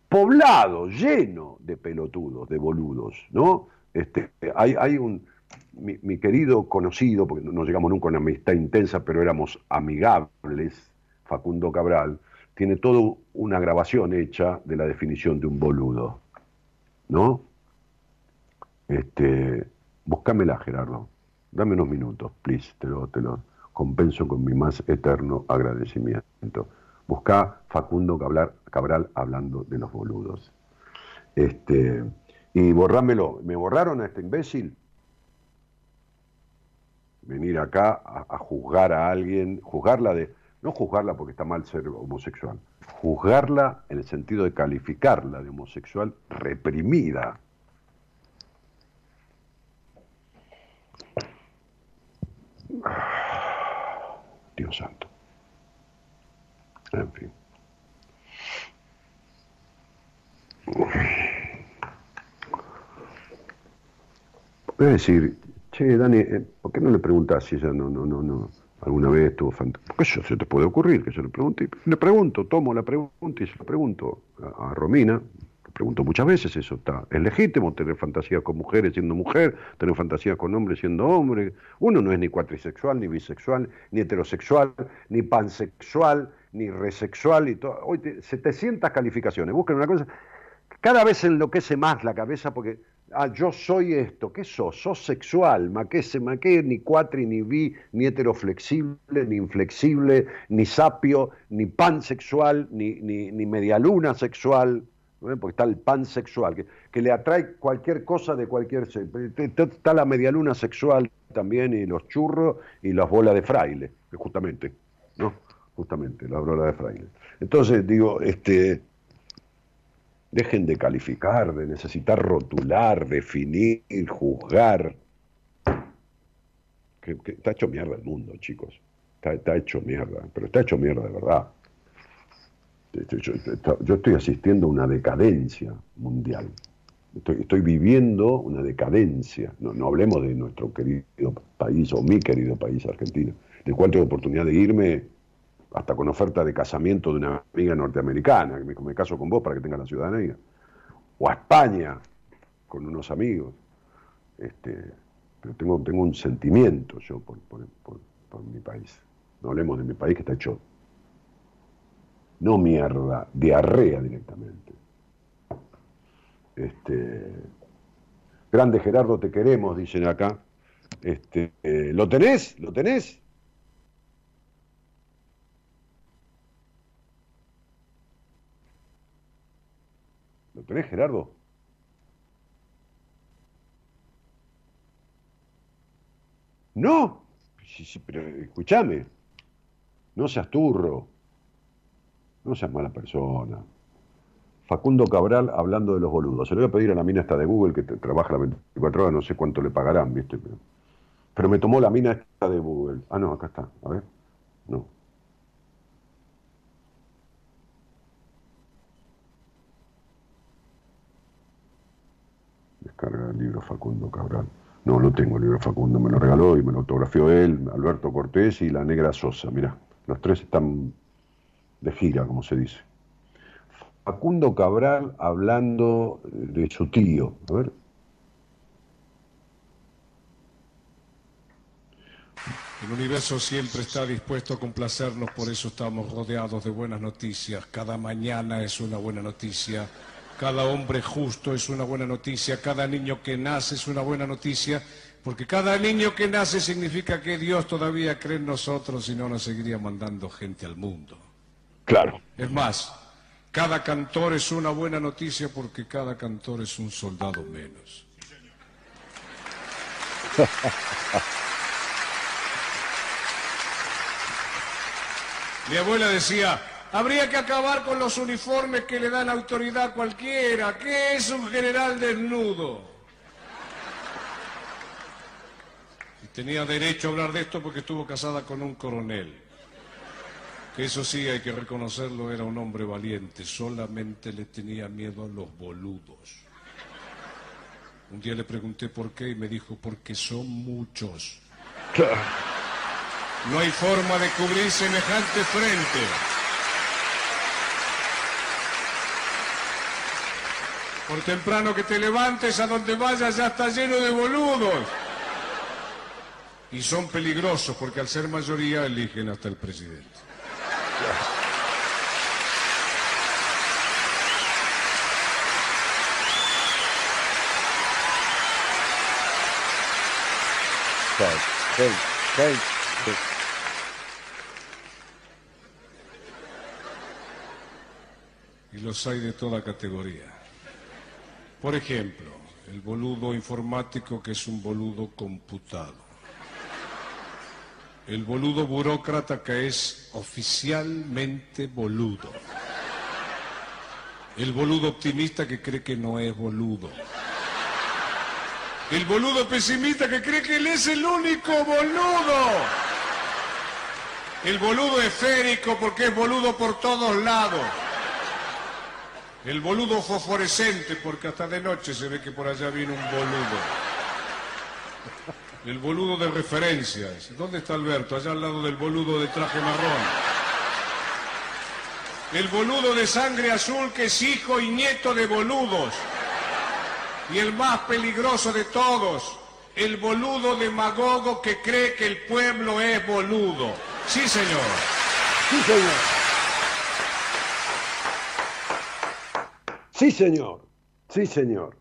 [SPEAKER 2] poblado, lleno de pelotudos, de boludos, ¿no? Este, hay, un, mi, querido conocido, porque no, no llegamos nunca a una amistad intensa, pero éramos amigables, Facundo Cabral, tiene toda una grabación hecha de la definición de un boludo, ¿no? Este, búscamela, Gerardo. Dame unos minutos, please, te lo, te lo compenso con mi más eterno agradecimiento. Busca Facundo Cabral, Cabral hablando de los boludos. Este, y borrámelo. ¿Me borraron a este imbécil? Venir acá a, a juzgar a alguien, juzgarla de. No juzgarla porque está mal ser homosexual, juzgarla en el sentido de calificarla de homosexual reprimida. Dios santo. En fin. Decir, che, Dani, eh, ¿por qué no le preguntas si ella no, no, no, no, alguna vez estuvo fantasma? Porque eso se te puede ocurrir, que yo le pregunte. Le pregunto, tomo la pregunta y se la pregunto a, Romina. Le pregunto muchas veces, eso está. Es legítimo tener fantasías con mujeres siendo mujer, tener fantasías con hombres siendo hombre. Uno no es ni cuatrisexual, ni bisexual, ni heterosexual, ni pansexual, ni resexual y todo. Hoy te- 700 calificaciones. Busquen una cosa. Cada vez enloquece más la cabeza porque, ah, yo soy esto. ¿Qué sos? Sos sexual. ¿Ma qué, se, ma qué? Ni cuatri, ni bi, ni heteroflexible, ni inflexible, ni sapio, ni pansexual, ni, ni, ni medialuna sexual. ¿no? Porque está el pansexual, que, que le atrae cualquier cosa de cualquier... Está la medialuna sexual también y los churros y las bolas de fraile, justamente, ¿no? Justamente, la bola de fraile. Entonces, digo, este... Dejen de calificar, de necesitar rotular, definir, juzgar. Que, está hecho mierda el mundo, chicos. Está, hecho mierda, pero está hecho mierda de verdad. Yo, yo- estoy asistiendo a una decadencia mundial. Estoy, estoy viviendo una decadencia. No, no hablemos de nuestro querido país o mi querido país, Argentina, del cual tengo oportunidad de irme hasta con oferta de casamiento de una amiga norteamericana, que me, caso con vos para que tenga la ciudadanía. O a España, con unos amigos. Este, pero tengo, tengo un sentimiento yo por, por- por- por mi país. No hablemos de mi país que está hecho, no mierda, diarrea directamente. Este, grande Gerardo, te queremos, dicen acá. Este, eh, ¿Lo tenés? ¿Lo tenés? ¿Lo tenés, Gerardo? No, Sí, sí, pero escúchame, no seas turro, no seas mala persona. Facundo Cabral hablando de los boludos. Se lo voy a pedir a la mina esta de Google que trabaja las 24 horas, no sé cuánto le pagarán, ¿viste? Pero me tomó la mina esta de Google. Ah, no, acá está. A ver. No. Descarga el libro Facundo Cabral. No, no tengo el libro Facundo, me lo regaló y me lo autografió él, Alberto Cortés y la negra Sosa. Mirá, los tres están de gira, como se dice. Facundo Cabral hablando de su tío. A ver.
[SPEAKER 5] El universo siempre está dispuesto a complacernos, por eso estamos rodeados de buenas noticias. Cada mañana es una buena noticia, cada hombre justo es una buena noticia, cada niño que nace es una buena noticia, porque cada niño que nace significa que Dios todavía cree en nosotros y no nos seguiría mandando gente al mundo.
[SPEAKER 2] Claro.
[SPEAKER 5] Es más, cada cantor es una buena noticia porque cada cantor es un soldado menos. [laughs] Mi abuela decía, habría que acabar con los uniformes que le dan autoridad a cualquiera. ¿Qué es un general desnudo? Y tenía derecho a hablar de esto porque estuvo casada con un coronel. Que eso sí, hay que reconocerlo, era un hombre valiente. Solamente le tenía miedo a los boludos. Un día le pregunté por qué y me dijo, porque son muchos. No hay forma de cubrir semejante frente. Por temprano que te levantes, a donde vayas ya está lleno de boludos. Y son peligrosos porque al ser mayoría eligen hasta el presidente. Y los hay de toda categoría. Por ejemplo, el boludo informático que es un boludo computado. El boludo burócrata que es oficialmente boludo. El boludo optimista que cree que no es boludo. El boludo pesimista que cree que él es el único boludo. El boludo esférico porque es boludo por todos lados. El boludo fosforescente porque hasta de noche se ve que por allá viene un boludo. El boludo de referencias. ¿Dónde está Alberto? Allá al lado del boludo de traje marrón. El boludo de sangre azul que es hijo y nieto de boludos. Y el más peligroso de todos, el boludo demagogo que cree que el pueblo es boludo. Sí, señor.
[SPEAKER 2] Sí, señor. Sí, señor. Sí, señor.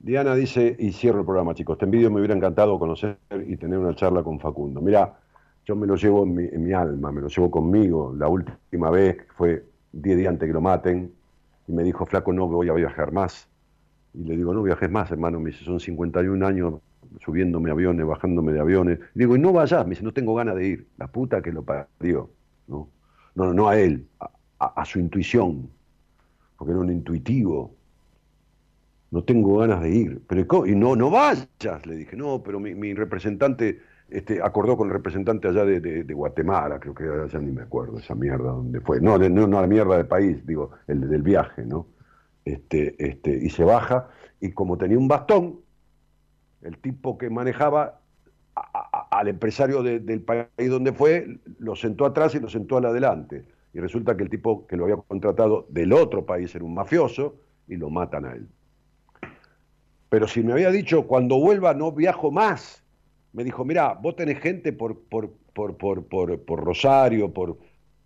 [SPEAKER 2] Diana dice, y cierro el programa, chicos, este envidio me hubiera encantado conocer y tener una charla con Facundo. Mira, yo me lo llevo en mi, alma, me lo llevo conmigo. La última vez fue 10 días antes que lo maten, y me dijo, flaco, no voy a viajar más. Y le digo, no viajes más, hermano. Me dice, son 51 años subiéndome aviones, bajándome de aviones. Digo, y no vayas, me dice, no tengo ganas de ir. La puta que lo parió. No, no, no a él, a su intuición, porque era un intuitivo. No tengo ganas de ir. Pero, y no, no vayas, le dije, no, pero mi, mi representante este, acordó con el representante allá de, de- Guatemala, creo que era allá ni me acuerdo esa mierda donde fue. No, no, no la mierda del país, digo, el del viaje, ¿no? Este, este, y se baja, y como tenía un bastón, el tipo que manejaba al empresario de- del país donde fue, lo sentó atrás y lo sentó al adelante. Y resulta que el tipo que lo había contratado del otro país era un mafioso y lo matan a él. Pero si me había dicho, cuando vuelva no viajo más, me dijo, mira, vos tenés gente por, por, por, por, por, Rosario, por,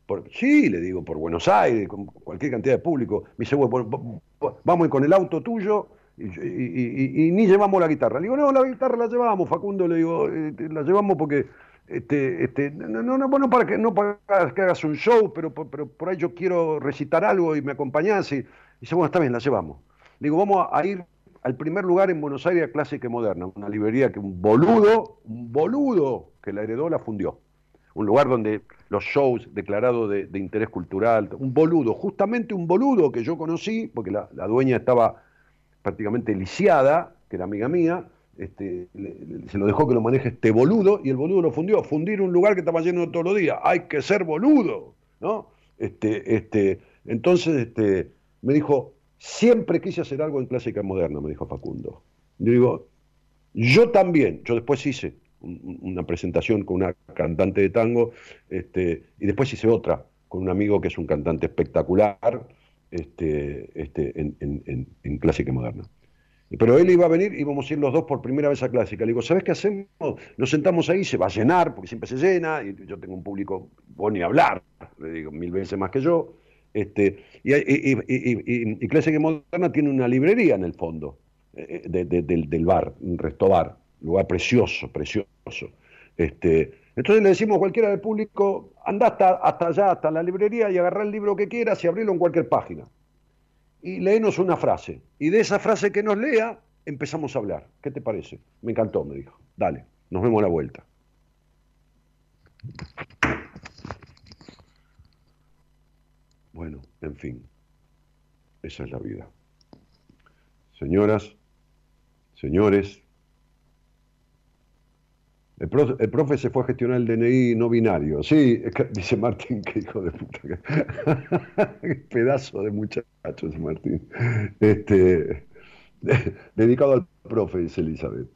[SPEAKER 2] por... Sí, le digo, por Buenos Aires, con cualquier cantidad de público. Me dice, bueno, vamos con el auto tuyo y ni llevamos la guitarra. Le digo, no, la guitarra la llevamos, Facundo, le digo, eh, la llevamos porque... Este, este, no, no, no, bueno, para que no para que hagas un show, pero, pero por ahí yo quiero recitar algo y me acompañás. Y, y dice, bueno, está bien, la llevamos. Le digo, vamos a ir al primer lugar en Buenos Aires, Clásica y Moderna, una librería que un boludo, un boludo que la heredó, la fundió. Un lugar donde los shows declarados de, de interés cultural, un boludo, justamente un boludo que yo conocí, porque la, la dueña estaba prácticamente lisiada, que era amiga mía, este, se lo dejó que lo maneje este boludo y el boludo lo fundió. Fundir un lugar que estaba lleno todos los días. Hay que ser boludo, ¿no? Este, este, entonces este, me dijo, siempre quise hacer algo en clásica moderna, me dijo Facundo. Yo digo, yo también, yo después hice un- un- una presentación con una cantante de tango, este, y después hice otra con un amigo que es un cantante espectacular este, este, en, en- en- clásica moderna. Pero él iba a venir, íbamos a ir los dos por primera vez a clásica. Le digo, ¿sabes qué hacemos? Nos sentamos ahí, se va a llenar, porque siempre se llena, y yo tengo un público, vos ni hablar, le digo, mil veces más que yo. Este, y, y, y, Clásica Moderna tiene una librería en el fondo eh, de- de- del, del bar, un restobar, lugar precioso, precioso. Este, entonces le decimos a cualquiera del público, anda hasta, hasta allá, hasta la librería y agarrá el libro que quieras y abrilo en cualquier página y léenos una frase. Y de esa frase que nos lea, empezamos a hablar. ¿Qué te parece? Me encantó, me dijo. Dale, nos vemos a la vuelta. Bueno, en fin, esa es la vida. Señoras, señores, el, profe se fue a gestionar el DNI no binario. Sí, dice Martín, qué hijo de puta. Qué [laughs] pedazo de muchacho ese Martín. Este, [laughs] dedicado al profe, dice Elizabeth.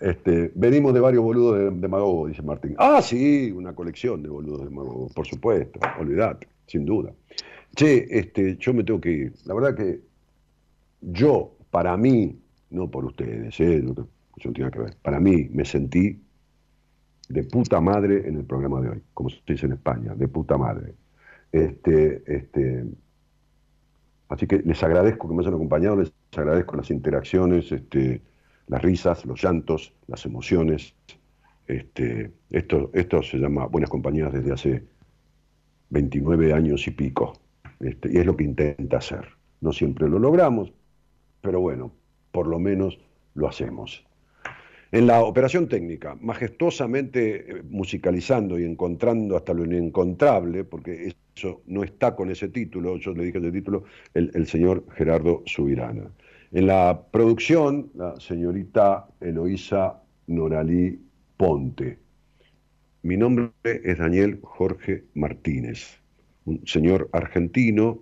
[SPEAKER 2] Este, venimos de varios boludos de, de dice Martín. Ah, sí, una colección de boludos de Magogo, por supuesto, olvidate, sin duda. Che, este, yo me tengo que ir. La verdad que yo, para mí, no por ustedes, eh, yo no tiene que ver, para mí me sentí de puta madre en el programa de hoy, como se dice en España, de puta madre. Este, este, así que les agradezco que me hayan acompañado, les agradezco las interacciones, este, las risas, los llantos, las emociones. Este, esto, esto se llama Buenas Compañías desde hace 29 años y pico. Este, y es lo que intenta hacer. No siempre lo logramos, pero bueno, por lo menos lo hacemos. En la operación técnica, majestuosamente eh, musicalizando y encontrando hasta lo inencontrable, porque eso no está con ese título, yo le dije ese título, el, señor Gerardo Subirana. En la producción, la señorita Eloísa Noralí Ponte. Mi nombre es Daniel Jorge Martínez, un señor argentino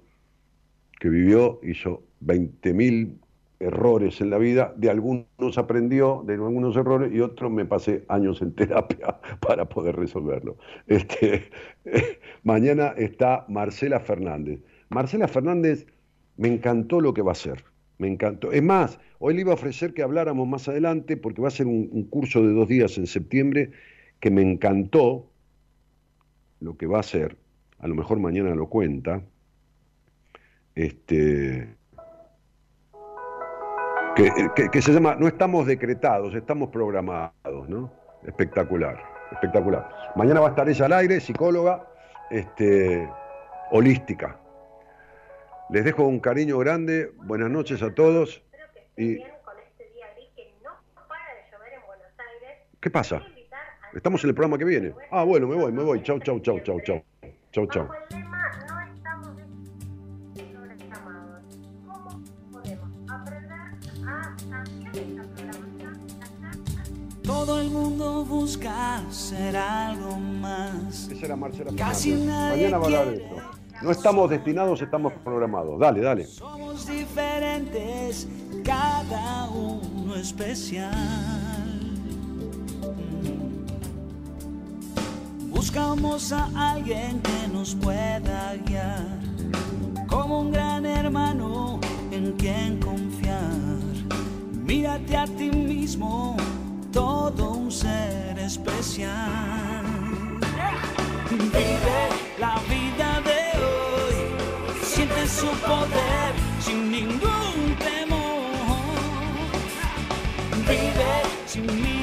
[SPEAKER 2] que vivió, hizo 20.000 errores en la vida, de algunos aprendió, de algunos errores, y otros me pasé años en terapia [laughs] para poder resolverlo. Este, [laughs] mañana está Marcela Fernández. Marcela Fernández me encantó lo que va a hacer, me encantó. Es más, hoy le iba a ofrecer que habláramos más adelante, porque va a ser un, un curso de dos días en septiembre, que me encantó lo que va a hacer, a lo mejor mañana lo cuenta, este, que, se llama No estamos decretados, estamos programados, ¿no? Espectacular, espectacular. Mañana va a estar ella al aire, psicóloga, este, holística. Les dejo un cariño grande, buenas noches a todos. Y... ¿Qué pasa? Estamos en el programa que viene. Ah, bueno, me voy, me voy. Chau, chau, chau, chau, chau. Chau, chau.
[SPEAKER 1] Todo el mundo busca ser algo más.
[SPEAKER 2] Esa era Marcela Casi Mañana va a hablar de esto. No estamos destinados, estamos programados. Dale, dale.
[SPEAKER 1] Somos diferentes, cada uno especial. Buscamos a alguien que nos pueda guiar, como un gran hermano en quien confiar. Mírate a ti mismo todo un ser especial. Vive la vida de hoy, siente su poder sin ningún temor. Vive sin miedo